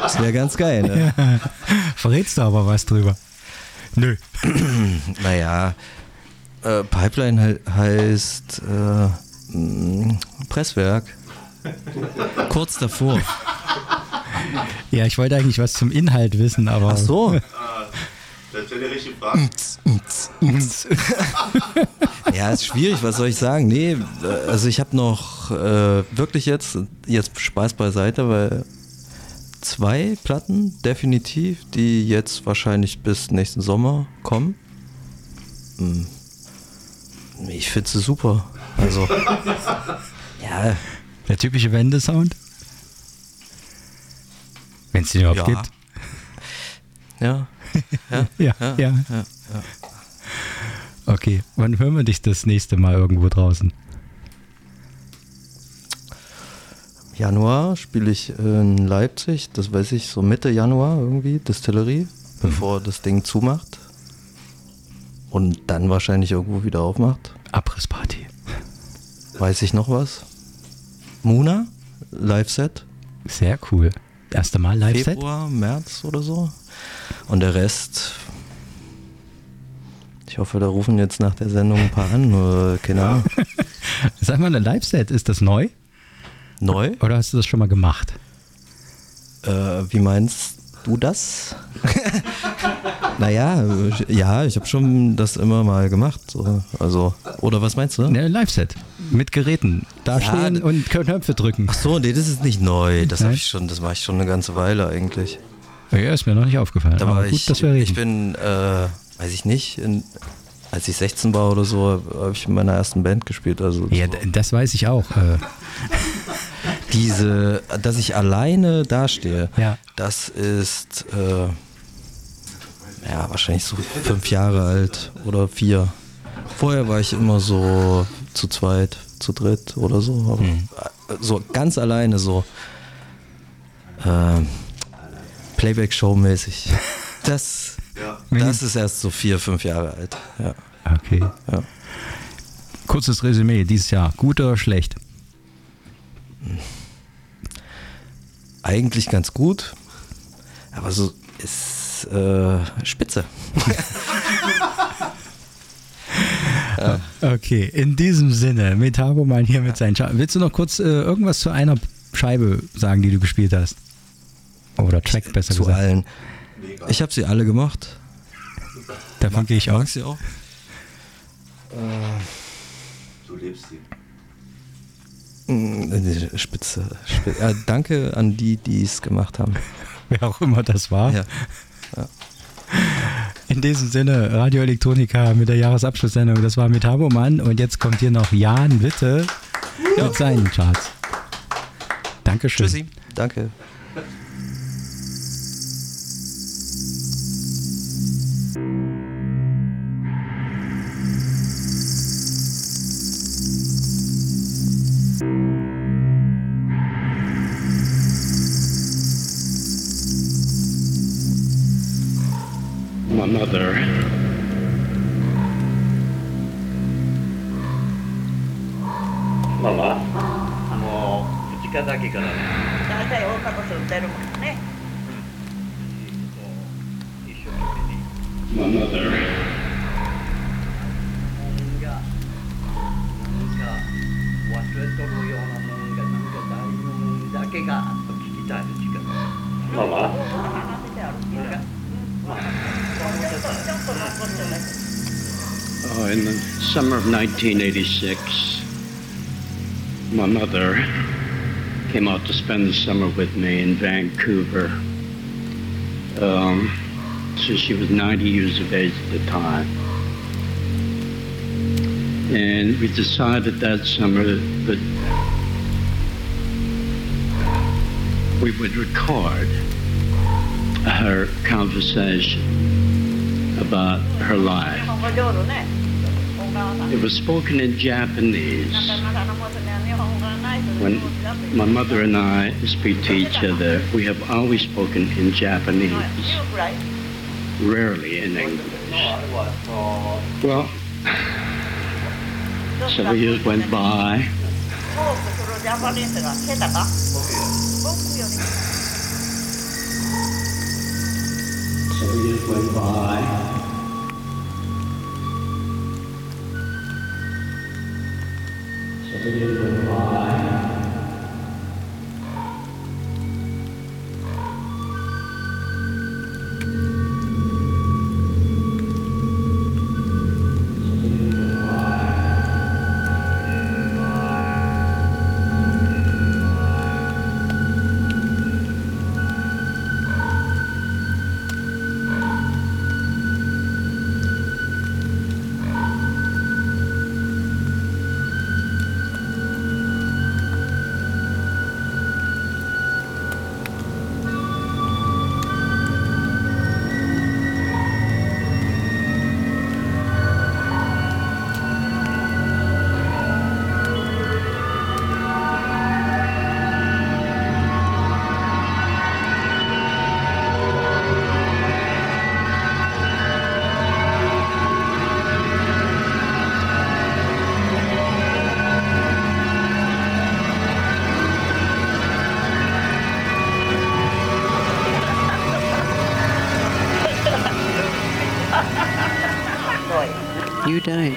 Das wäre ganz geil, ne? Ja. Verrätst du aber was drüber? Nö. naja, äh, Pipeline he heißt äh, Presswerk. Kurz davor. Ja, ich wollte eigentlich was zum Inhalt wissen, aber. Ach so. Das ist ja ist schwierig, was soll ich sagen? Nee, äh, also ich habe noch äh, wirklich jetzt, jetzt Spaß beiseite, weil zwei Platten definitiv, die jetzt wahrscheinlich bis nächsten Sommer kommen. Hm. Ich finde sie super. Also, ja. Der typische Wendesound? Wenn es den überhaupt Ja. gibt. Ja. Ja. Ja, ja. ja. Okay, wann hören wir dich das nächste Mal irgendwo draußen? Januar spiele ich in Leipzig, das weiß ich, so Mitte Januar irgendwie, Distillerie, bevor das Ding zumacht. Und dann wahrscheinlich irgendwo wieder aufmacht. Abrissparty. Weiß ich noch was? Muna, Live-Set. Sehr cool. Erste Mal Live-Set? Februar, März oder so. Und der Rest. Ich hoffe, da rufen jetzt nach der Sendung ein paar an, oder keine Ahnung. Sag mal, ein Live-Set, ist das neu? Neu? Oder hast du das schon mal gemacht? Äh, wie meinst du das? naja, äh, ja, ich habe schon das immer mal gemacht. So. Also, oder was meinst du? Ne, Live-Set. Mit Geräten. Da Ja, stehen d- und Knöpfe drücken. Ach so, nee, das ist nicht neu. Das habe ich schon, das mache ich schon eine ganze Weile eigentlich. Ja, ist mir noch nicht aufgefallen. Da aber war gut, ich, dass wir reden. ich bin, äh, weiß ich nicht, in, als ich 16 war oder so, habe ich in meiner ersten Band gespielt. Also ja, d- das weiß ich auch. Diese, dass ich alleine dastehe, Ja. das ist äh, ja wahrscheinlich so fünf Jahre alt oder vier. Vorher war ich immer so zu zweit, zu dritt oder so, Mhm. äh, so ganz alleine so äh, Playback-Show-mäßig. Das, das ist erst so vier, fünf Jahre alt. Ja. okay. Ja. Kurzes Resümee dieses Jahr. Gut oder schlecht? Eigentlich ganz gut, aber so ist äh, spitze. ja. Okay, in diesem Sinne, Metabo mal hier mit seinen Scha Willst du noch kurz äh, irgendwas zu einer Scheibe sagen, die du gespielt hast? Oder Track besser Zu gesagt. allen. Ich habe sie alle gemacht. Davon gehe ich aus. Magst sie auch? Du lebst sie. Mm, Spitze. Spitze. Ja, danke an die, die es gemacht haben. Wer auch immer das war. Ja. Ja. In diesem Sinne, Radio Elektronika mit der Jahresabschlusssendung. Das war Metabo Mann und jetzt kommt hier noch Jan Witte mit seinen Charts. Dankeschön. Tschüssi. Danke. My mother. ママあの口家だけからね大体大阪と売ってるもんね。うん。一生懸命に。My mother. 忘れとるようなもんがなんか大のもんだけが聞きたいの時間 Mama. 話してあるっていうかまあちょっとちょっと残してね Oh, in the summer of 1986, my mother came out to spend the summer with me in Vancouver. Um, so she was 90 years of age at the time. And we decided that summer that we would record her conversation about her life. It was spoken in Japanese. When my mother and I speak to each other, we have always spoken in Japanese, rarely in English. Well, should years went by. Should years went by. Should years went by.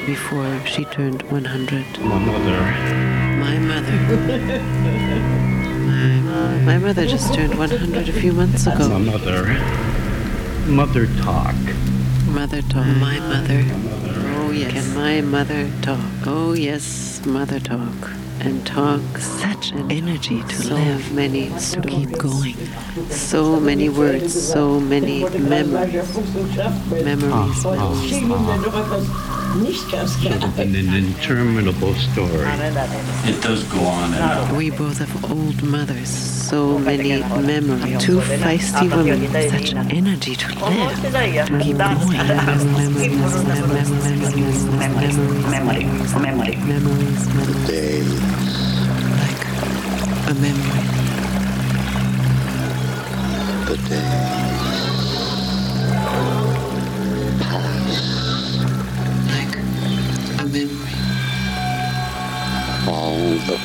Before she turned 100. My mother. My mother. my, my mother just turned 100 a few months ago. My ago. mother. Mother talk. Mother talk. My mother. Oh, yes. Can my mother talk? Oh, yes, mother talk. And talk such an energy to so live. many to keep going. So many words, so many memories. Memories, memories. Should have been an interminable story. It does go on and on. We both have old mothers, so many memories. Two feisty women, such energy to live, to keep going. Memories, memories, memories, memories, memories, memories, memories. Like a memory. The days the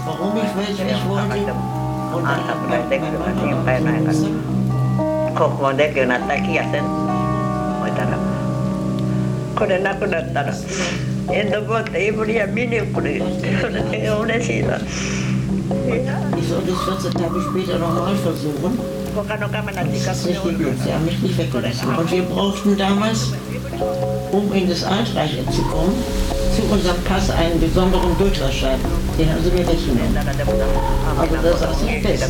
warum ich welche ich wollte. Und dann hat mein, mein Mann gesagt, 国語できるようになった気がせん思ったらこれなくなったらエンドボーってイブリア見に来るそれで嬉しいな ich soll das 14 Tage später nochmal versuchen. 他のカメラ Das 近 ist くに nicht おる geglückt, sie haben mich nicht weggelassen. Und wir brauchten damals, um in das Altreich zu kommen, zu unserem Pass einen besonderen Bürgerschein. Den haben sie mir weggenommen. Aber das saß ich fest.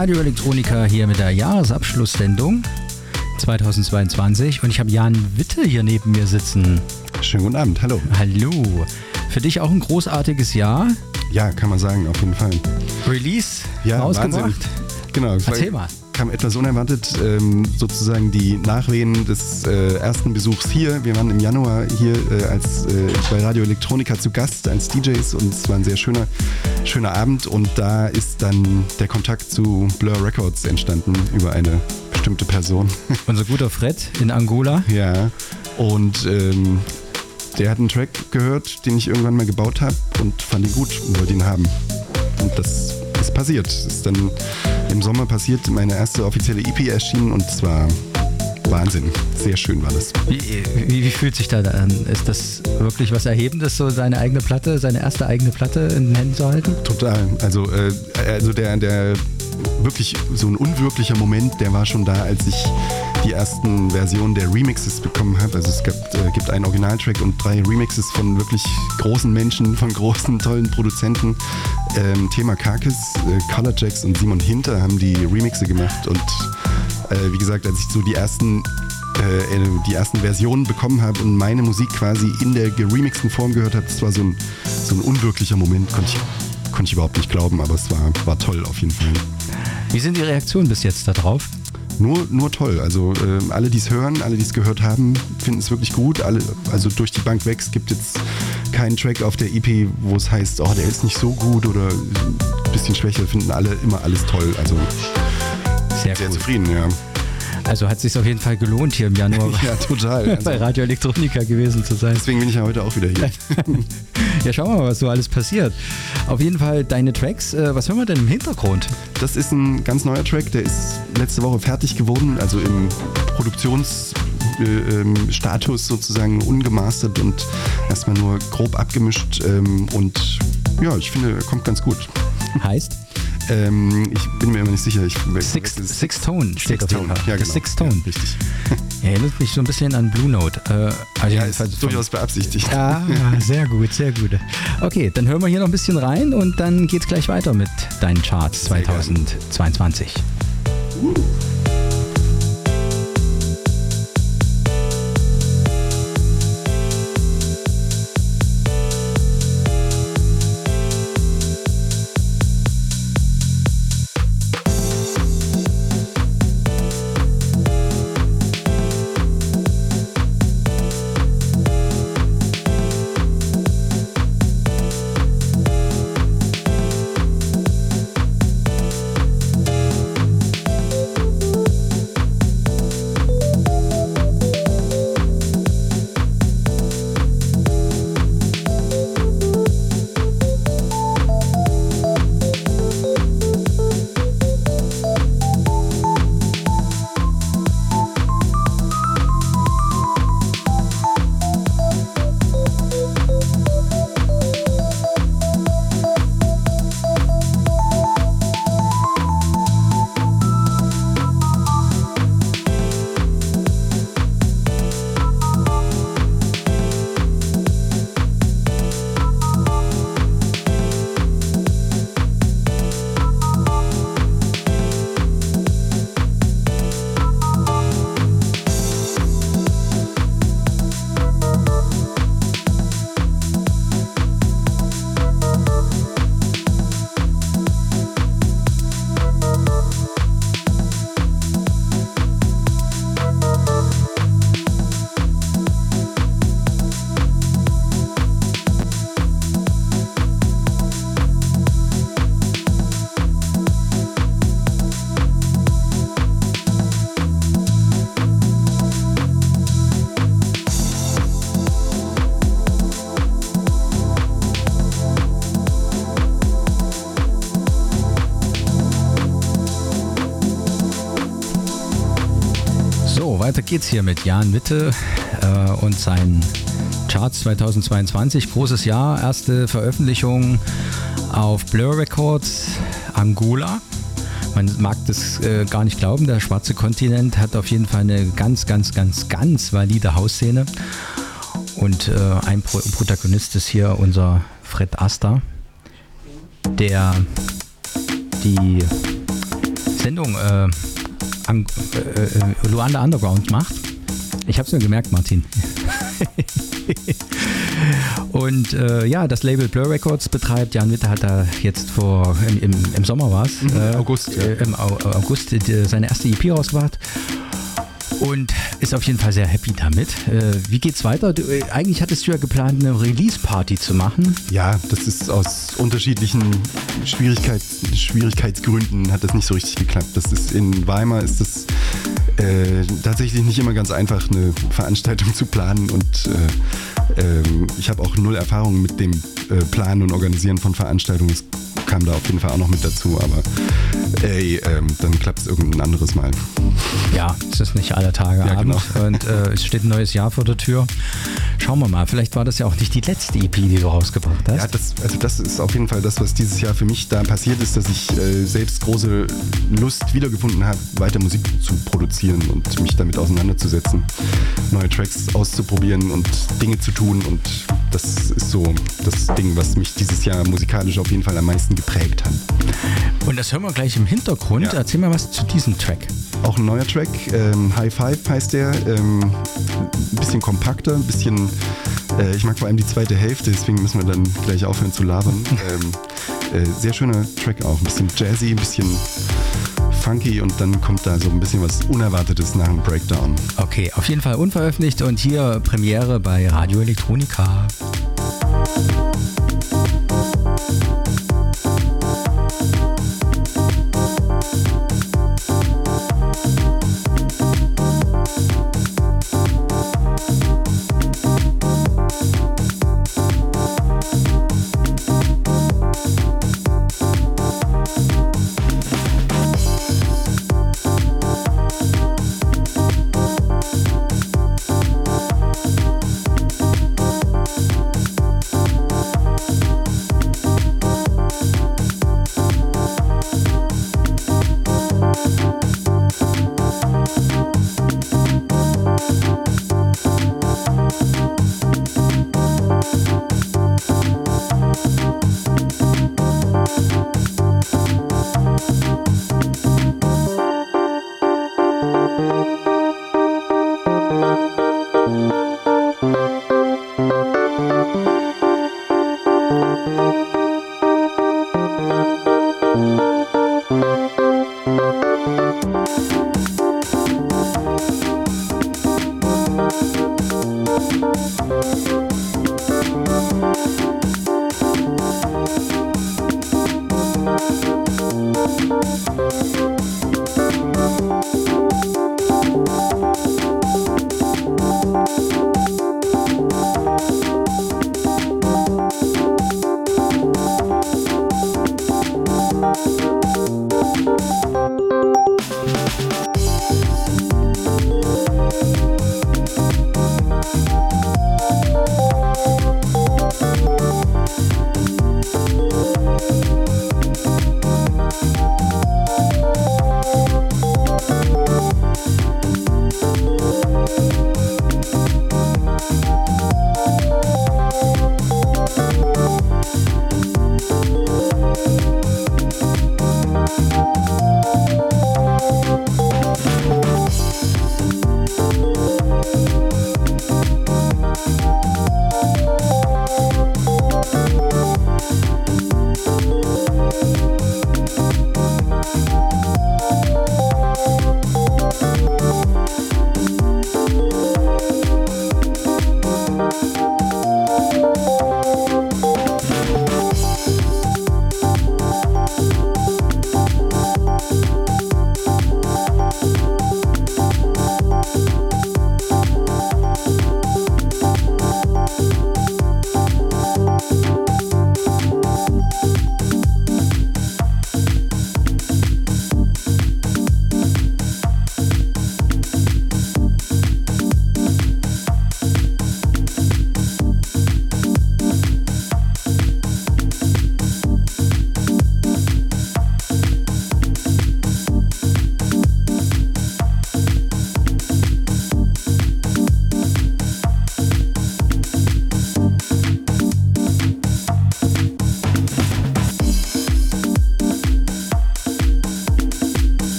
Radio Elektronika hier mit der Jahresabschlusssendung 2022 und ich habe Jan Witte hier neben mir sitzen. Schönen guten Abend, hallo. Hallo. Für dich auch ein großartiges Jahr. Ja, kann man sagen, auf jeden Fall. Release Ja, rausgebracht. Wahnsinn. Genau. Erzähl mal. Kam etwas unerwartet, ähm, sozusagen die Nachwehen des äh, ersten Besuchs hier. Wir waren im Januar hier äh, als äh, bei Radio Elektronika zu Gast als DJs und es war ein sehr schöner, schöner Abend und da ist dann der Kontakt zu Blur Records entstanden über eine bestimmte Person. Unser guter Fred in Angola. Ja, und ähm, der hat einen Track gehört, den ich irgendwann mal gebaut habe und fand ihn gut und wollte ihn haben. Und das ist passiert. Ist dann im Sommer passiert, meine erste offizielle EP erschienen und es war Wahnsinn. Sehr schön war das. Wie, wie, wie fühlt sich da an? Ist das wirklich was Erhebendes, so seine eigene Platte, seine erste eigene Platte in den Händen zu halten? Total. Also, äh, also der, der wirklich so ein unwirklicher Moment, der war schon da, als ich die ersten Versionen der Remixes bekommen habe. Also es gibt, äh, gibt einen Originaltrack und drei Remixes von wirklich großen Menschen, von großen, tollen Produzenten. Ähm, Thema Karkis, äh, Color Jacks und Simon Hinter haben die Remixe gemacht und äh, wie gesagt, als ich so die ersten äh, äh, die ersten Versionen bekommen habe und meine Musik quasi in der geremixten Form gehört habe, das war so ein, so ein unwirklicher Moment, konnte ich, konnte ich überhaupt nicht glauben, aber es war, war toll auf jeden Fall. Wie sind die Reaktionen bis jetzt darauf? Nur, nur toll. Also äh, alle, die es hören, alle, die es gehört haben, finden es wirklich gut. Alle, also durch die Bank weg. Es gibt jetzt keinen Track auf der EP, wo es heißt, oh, der ist nicht so gut oder ein bisschen schwächer. Finden alle immer alles toll. Also sehr, zufrieden, ja. Also hat es sich auf jeden Fall gelohnt, hier im Januar Ja, total. bei Radio Elektronika gewesen zu sein. Deswegen bin ich ja heute auch wieder hier. ja, schauen wir mal, was so alles passiert. Auf jeden Fall deine Tracks. Äh, was hören wir denn im Hintergrund? Das ist ein ganz neuer Track, der ist letzte Woche fertig geworden, also im Produktionsstatus äh, ähm, Status sozusagen ungemastert und erstmal nur grob abgemischt ähm, und ja, ich finde, er kommt ganz gut. Heißt? Ähm, ich bin mir immer nicht sicher. Ich, Six, Six Tone steht Six auf jeden Tone, Fall. ja, genau. Six Tone. Ja, richtig. Erinnert mich so ein bisschen an Blue Note. Äh, also Ja, ist vom- durchaus beabsichtigt. Ah, sehr gut, sehr gut. Okay, dann hören wir hier noch ein bisschen rein und dann geht's gleich weiter mit deinen Charts 2022. weiter geht's hier mit Jan Witte äh, und seinen Charts 2022. Großes Jahr, erste Veröffentlichung auf Blur Records, Angola. Man mag das äh, gar nicht glauben, der schwarze Kontinent hat auf jeden Fall eine ganz, ganz, ganz, ganz valide Hausszene. Und äh, ein Pro Protagonist ist hier unser Fred Asta, der die Sendung äh, an, äh, äh, Luanda Underground macht. Ich habe es mir gemerkt, Martin. Und äh, ja, das Label Blur Records betreibt. Jan Witte hat da jetzt vor, im, im, Sommer war es, Mhm, August, ja. äh, im Au- August äh, seine erste EP rausgebracht. Und ist auf jeden Fall sehr happy damit. Äh, wie geht's weiter? Du, äh, eigentlich hattest du ja geplant, eine Release-Party zu machen. Ja, das ist aus unterschiedlichen Schwierigkeit, Schwierigkeitsgründen hat das nicht so richtig geklappt. Das ist in Weimar ist das äh, tatsächlich nicht immer ganz einfach, eine Veranstaltung zu planen und äh, ähm, ich habe auch null Erfahrung mit dem äh, Planen und Organisieren von Veranstaltungen. Das kam da auf jeden Fall auch noch mit dazu, aber ey, ähm, dann klappt es irgendein anderes Mal. Ja, es ist nicht alle Tage Ja, Abend genau. und äh, es steht ein neues Jahr vor der Tür. Schauen wir mal, vielleicht war das ja auch nicht die letzte EP, die du rausgebracht hast. Ja, das, also das ist auf jeden Fall das, was dieses Jahr für mich da passiert ist, dass ich äh, selbst große Lust wiedergefunden habe, weiter Musik zu produzieren und mich damit auseinanderzusetzen, neue Tracks auszuprobieren und Dinge zu tun und das ist so das Ding, was mich dieses Jahr musikalisch auf jeden Fall am meisten geprägt hat. Und das hören wir gleich im Hintergrund. Erzähl mal was zu diesem Track. Auch ein neuer Track, ähm, High Five heißt der. Ähm, ein bisschen kompakter, ein bisschen. Äh, ich mag vor allem die zweite Hälfte, deswegen müssen wir dann gleich aufhören zu labern. ähm, äh, sehr schöner Track auch, ein bisschen jazzy, ein bisschen funky und dann kommt da so ein bisschen was Unerwartetes nach dem Breakdown. Okay, auf jeden Fall unveröffentlicht und hier Premiere bei Radio Electronica.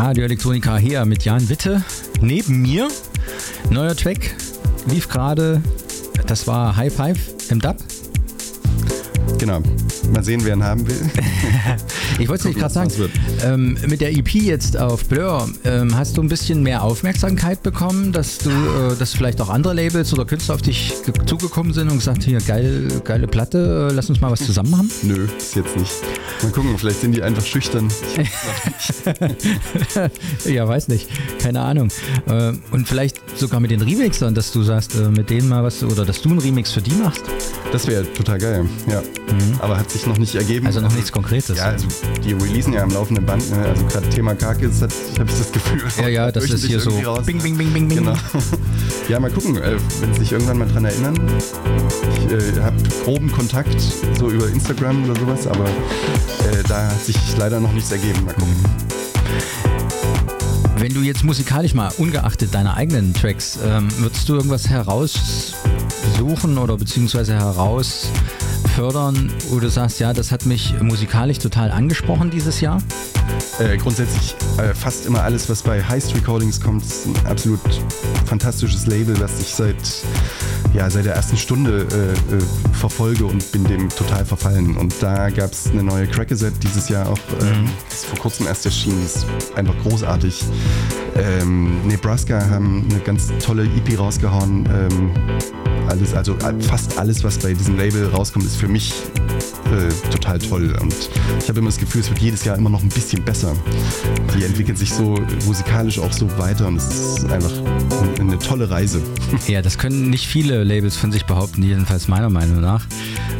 Radio Elektronika hier mit Jan Witte. Neben mir, neuer Track, lief gerade, das war High Five im Dub. Genau. Mal sehen, wer ihn haben will. Ich wollte es gerade sagen. Ähm, mit der EP jetzt auf Blur, ähm, hast du ein bisschen mehr Aufmerksamkeit bekommen, dass du, äh, dass vielleicht auch andere Labels oder Künstler auf dich ge- zugekommen sind und gesagt, hier, geil, geile Platte, äh, lass uns mal was zusammen machen? Nö, ist jetzt nicht. Mal gucken, vielleicht sind die einfach schüchtern. ja, weiß nicht. Keine Ahnung. Äh, und vielleicht sogar mit den Remixern, dass du sagst, äh, mit denen mal was, oder dass du einen Remix für die machst. Das wäre total geil, ja. Aber hat sich noch nicht ergeben. Mhm. Also noch nichts Konkretes. Ja, also die releasen ja am laufenden Band. Ne? Also gerade Thema Karkis habe ich das Gefühl. Ja, ja, das ist hier so raus. bing, bing, bing, bing, bing. Genau. Ja, mal gucken, äh, wenn sie sich irgendwann mal dran erinnern. Ich äh, habe groben Kontakt, so über Instagram oder sowas, aber äh, da hat sich leider noch nichts ergeben. Mal gucken. Wenn du jetzt musikalisch mal, ungeachtet deiner eigenen Tracks, ähm, würdest du irgendwas heraussuchen oder beziehungsweise herausfördern, wo du sagst, ja, das hat mich musikalisch total angesprochen dieses Jahr? Äh, grundsätzlich äh, fast immer alles, was bei Heist Recordings kommt, ist ein absolut fantastisches Label, was ich seit, ja, seit der ersten Stunde äh, äh, verfolge und bin dem total verfallen. Und da gab es eine neue Crackaset dieses Jahr auch, ähm, ist vor kurzem erst erschienen, ist einfach großartig. Ähm, Nebraska haben eine ganz tolle EP rausgehauen. Ähm, alles, also äh, fast alles, was bei diesem Label rauskommt, ist für mich äh, total toll. Und ich habe immer das Gefühl, es wird jedes Jahr immer noch ein bisschen besser. Die entwickeln sich so musikalisch auch so weiter und es ist einfach eine, tolle Reise. Ja, das können nicht viele Labels von sich behaupten, jedenfalls meiner Meinung nach,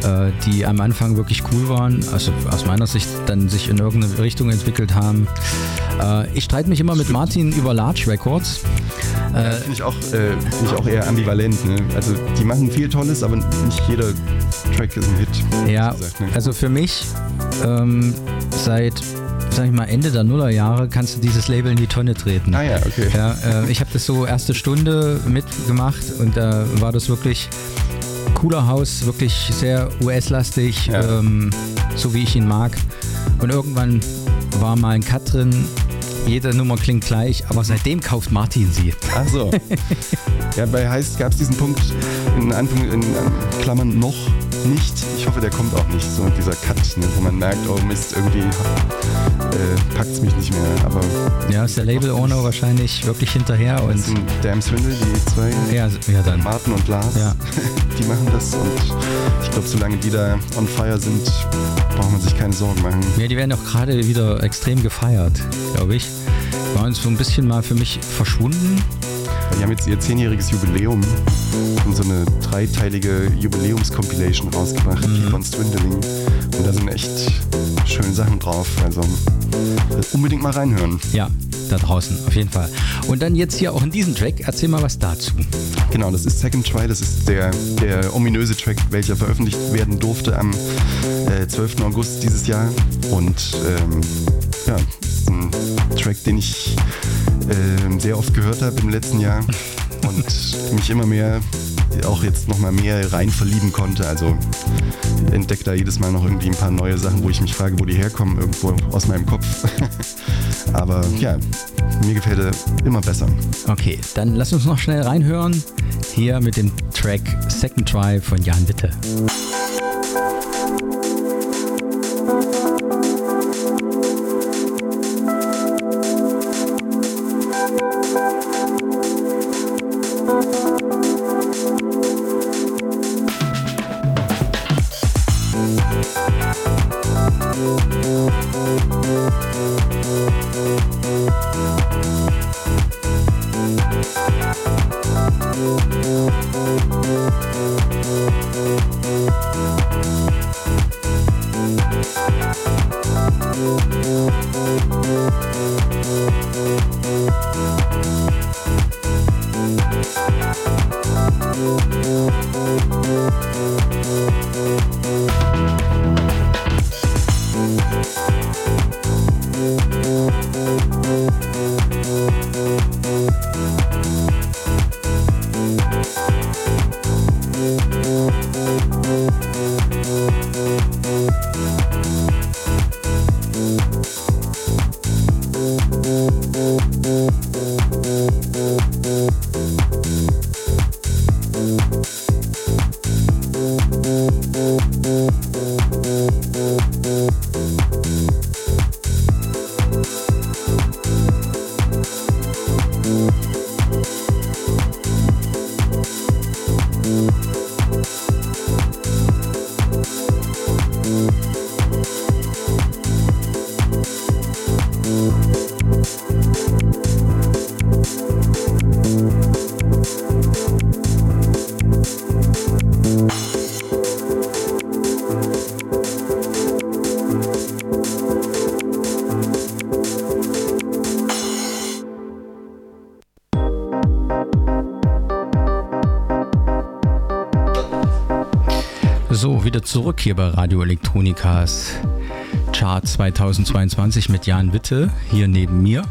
äh, die am Anfang wirklich cool waren, also aus meiner Sicht dann sich in irgendeine Richtung entwickelt haben. Äh, ich streite mich immer mit Martin über Large Records. Ja, Finde ich, auch, äh, find ich auch eher ambivalent. Ne? Also die machen viel Tolles, aber nicht jeder Track ist ein Hit. Ja? Also für mich ähm, seit, sag ich mal, Ende der Nullerjahre kannst du dieses Label in die Tonne treten. Ah ja, okay. Ja, äh, ich habe das so erste Stunde mitgemacht und da war das wirklich cooler Haus, wirklich sehr US-lastig, ähm, so wie ich ihn mag. Und irgendwann war mal ein Cut drin. Jede Nummer klingt gleich, aber seitdem kauft Martin sie. Ach so. ja, bei Heist gab es diesen Punkt in, Anfang, in Klammern noch nicht. Ich hoffe, der kommt auch nicht. So dieser Cut, ne, wo man merkt, oh Mist, irgendwie äh, packt es mich nicht mehr. Aber Ja, ist der Label-Owner wahrscheinlich wirklich hinterher und Damn Swindle, die zwei. Ja, ja dann. Martin und Lars. Ja. Die machen das und ich glaube, solange die da on fire sind, braucht man sich keine Sorgen machen. Ja, die werden auch gerade wieder extrem gefeiert, glaube ich. Waren so ein bisschen mal für mich verschwunden. Die haben jetzt ihr zehnjähriges Jubiläum und so eine dreiteilige Jubiläums-Compilation rausgebracht, Mhm. Keep on Swindling. Und da sind echt schöne Sachen drauf. Also unbedingt mal reinhören. Ja, da draußen, auf jeden Fall. Und dann jetzt hier auch in diesem Track, erzähl mal was dazu. Genau, das ist Second Try, das ist der, der ominöse Track, welcher veröffentlicht werden durfte am äh, 12. August dieses Jahr. Und ähm, ja, ein Track, den ich ähm, sehr oft gehört habe im letzten Jahr und mich immer mehr, auch jetzt nochmal mehr rein verlieben konnte. Also entdecke da jedes Mal noch irgendwie ein paar neue Sachen, wo ich mich frage, wo die herkommen, irgendwo aus meinem Kopf. Aber ja, mir gefällt er immer besser. Okay, dann lass uns noch schnell reinhören. Hier mit dem Track Second Try von Jan Witte. Thank zurück hier bei Radio Elektronikas Chart 2022 mit Jan Witte hier neben mir.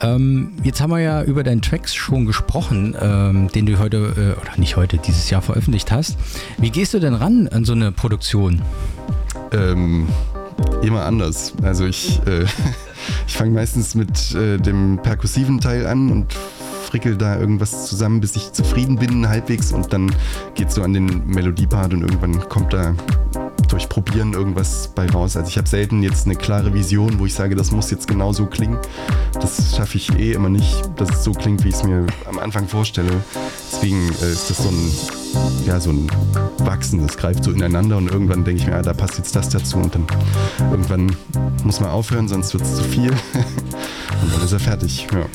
Ähm, jetzt haben wir ja über deinen Tracks schon gesprochen, ähm, den du heute, äh, oder nicht heute, dieses Jahr veröffentlicht hast. Wie gehst du denn ran an so eine Produktion? Ähm, immer anders. Also ich, äh, ich fange meistens mit äh, dem perkussiven Teil an und frickel da irgendwas zusammen, bis ich zufrieden bin halbwegs und dann geht's so an den Melodiepart und irgendwann kommt da durch Probieren irgendwas bei raus. Also ich habe selten jetzt eine klare Vision, wo ich sage, das muss jetzt genau so klingen. Das schaffe ich eh immer nicht, dass es so klingt, wie ich es mir am Anfang vorstelle. Deswegen äh, ist das so ein, ja, so ein Wachsen, das greift so ineinander und irgendwann denke ich mir, ah, da passt jetzt das dazu und dann irgendwann muss man aufhören, sonst wird es zu viel. und dann ist er fertig. Ja.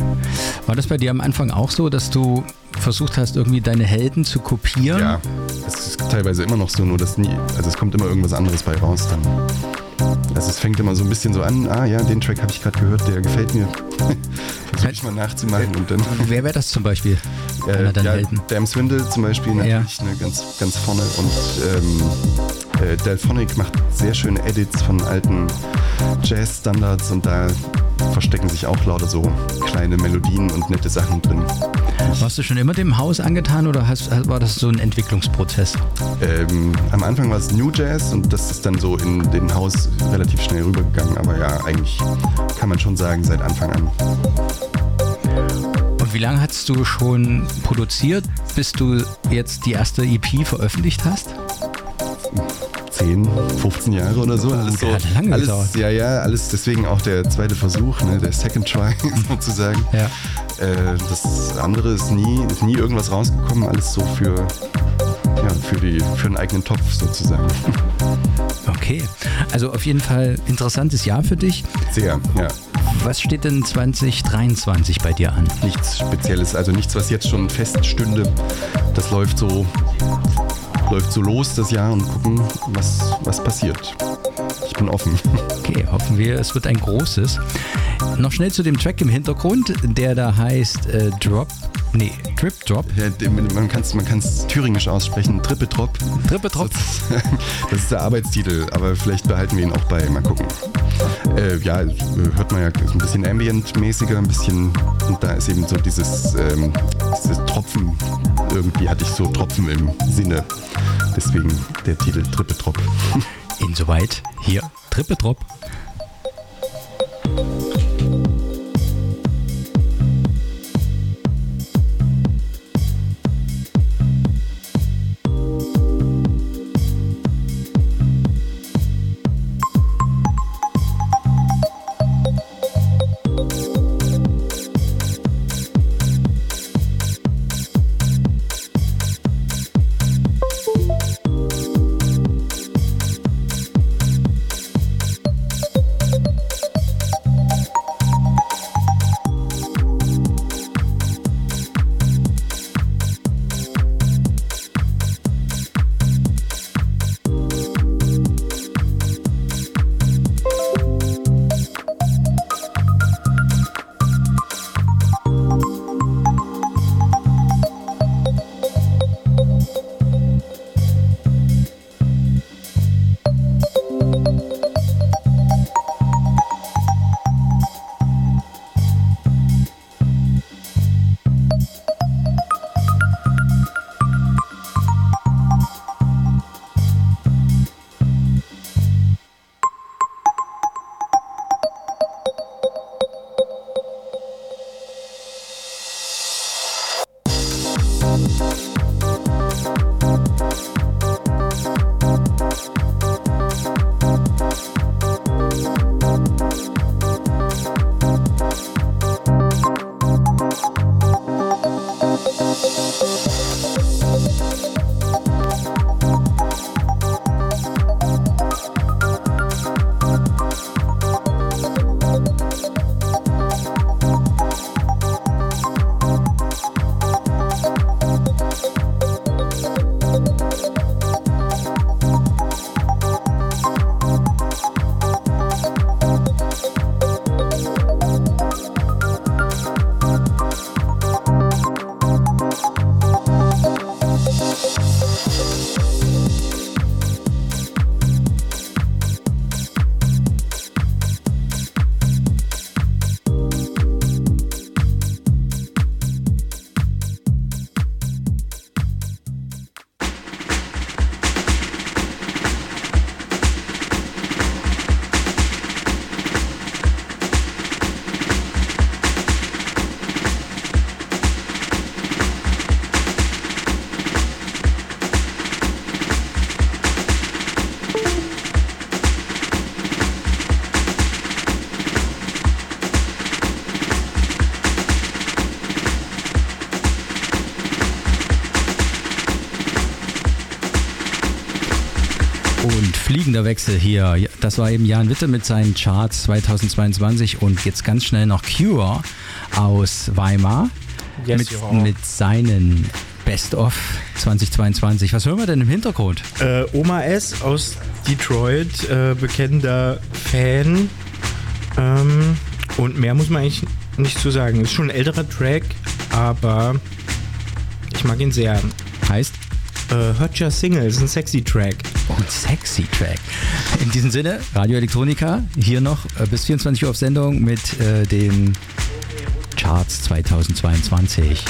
War das bei dir am Anfang auch so, dass du versucht hast, irgendwie deine Helden zu kopieren? Ja, es ist teilweise immer noch so, nur dass nie, also es kommt immer irgendwas anderes bei raus dann. Also es fängt immer so ein bisschen so an, ah ja, den Track habe ich gerade gehört, der gefällt mir. Versuche ich mal nachzumachen und dann. Wer wäre das zum Beispiel? Äh, ja, Helden? Damn Swindle zum Beispiel natürlich ne, ganz, ganz vorne und ähm, äh, Delphonic macht sehr schöne Edits von alten Jazz-Standards und da verstecken sich auch lauter so kleine Melodien und nette Sachen drin. Warst du schon immer dem Haus angetan oder hast, war das so ein Entwicklungsprozess? Ähm, am Anfang war es New Jazz und das ist dann so in den Haus relativ schnell rübergegangen, aber ja, eigentlich kann man schon sagen, seit Anfang an. Und wie lange hast du schon produziert, bis du jetzt die erste EP veröffentlicht hast? 10, 15 Jahre oder so. Alles so. hat lange alles, gedauert. Ja, ja, alles deswegen auch der zweite Versuch, ne, der Second Try sozusagen. Ja. Äh, das andere ist nie, ist nie irgendwas rausgekommen, alles so für, ja, für, die, für einen eigenen Topf sozusagen. Okay, also auf jeden Fall interessantes Jahr für dich. Sehr, ja. Was steht denn 2023 bei dir an? Nichts Spezielles, also nichts, was jetzt schon feststünde. Das läuft so, läuft so los das Jahr und gucken, was, was passiert. Ich bin offen. Okay, hoffen wir, es wird ein großes. Noch schnell zu dem Track im Hintergrund, der da heißt äh, Drop. Nee, Drip Drop. Ja, man kann es man kann's thüringisch aussprechen. Trippe Drop. Trippe Drop. Das ist der Arbeitstitel, aber vielleicht behalten wir ihn auch bei. Mal gucken. Äh, ja, hört man ja ist ein bisschen ambient-mäßiger, ein bisschen. Und da ist eben so dieses, ähm, dieses Tropfen. Irgendwie hatte ich so Tropfen im Sinne. Deswegen der Titel Trippe Drop. Insoweit hier Trippe Wechsel hier. Das war eben Jan Witte mit seinen Charts 2022 und jetzt ganz schnell noch Cure aus Weimar Yes, mit, mit seinen Best of 2022. Was hören wir denn im Hintergrund? Äh, Oma S aus Detroit, äh, bekennender Fan. Ähm, und mehr muss man eigentlich nicht zu sagen. Ist schon ein älterer Track, aber ich mag ihn sehr. Heißt? Äh, Hört Your Single, ist ein sexy Track. Ein sexy Track. In diesem Sinne, Radio Elektronika, hier noch äh, bis 24 Uhr auf Sendung mit äh, den Charts 2022.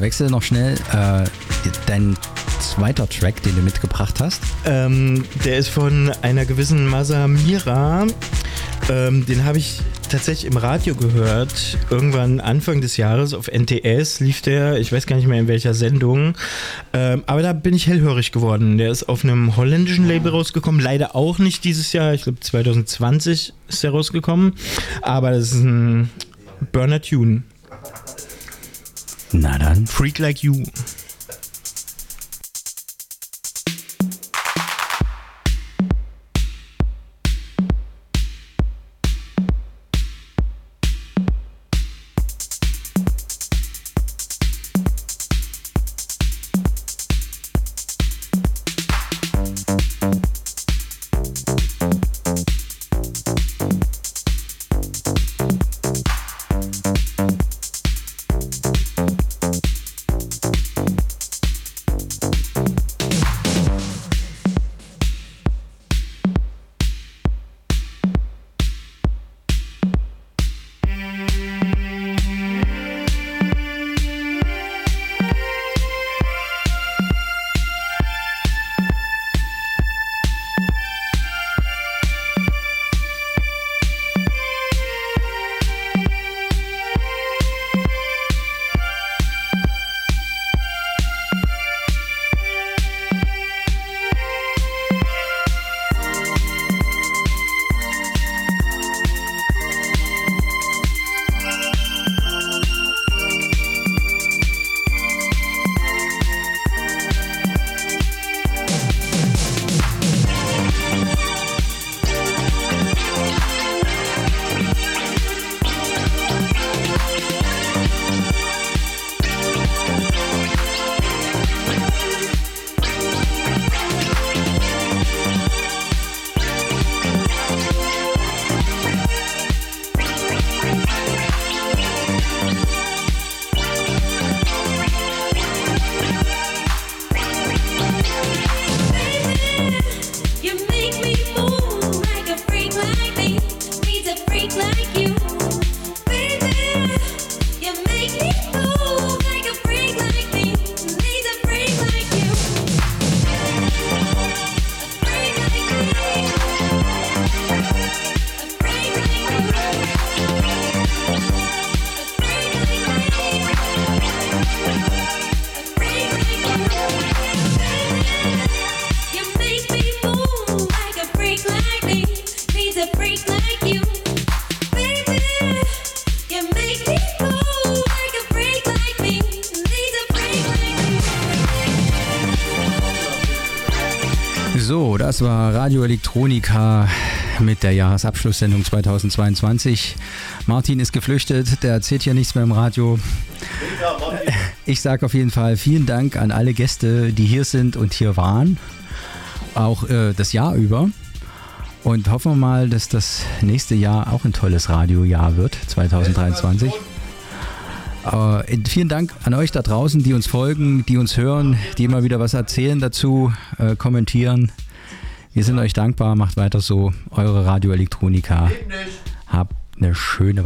Wechsel noch schnell. Äh, dein zweiter Track, den du mitgebracht hast. Ähm, der ist von einer gewissen Masamira. Ähm, den habe ich tatsächlich im Radio gehört. Irgendwann Anfang des Jahres auf NTS lief der. Ich weiß gar nicht mehr in welcher Sendung. Ähm, aber da bin ich hellhörig geworden. Der ist auf einem holländischen Label rausgekommen. Leider auch nicht dieses Jahr. Ich glaube 2020 ist der rausgekommen. Aber das ist ein Burner Tune. Na dann. Freak Like You. Das war Radio Elektronika mit der Jahresabschlusssendung 2022. Martin ist geflüchtet, der erzählt hier nichts mehr im Radio. Ich sage auf jeden Fall vielen Dank an alle Gäste, die hier sind und hier waren, auch äh, das Jahr über. Und hoffen wir mal, dass das nächste Jahr auch ein tolles Radiojahr wird, 2023. Äh, vielen Dank an euch da draußen, die uns folgen, die uns hören, die immer wieder was erzählen dazu, äh, kommentieren. Wir sind euch dankbar, macht weiter so. Eure Radio Elektronika. Habt eine schöne